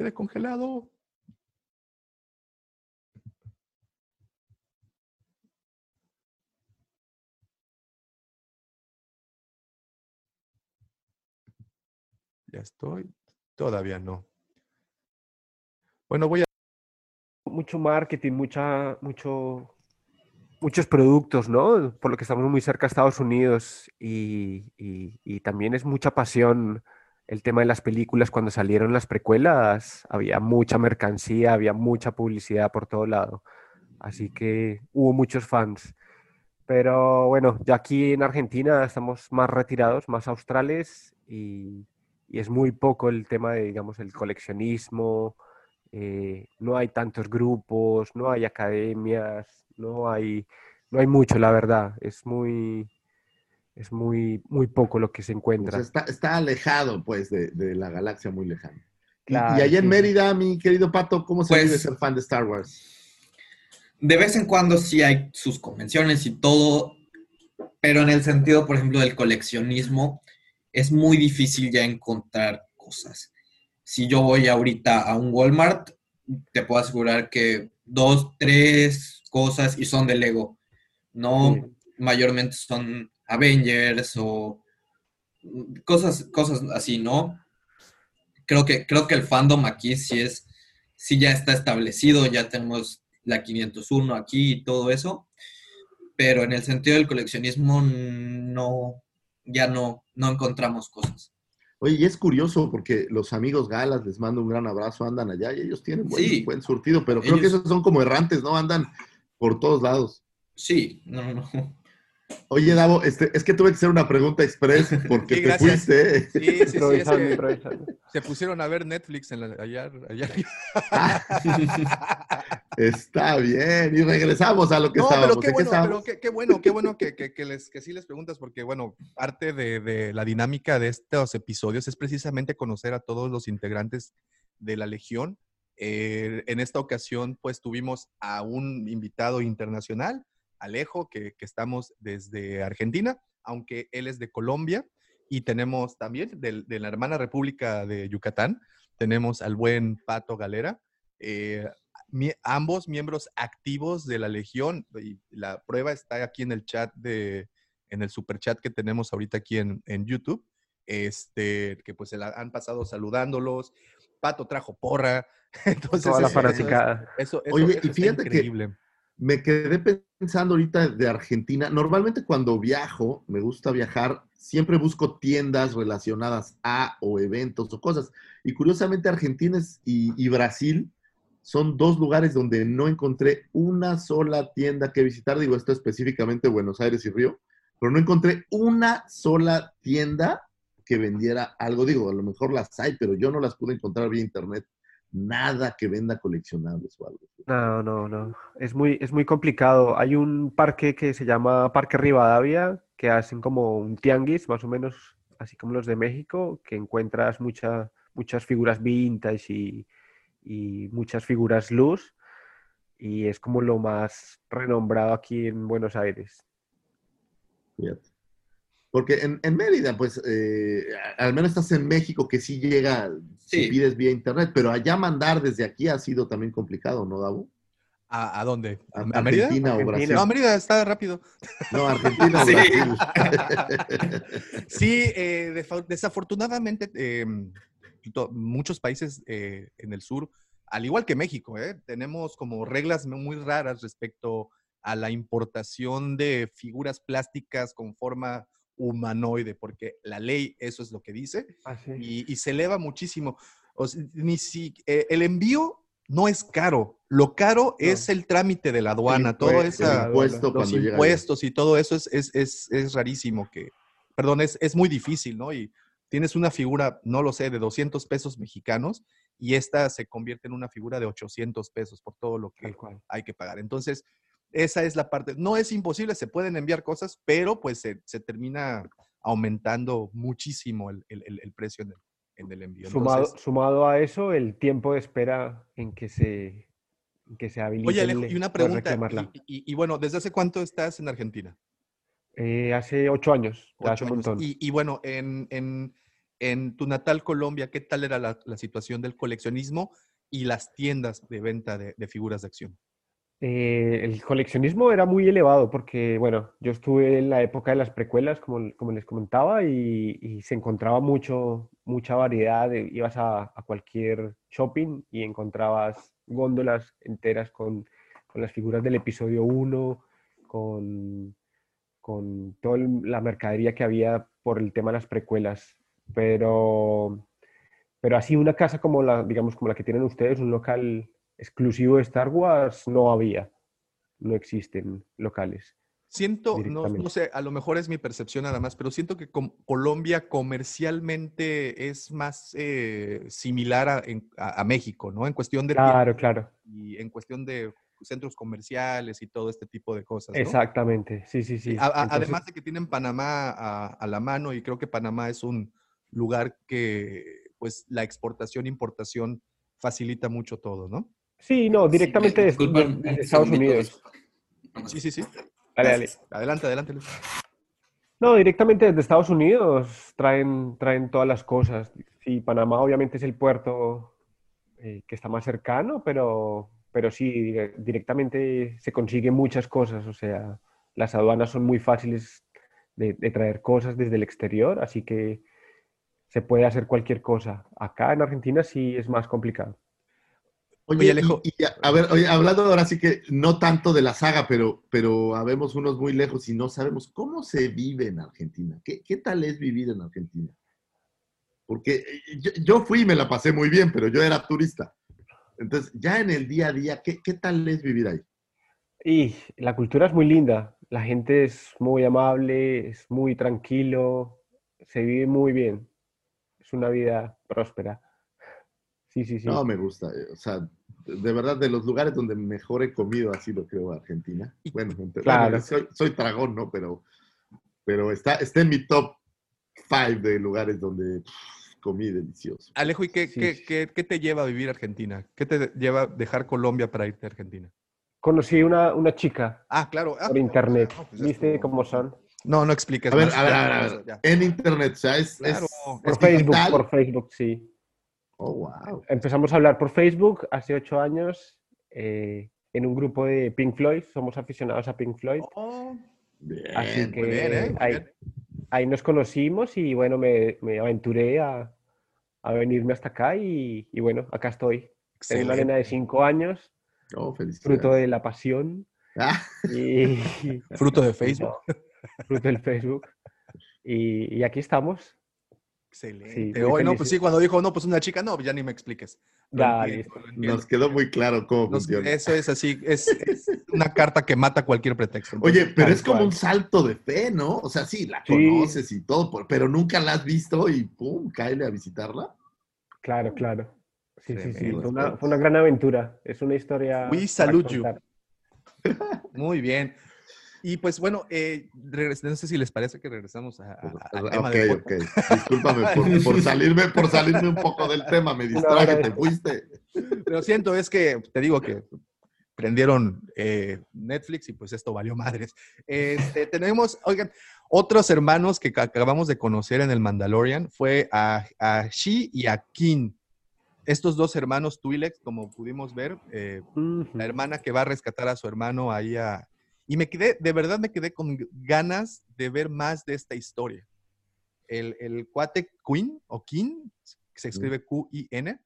Quedé congelado. Ya estoy. Todavía no. Bueno, voy a... Mucho marketing, mucha, mucho, muchos productos, ¿no? Por lo que estamos muy cerca a Estados Unidos y- y también es mucha pasión el tema de las películas. Cuando salieron las precuelas, había mucha mercancía, había mucha publicidad por todo lado. Así que hubo muchos fans. Pero bueno, ya aquí en Argentina estamos más retirados, más australes y, y es muy poco el tema de, digamos, el coleccionismo. eh, no hay tantos grupos, no hay academias, no hay, no hay mucho, la verdad. Es muy, es muy, muy poco lo que se O encuentra. está, está alejado, pues, de, de la galaxia muy lejana. Y- y, allá en. Mérida, mi querido Pato, ¿cómo se Pues- vive ser fan de Star Wars? De vez en cuando sí hay sus convenciones y todo, pero en el sentido, por ejemplo, del coleccionismo, es muy difícil ya encontrar cosas. Si yo voy ahorita a un Walmart, te puedo asegurar que dos, tres cosas y son de Lego. No Sí. mayormente son Avengers o cosas, cosas así, ¿no? Creo que, creo que el fandom aquí sí es, sí ya está establecido, ya tenemos la 501 aquí y todo eso, pero en el sentido del coleccionismo no, ya no, no encontramos cosas. Oye, y es curioso porque los amigos Galas, les mando un gran abrazo, andan allá y ellos tienen buen, Sí. buen surtido, pero creo que esos son como errantes, ¿no? Andan por todos lados. Sí, no, no. Oye, Davo, este, es que tuve que hacer una pregunta express porque Sí, te fuiste. Sí, sí, sí, es Improvisando, que improvisando. se pusieron a ver Netflix en la- ayer. ayer. Está bien, y regresamos a lo que No, estábamos. pero qué ¿En qué bueno, pero qué, qué bueno, qué bueno que, que- que les, que sí les preguntas, porque bueno, parte de, de la dinámica de estos episodios es precisamente conocer a todos los integrantes de la Legión. Eh, en esta ocasión, pues tuvimos a un invitado internacional, Alejo, que, que estamos desde Argentina, aunque él es de Colombia, y tenemos también de, la hermana República de Yucatán, tenemos al buen Pato Galera. Eh, mi- ambos miembros activos de la Legión. Y la prueba está aquí en el chat de, en el super chat que tenemos ahorita aquí en, en YouTube. Este, que pues se la han pasado saludándolos. Pato trajo porra. Entonces, Toda la eso es- fanaticada. Eso, eso- Oye, eso y está fíjate que- increíble. Me quedé pensando ahorita de Argentina. Normalmente cuando viajo, me gusta viajar, siempre busco tiendas relacionadas a o eventos o cosas. Y curiosamente Argentina y, y Brasil son dos lugares donde no encontré una sola tienda que visitar. Digo, esto específicamente Buenos Aires y Río, pero no encontré una sola tienda que vendiera algo. Digo, a lo mejor las hay, pero yo no las pude encontrar vía internet. Nada que venda coleccionables o algo. No, no, no. Es muy, es muy complicado. Hay un parque que se llama Parque Rivadavia, que hacen como un tianguis, más o menos así como los de México, que encuentras mucha- muchas figuras vintage y, y muchas figuras luz. y es como lo más renombrado aquí en Buenos Aires. Fíjate. Porque en, en Mérida, pues, eh, al menos estás en México, que sí llega, si Sí. pides vía internet, pero allá mandar desde aquí ha sido también complicado, ¿no, Davo? ¿A, a dónde? ¿A, Mérida? Argentina o. Brasil. No, Mérida está rápido. No, Argentina o Sí. Brasil. Sí, eh, desafortunadamente, eh, muchos países eh, en el sur, al igual que México, eh, tenemos como reglas muy raras respecto a la importación de figuras plásticas con forma humanoide, porque la ley eso es lo que dice y, y se eleva muchísimo. O sea, ni si, eh, el envío no es caro, lo caro es el trámite de la aduana, todo esa, impuesto los impuestos y todo eso es, es, es, es rarísimo que, perdón, es, es muy difícil, ¿no? Y tienes una figura, no lo sé, de 200 pesos mexicanos y esta se convierte en una figura de 800 pesos por todo lo que hay que pagar. Entonces, esa es la parte. No es imposible, se pueden enviar cosas, pero pues se, se termina aumentando muchísimo el, el- precio en el, en el envío. Sumado, Entonces, sumado a eso, el tiempo de espera en que se, en que se habilite. oye, Alejo, y una pregunta. Y, y- y bueno, ¿desde hace cuánto estás en Argentina? Eh, hace ocho años, hace Ocho un años. montón. Y, y bueno, en, en- en tu natal Colombia, ¿qué tal era la, la situación del coleccionismo y las tiendas de venta de, de figuras de acción? Eh, el coleccionismo era muy elevado porque, bueno, yo estuve en la época de las precuelas, como, les comentaba, y, se encontraba mucho, mucha variedad. ibas a, cualquier shopping y encontrabas góndolas enteras con, con las figuras del episodio 1, con, con toda la mercadería que había por el tema de las precuelas. Pero, pero así una casa como la, digamos, como la que tienen ustedes, un local exclusivo de Star Wars, no había. No existen locales. Siento, no, sé, a lo mejor es mi percepción nada más, pero siento que com- Colombia comercialmente es más eh, similar a, en- a- a México, ¿no? En cuestión de Claro, claro. y en cuestión de centros comerciales y todo este tipo de cosas, ¿no? Exactamente. Sí, sí, sí. A- a- Entonces, además de que tienen Panamá a, a la mano y creo que Panamá es un lugar que, pues, la exportación, importación facilita mucho todo, ¿no? Sí, no, directamente me desde, Estados Unidos. Sí, sí, sí. Dale, dale. Adelante, adelante. Luis. No, directamente desde Estados Unidos traen, traen todas las cosas. Sí, Panamá obviamente es el puerto eh, que está más cercano, pero, pero sí, dire- directamente se consiguen muchas cosas. O sea, las aduanas son muy fáciles de, de traer cosas desde el exterior, así que se puede hacer cualquier cosa. Acá en Argentina sí es más complicado. Oye, Oye, y- Alejo. y, a- a ver, oye, hablando ahora sí que no tanto de la saga, pero, pero habemos unos muy lejos y no sabemos cómo se vive en Argentina. ¿Qué, qué tal es vivir en Argentina? Porque eh, yo, yo fui y me la pasé muy bien, pero yo era turista. Entonces, ya en el día a día, ¿qué, qué tal es vivir ahí? Y la cultura es muy linda, la gente es muy amable, es muy tranquilo, se vive muy bien, es una vida próspera. Sí, sí, sí. No, me gusta. eh, O sea, de verdad, de los lugares donde mejor he comido, así lo creo, Argentina. Bueno, entre- Claro. bueno, soy, soy tragón, ¿no? Pero, pero está, está en mi top five de lugares donde pff, comí delicioso. Alejo, ¿y qué, Sí, qué- qué- qué te lleva a vivir a Argentina? ¿Qué te lleva a dejar Colombia para irte a Argentina? Conocí una, una chica Ah, claro. ah, por internet, no, pues ya ¿viste estuvo. cómo son? No, no expliques A ver, más, a ver, ya, a ver. ya. En internet, o sea, es, Claro, es- Por es Facebook, digital. por Facebook, sí. Oh, wow. Empezamos a hablar por Facebook hace ocho años eh, en un grupo de Pink Floyd, somos aficionados a Pink Floyd. Oh, Bien. Así que muy bien, ¿eh? Muy ahí, bien. ahí nos conocimos y bueno, me, me aventuré a, a venirme hasta acá y, y bueno, acá estoy. Tengo una nena de Excelente. cinco años, Oh, felicidades. fruto de la pasión Ah, y Fruto de Facebook. no, fruto del Facebook. Y, y aquí estamos. Excelente. Sí, Hoy no, pues sí, cuando dijo, no, pues una chica, no, ya ni me expliques. Ya, entiendo, nos quedó muy claro cómo Nos- funciona. eso es así, es, es una carta que mata cualquier pretexto. Oye, pero es como cual. un salto de fe, ¿no? O sea, sí, la Sí. conoces y todo, pero nunca la has visto y pum, cáele a visitarla. Claro, claro. Sí, sí, sí. Fue una, fue una gran aventura. Es una historia. We salute you. Muy bien. Y pues bueno, eh, no sé si les parece que regresamos a- a- al tema ok, del ok. podcast. Discúlpame por, por salirme, por salirme un poco del tema. Me distraje, te fuiste. Lo siento, es que te digo que prendieron eh, Netflix y pues esto valió madres. Este, tenemos, oigan, otros hermanos que ca- acabamos de conocer en el Mandalorian fue a, a Shi y a Kin. Estos dos hermanos Twi'leks, como pudimos ver, eh, la hermana que va a rescatar a su hermano ahí a... Y me quedé, de verdad me quedé con ganas de ver más de esta historia. El, el cuate Queen o Kin, que se escribe Q-I-N,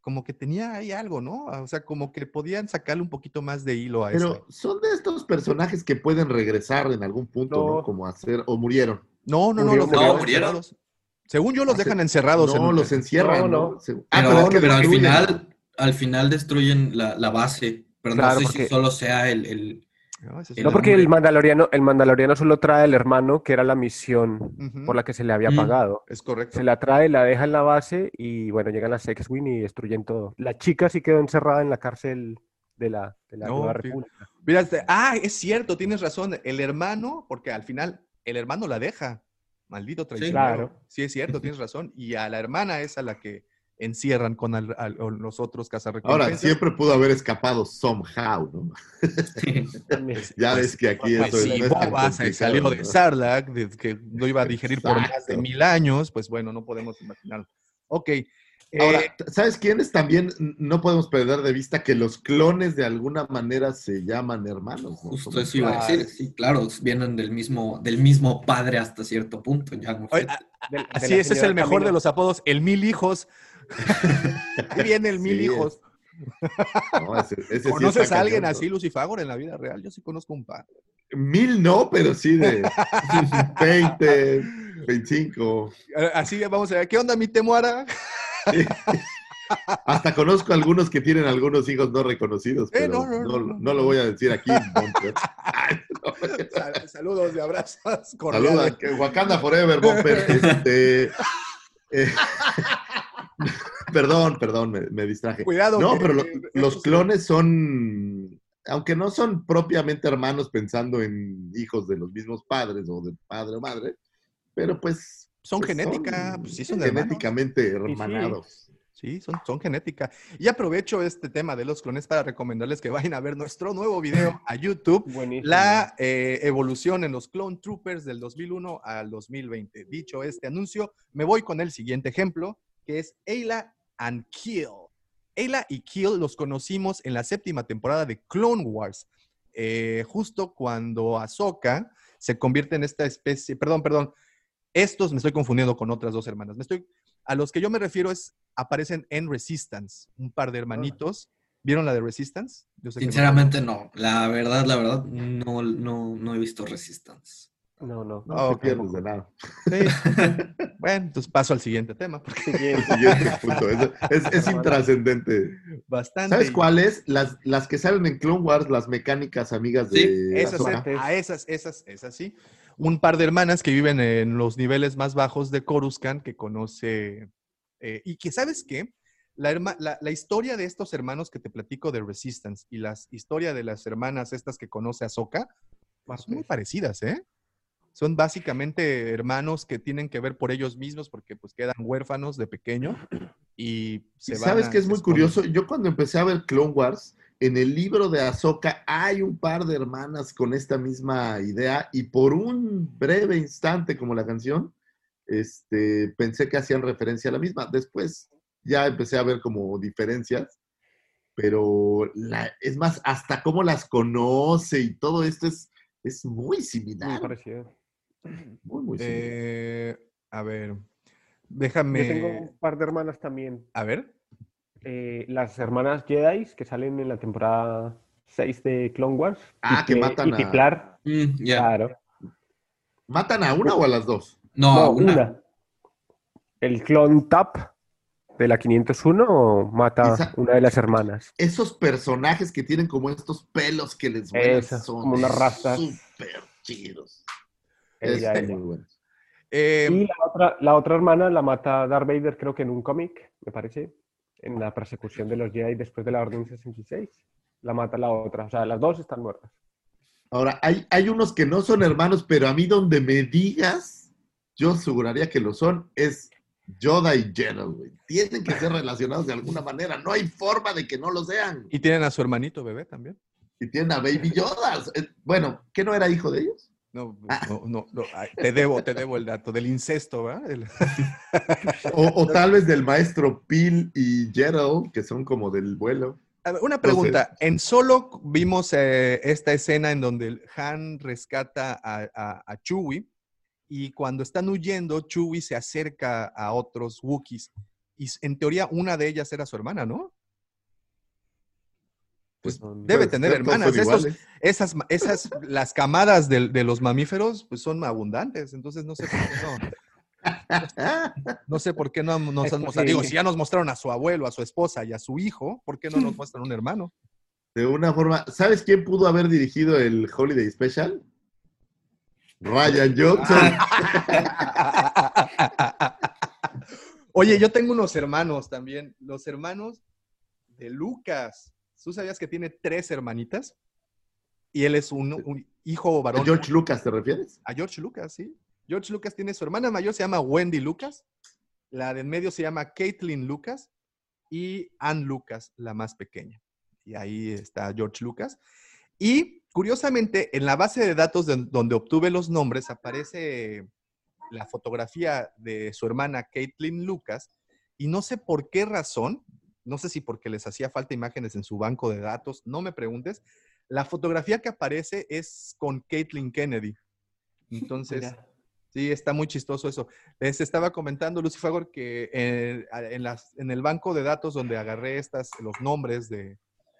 como que tenía ahí algo, ¿no? O sea, como que podían sacarle un poquito más de hilo a Pero esto. son de estos personajes que pueden regresar en algún punto, ¿no? No. Como hacer, o murieron. No, no, no, los dejaron No, murieron. encerrados. Según yo, los Ah, dejan encerrados. No, en- los encierran, No, ¿no? Se- Pero, Ah, es que pero al final, al final destruyen la, la base. Pero Claro, no sé porque- si solo sea el, el- No, sí el porque el mandaloriano, el mandaloriano solo trae al hermano, que era la misión por la que se le había Mm. pagado. Es correcto. Se la trae, la deja en la base y bueno, llegan las X-Wing y destruyen todo. La chica sí quedó encerrada en la cárcel de la, de la No, Nueva. República. Mira, este- ah, es cierto, tienes razón. El hermano, porque al final el hermano la deja. Maldito traicionero. Claro. Sí, es cierto, tienes razón. Y a la hermana es a la que encierran con al- al- los otros Ahora, cazarrecompensas. siempre pudo haber escapado somehow, ¿no? Ya ves que aquí Pues eso si no es tan salió de. Sarlacc, de que no iba a digerir por más de mil años, pues bueno, no podemos imaginarlo. Ok. Ahora, eh, ¿sabes quiénes también no podemos perder de vista que los clones de alguna manera se llaman hermanos? ¿no? justo eso iba a decir. Sí, claro, vienen del mismo, del mismo padre hasta cierto punto. Ya no oye, sé. a- De- de así es señora el mejor de los apodos, el mil hijos. Ahí viene el mil Sí, hijos. No, ese- ese ¿Conoces a alguien así, Lucifagor, en la vida real? Yo sí conozco un par. Mil no, pero sí de 20, 25. Eh, Así vamos a ver. ¿Qué onda, mi temuara? Sí. Hasta conozco algunos que tienen algunos hijos no reconocidos, Eh, pero no, no, no, no, no, no lo voy a decir aquí. Ay. Sal- Saludos y abrazos. Cordiales. que Wakanda Forever, Bumper. Este, eh, perdón, perdón, me, me distraje. Cuidado. No, que- pero lo- que- los clones son, aunque no son propiamente hermanos pensando en hijos de los mismos padres o de padre o madre, pero pues... Son pues, genética, pues sí son hermanos. genéticamente hermanados. Sí, son, son genética. Y aprovecho este tema de los clones para recomendarles que vayan a ver nuestro nuevo video a YouTube, Buenísimo. la eh, evolución en los Clone Troopers del 2001 al 2020. Dicho este anuncio, me voy con el siguiente ejemplo, que es Ayla and Kill. Ayla y Kill los conocimos en la séptima temporada de Clone Wars, eh, justo cuando Ahsoka se convierte en esta especie, perdón, perdón, estos me estoy confundiendo con otras dos hermanas. Me estoy, a los que yo me refiero es, aparecen en Resistance, un par de hermanitos. ¿Vieron la de Resistance? Yo sé que no. Sinceramente no. La verdad, la verdad, no, no, no he visto Resistance. No, no. No Ah, te ok. pierdes de nada. Sí. Bueno, entonces paso al siguiente tema, porque Siguiente. Siguiente punto. Es, es- es intrascendente. bastante. ¿Sabes cuáles? Las, las que salen en Clone Wars, las mecánicas amigas de Sí, Esas, Ahsoka. a esas, esas, esas sí. Un par de hermanas que viven en los niveles más bajos de Coruscant que conoce. eh, y que, ¿sabes qué? La, herma- la, la historia de estos hermanos que te platico de Resistance y la historia de las hermanas estas que conoce Ahsoka son muy parecidas, ¿eh? Son básicamente hermanos que tienen que ver por ellos mismos porque pues quedan huérfanos de pequeño y se Y van ¿Sabes a- qué es muy curioso? Yo cuando empecé a ver Clone Wars, en el libro de Ahsoka hay un par de hermanas con esta misma idea y por un breve instante, como la canción, este, pensé que hacían referencia a la misma. Después ya empecé a ver como diferencias, pero la- es más, hasta cómo las conoce y todo esto es, es muy Muy similar. parecido. Muy, muy similar. Eh, a ver, Yo déjame... tengo un par de hermanas también. A ver. Eh, las hermanas Jedi que salen en la temporada 6 de Clone Wars. Ah, y que matan y a- Tiplar, Mm, claro. ¿Matan a una o a las dos? No, No, una. una. El clone Tap de la 501 mata Esa- una de las hermanas. esos personajes que tienen como estos pelos que les vuelan Esa, son como unas rastas. súper chidos. Ella, muy. Eh, Y la otra, la otra hermana la mata Darth Vader, creo que en un cómic, me parece, en la persecución de los Jedi después de la Orden 66. La mata la otra. O sea, las dos están muertas. Ahora, hay, hay unos que no son hermanos, pero a mí donde me digas, yo aseguraría que lo son, es Yoda y güey. Tienen que ser relacionados de alguna manera. No hay forma de que no lo sean. Y tienen a su hermanito bebé también. Y tienen a Baby Yoda. Eh, Bueno, ¿qué no era hijo de ellos? No, Ah. no, no, no, te debo, te debo el dato del incesto, ¿verdad? El- O, o tal vez del maestro Pil y Jedel, que son como del vuelo. A ver, una pregunta. En Solo vimos eh, esta escena en donde Han rescata a, a, a Chewie y cuando están huyendo, Chewie se acerca a otros Wookiees y en teoría una de ellas era su hermana, ¿no? Pues Son- debe Pues, tener hermanas. Estos- esas, esas, las camadas del- de, los mamíferos, pues son abundantes. Entonces no sé por qué no. No sé por qué no nos han mostrado. Digo, si ya nos mostraron a su abuelo, a su esposa y a su hijo, ¿por qué no nos muestran un hermano? De una forma. ¿Sabes quién pudo haber dirigido el Holiday Special? Ryan Johnson. Oye, yo tengo unos hermanos también. Los hermanos de Lucas. ¿Tú sabías que tiene tres hermanitas? Y él es un, un hijo varón. George Lucas, ¿te refieres? A George Lucas, sí. George Lucas tiene su hermana mayor, se llama Wendy Lucas. La de en medio se llama Caitlin Lucas. Y Ann Lucas, la más pequeña. Y ahí está George Lucas. Y curiosamente, en la base de datos de- donde obtuve los nombres, aparece la fotografía de su hermana Caitlin Lucas. Y no sé por qué razón, no sé si porque les hacía falta imágenes en su banco de datos, no me preguntes. La fotografía que aparece es con Caitlin Kennedy. Entonces, Mira. sí, está muy chistoso eso. Les estaba comentando, Lucy Fagor, que eh, en, las- en el banco de datos donde agarré estas, los nombres de,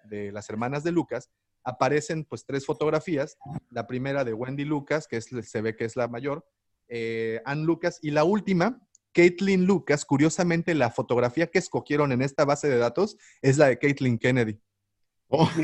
de las hermanas de Lucas, aparecen pues tres fotografías. La primera de Wendy Lucas, que es, se ve que es la mayor, eh, Ann Lucas, y la última, Caitlin Lucas. Curiosamente, la fotografía que escogieron en esta base de datos es la de Caitlin Kennedy. Oh.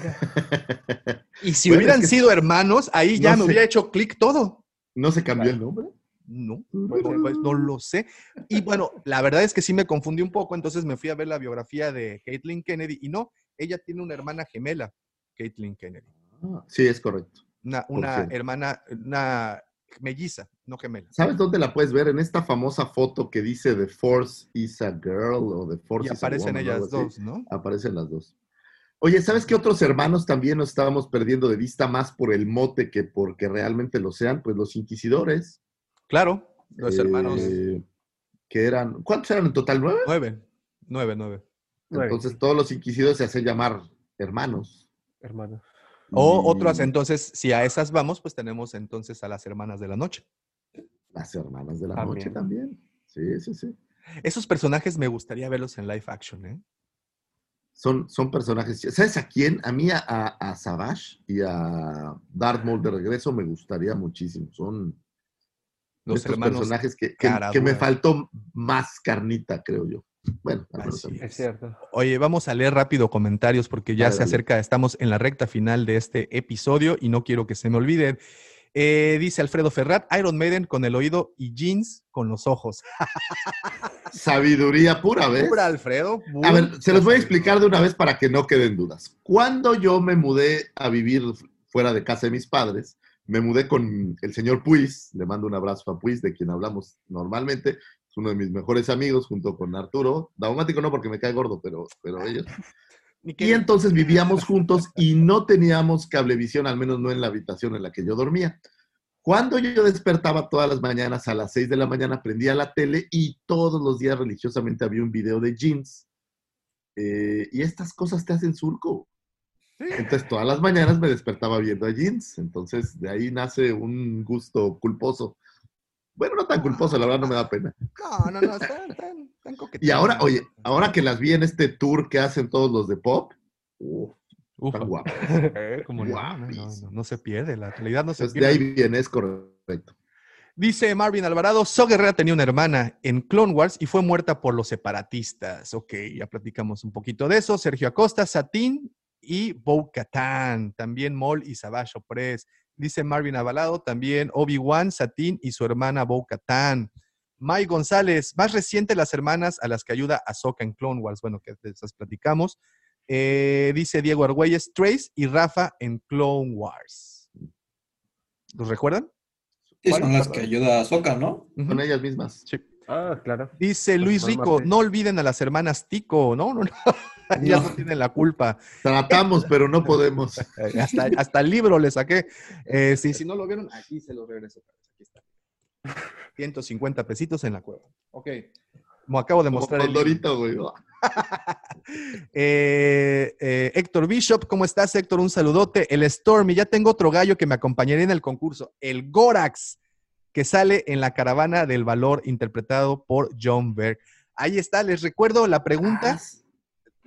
Y si Bueno, hubieran es que- sido hermanos, ahí ya No me hubiera hecho clic todo. ¿No se cambió el nombre? No, pues, pues, no lo sé. Y bueno, la verdad es que sí me confundí un poco, entonces me fui a ver la biografía de Caitlin Kennedy y no, ella tiene una hermana gemela, Caitlin Kennedy. Ah, sí, es correcto. Una, hermana, una melliza, no gemela. ¿Sabes dónde la puedes ver? En esta famosa foto que dice The Force is a Girl o The Force Y is a aparecen Woman, ellas algo así. dos, ¿no? Aparecen las dos. Oye, ¿sabes qué otros hermanos también nos estábamos perdiendo de vista más por el mote que porque realmente lo sean? Pues los inquisidores. Claro, los eh, hermanos, Que eran, ¿cuántos eran en total? ¿Nueve? nueve, nueve, nueve. Entonces todos los inquisidores se hacen llamar hermanos. hermano. O Y otras, entonces, si a esas vamos, pues tenemos entonces a las hermanas de la noche. Las hermanas de la También. noche también. Sí, sí, sí. Esos personajes me gustaría verlos en live action, ¿eh? Son, son personajes. ¿Sabes a quién? A mí, a, a Savage y a Darth Maul de regreso me gustaría muchísimo. Son Los estos hermanos personajes que, que- que me faltó más carnita, creo yo. Bueno. Es cierto. Oye, vamos a leer rápido comentarios porque ya Dale, se dale. acerca, estamos en la recta final de este episodio y no quiero que se me olviden. Eh, dice Alfredo Ferrat, Iron Maiden con el oído y jeans con los ojos. Sabiduría pura, ¿ves? Pura, Alfredo. A ver, se los voy a explicar de una vez para que no queden dudas. Cuando yo me mudé a vivir fuera de casa de mis padres, me mudé con el señor Puis, le mando un abrazo a Puis, de quien hablamos normalmente, es uno de mis mejores amigos, junto con Arturo. Daumático no porque me cae gordo, pero, pero ellos. Y entonces vivíamos juntos y no teníamos cablevisión, al menos no en la habitación en la que yo dormía. Cuando yo despertaba todas las mañanas a las 6 de la mañana, prendía la tele y todos los días religiosamente había un video de jeans. Eh, y estas cosas te hacen surco. Entonces todas las mañanas me despertaba viendo a jeans. Entonces de ahí nace un gusto culposo. Bueno, no tan culposo, la verdad no me da pena. No, no, no, están, están, están Y ahora, oye, ahora que las vi en este tour que hacen todos los de pop, uf, Ufa. están guapas. Eh, ¿cómo no? No, se pierde, la realidad no se Entonces, de pierde. ahí viene, es correcto. Dice Marvin Alvarado, So Guerrera tenía una hermana en Clone Wars y fue muerta por los separatistas. Ok, ya platicamos un poquito de eso. Sergio Acosta, Satín y Bo Katan. También Mol y Savage Opress. Dice Marvin Alvarado, también Obi-Wan, Satín y su hermana Bo Katan. May González, más reciente las hermanas a las que ayuda Ahsoka en Clone Wars. Bueno, que de esas platicamos. Eh, dice Diego Argüelles, Trace y Rafa en Clone Wars. ¿Los recuerdan? Sí, son las que ayuda a Soca, ¿no? Ujú. Son ellas mismas. Sí. Ah, claro. Dice Luis Rico, no olviden a las hermanas Tico, no, no, no, ya no tienen la culpa. Tratamos, pero no podemos. Hasta, hasta el libro le saqué. Eh, sí, si no lo vieron, aquí se lo regreso. Aquí está. 150 pesitos en la cueva. Ok. Como acabo de Como mostrar el. Condorito, güey. Eh, eh, Héctor Bishop, ¿cómo estás, Héctor? Un saludote. El Stormy, ya tengo otro gallo que me acompañaría en el concurso. El Gorax, que sale en la caravana del valor, interpretado por John Berg. Ahí está, les recuerdo la pregunta.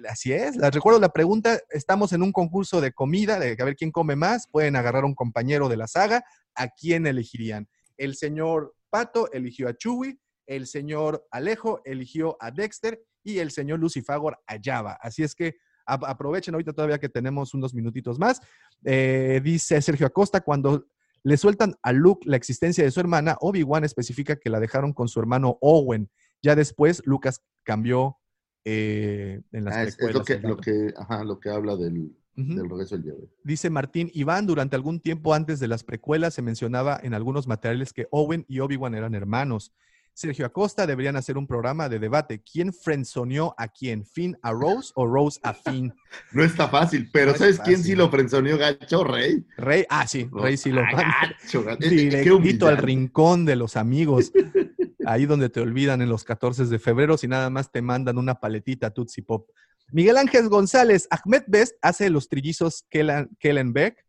Así es, les recuerdo la pregunta. Estamos en un concurso de comida, de a ver quién come más. Pueden agarrar un compañero de la saga. ¿A quién elegirían? El señor Pato eligió a Chewie, el señor Alejo eligió a Dexter y el señor Lucifagor a Java. Así es que aprovechen ahorita todavía que tenemos unos minutitos más. Eh, dice Sergio Acosta, cuando le sueltan a Luke la existencia de su hermana, Obi-Wan especifica que la dejaron con su hermano Owen. Ya después Lucas cambió eh, en las Ah, es, lo, que, lo, ajá, lo que habla del, Ujú. del regreso del Jedi. Dice Martín Iván, durante algún tiempo antes de las precuelas se mencionaba en algunos materiales que Owen y Obi-Wan eran hermanos. Sergio Acosta deberían hacer un programa de debate. ¿Quién frenzoneó a quién? ¿Finn a Rose o Rose a Finn? No está fácil, pero No ¿sabes quién sí lo frenzoneó gacho? Rey. Rey, ah, sí, Rey sí lo Ah, gacho, gacho. Directito al rincón de los amigos. Ahí donde te olvidan en los 14 de febrero, si nada más te mandan una paletita Tootsie Pop. Miguel Ángel González, Ahmed Best hace los trillizos Kellen, Kellen Beck,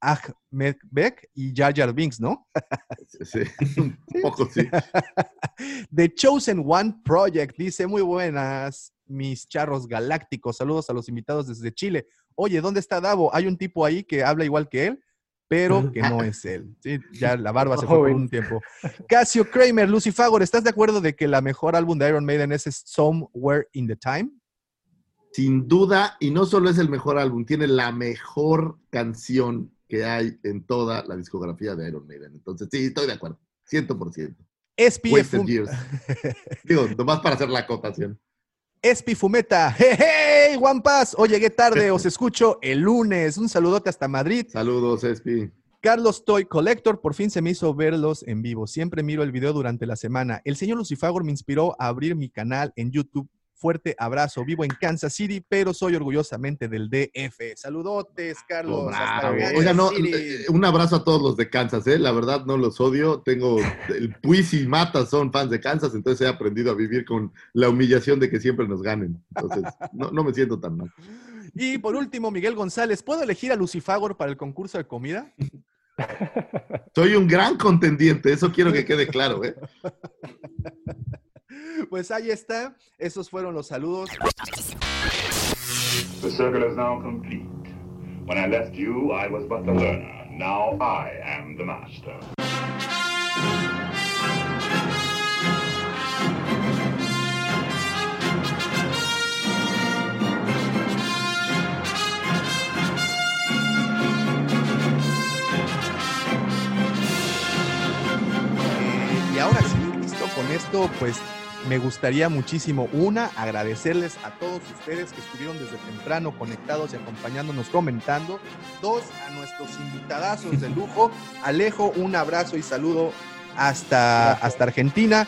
Ahmed Beck y Jar Jar Binks, ¿no? Sí, un poco sí. The Chosen One Project dice, muy buenas, mis charros galácticos. Saludos a los invitados desde Chile. Oye, ¿dónde está Davo? Hay un tipo ahí que habla igual que él, pero que no es él. Sí, ya la barba se fue por Joven. un tiempo. Casio Kramer, Lucy Fagor, ¿estás de acuerdo de que la mejor álbum de Iron Maiden es Somewhere in the Time? Sin duda, y no solo es el mejor álbum, tiene la mejor canción que hay en toda la discografía de Iron Maiden. Entonces, sí, estoy de acuerdo. 100%. Espi, Wasted Fum- Years. Digo, nomás para hacer la acotación. Espi Fumeta, hey, hey, One Pass, o llegué tarde, os escucho el lunes. Un saludote hasta Madrid. Saludos, Espi. Carlos Toy Collector, por fin se me hizo verlos en vivo. Siempre miro el video durante la semana. El señor Lucifagor me inspiró a abrir mi canal en YouTube. Fuerte abrazo. Vivo en Kansas City, pero soy orgullosamente del DF. Saludotes, Carlos. Oh, hasta Oiga, no, eh, un abrazo a todos los de Kansas, ¿eh? La verdad no los odio. Tengo el Puis y Mata son fans de Kansas, entonces he aprendido a vivir con la humillación de que siempre nos ganen. Entonces, no, no me siento tan mal. Y por último, Miguel González, ¿puedo elegir a Lucifagor para el concurso de comida? Soy un gran contendiente, eso quiero que quede claro, ¿eh? Pues ahí está. Esos fueron los saludos. The circle is now complete. When I left you, I was but the learner. Now I am the master. Eh, y ahora sí, listo, con esto, pues me gustaría muchísimo, una, agradecerles a todos ustedes que estuvieron desde temprano conectados y acompañándonos comentando. Dos, a nuestros invitadazos de lujo. Alejo, un abrazo y saludo hasta, hasta Argentina.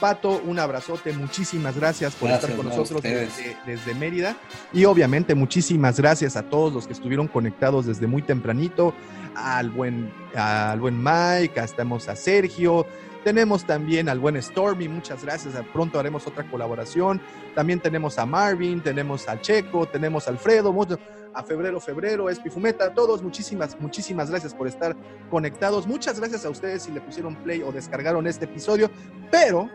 Pato, un abrazote, muchísimas gracias por Gracias, estar con nosotros desde, desde Mérida. Y obviamente muchísimas gracias a todos los que estuvieron conectados desde muy tempranito, al buen, al buen Mike, hasta estamos a Sergio, tenemos también al buen Stormy, muchas gracias, pronto haremos otra colaboración. También tenemos a Marvin, tenemos a Checo, tenemos a Alfredo, a Febrero Febrero, Espifumeta, todos muchísimas, muchísimas gracias por estar conectados. Muchas gracias a ustedes si le pusieron play o descargaron este episodio, pero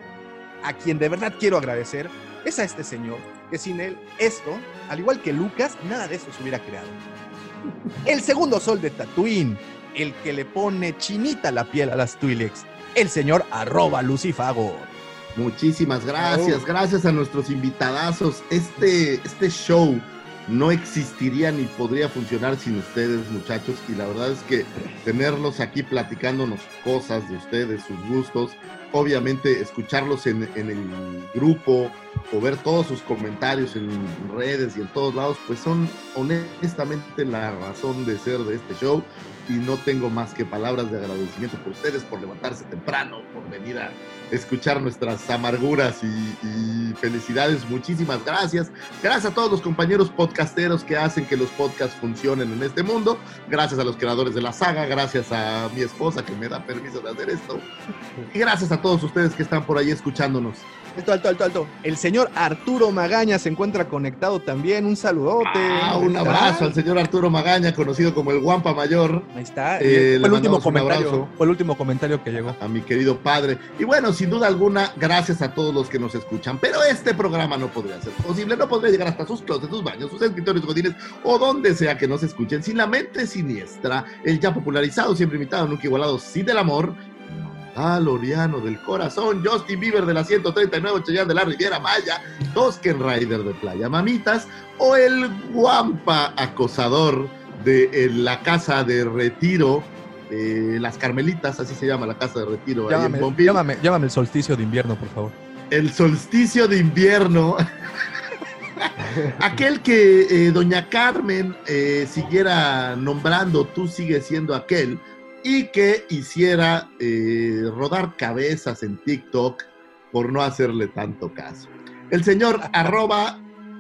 a quien de verdad quiero agradecer es a este señor, que sin él esto, al igual que Lucas, nada de eso se hubiera creado. El segundo sol de Tatooine, el que le pone chinita la piel a las Twi'leks, el señor arroba Lucifago. Muchísimas gracias, gracias a nuestros invitadazos. Este, este show no existiría ni podría funcionar sin ustedes, muchachos. Y la verdad es que tenerlos aquí platicándonos cosas de ustedes, sus gustos, obviamente escucharlos en, en el grupo o ver todos sus comentarios en redes y en todos lados, pues son honestamente la razón de ser de este show. Y no tengo más que palabras de agradecimiento por ustedes, por levantarse temprano, por venir a escuchar nuestras amarguras y, felicidades. Muchísimas gracias. Gracias a todos los compañeros podcasteros que hacen que los podcasts funcionen en este mundo. Gracias a los creadores de la saga, gracias a mi esposa que me da permiso de hacer esto. Y gracias a todos ustedes que están por ahí escuchándonos. Alto, alto, alto, alto. El señor Arturo Magaña se encuentra conectado también. Un saludote. Ah, un abrazo al señor Arturo Magaña, conocido como el Guampa Mayor. Ahí está. Eh, fue el último comentario. Fue el último comentario que llegó. a mi querido padre. Y bueno, sin duda alguna, gracias a todos los que nos escuchan. Pero este programa no podría ser posible, no podría llegar hasta sus closets, sus baños, sus escritorios godines o donde sea que nos escuchen sin la mente siniestra, el ya popularizado, siempre imitado, nunca igualado, sí del amor. Al Oriano del corazón, Justin Bieber de la 139, Cheyenne de la Riviera Maya, Tosken Rider de Playa Mamitas, o el Guampa acosador de eh, la casa de retiro de las Carmelitas, así se llama la casa de retiro ahí en Llámame, llámame, llámame el solsticio de invierno, por favor. El solsticio de invierno. aquel que eh, doña Carmen eh, siguiera nombrando, tú sigues siendo aquel, y que hiciera eh, rodar cabezas en TikTok por no hacerle tanto caso. El señor arroba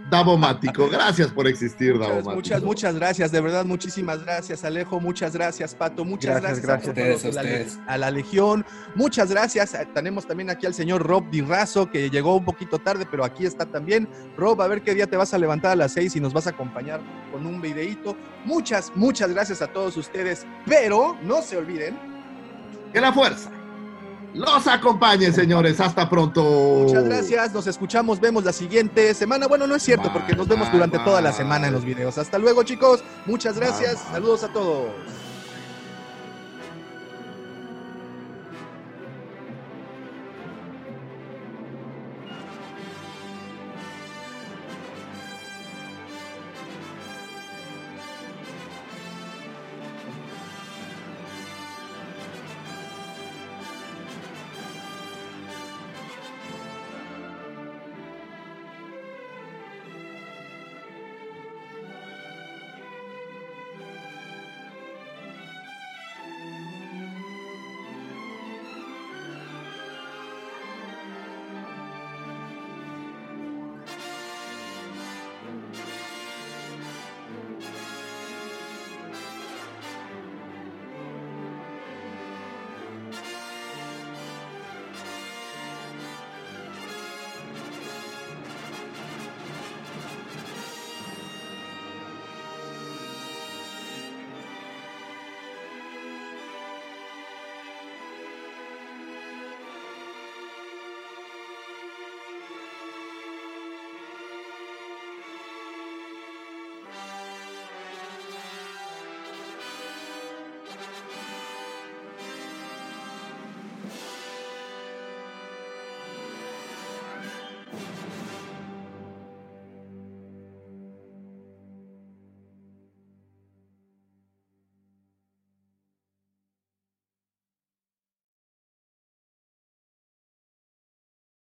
Davomático. Gracias por existir, Muchas, Davomático. muchas, muchas gracias, de verdad, muchísimas gracias, Alejo, muchas gracias, Pato, muchas Gracias, gracias, gracias. a, todos, Ustedes, a la- a la Legión, muchas gracias. Eh, Tenemos también aquí al señor Rob Di Razo, que llegó un poquito tarde, pero aquí está también. Rob, a ver qué día te vas a levantar a las seis y nos vas a acompañar con un videíto. Muchas, muchas gracias a todos ustedes, pero no se olviden, Que la fuerza los acompañe, señores. Hasta pronto. muchas gracias, nos escuchamos, vemos la siguiente semana. Bueno, no es cierto, Bye, porque nos vemos bye, durante toda la semana en los videos. Hasta luego, chicos, muchas gracias, saludos a todos.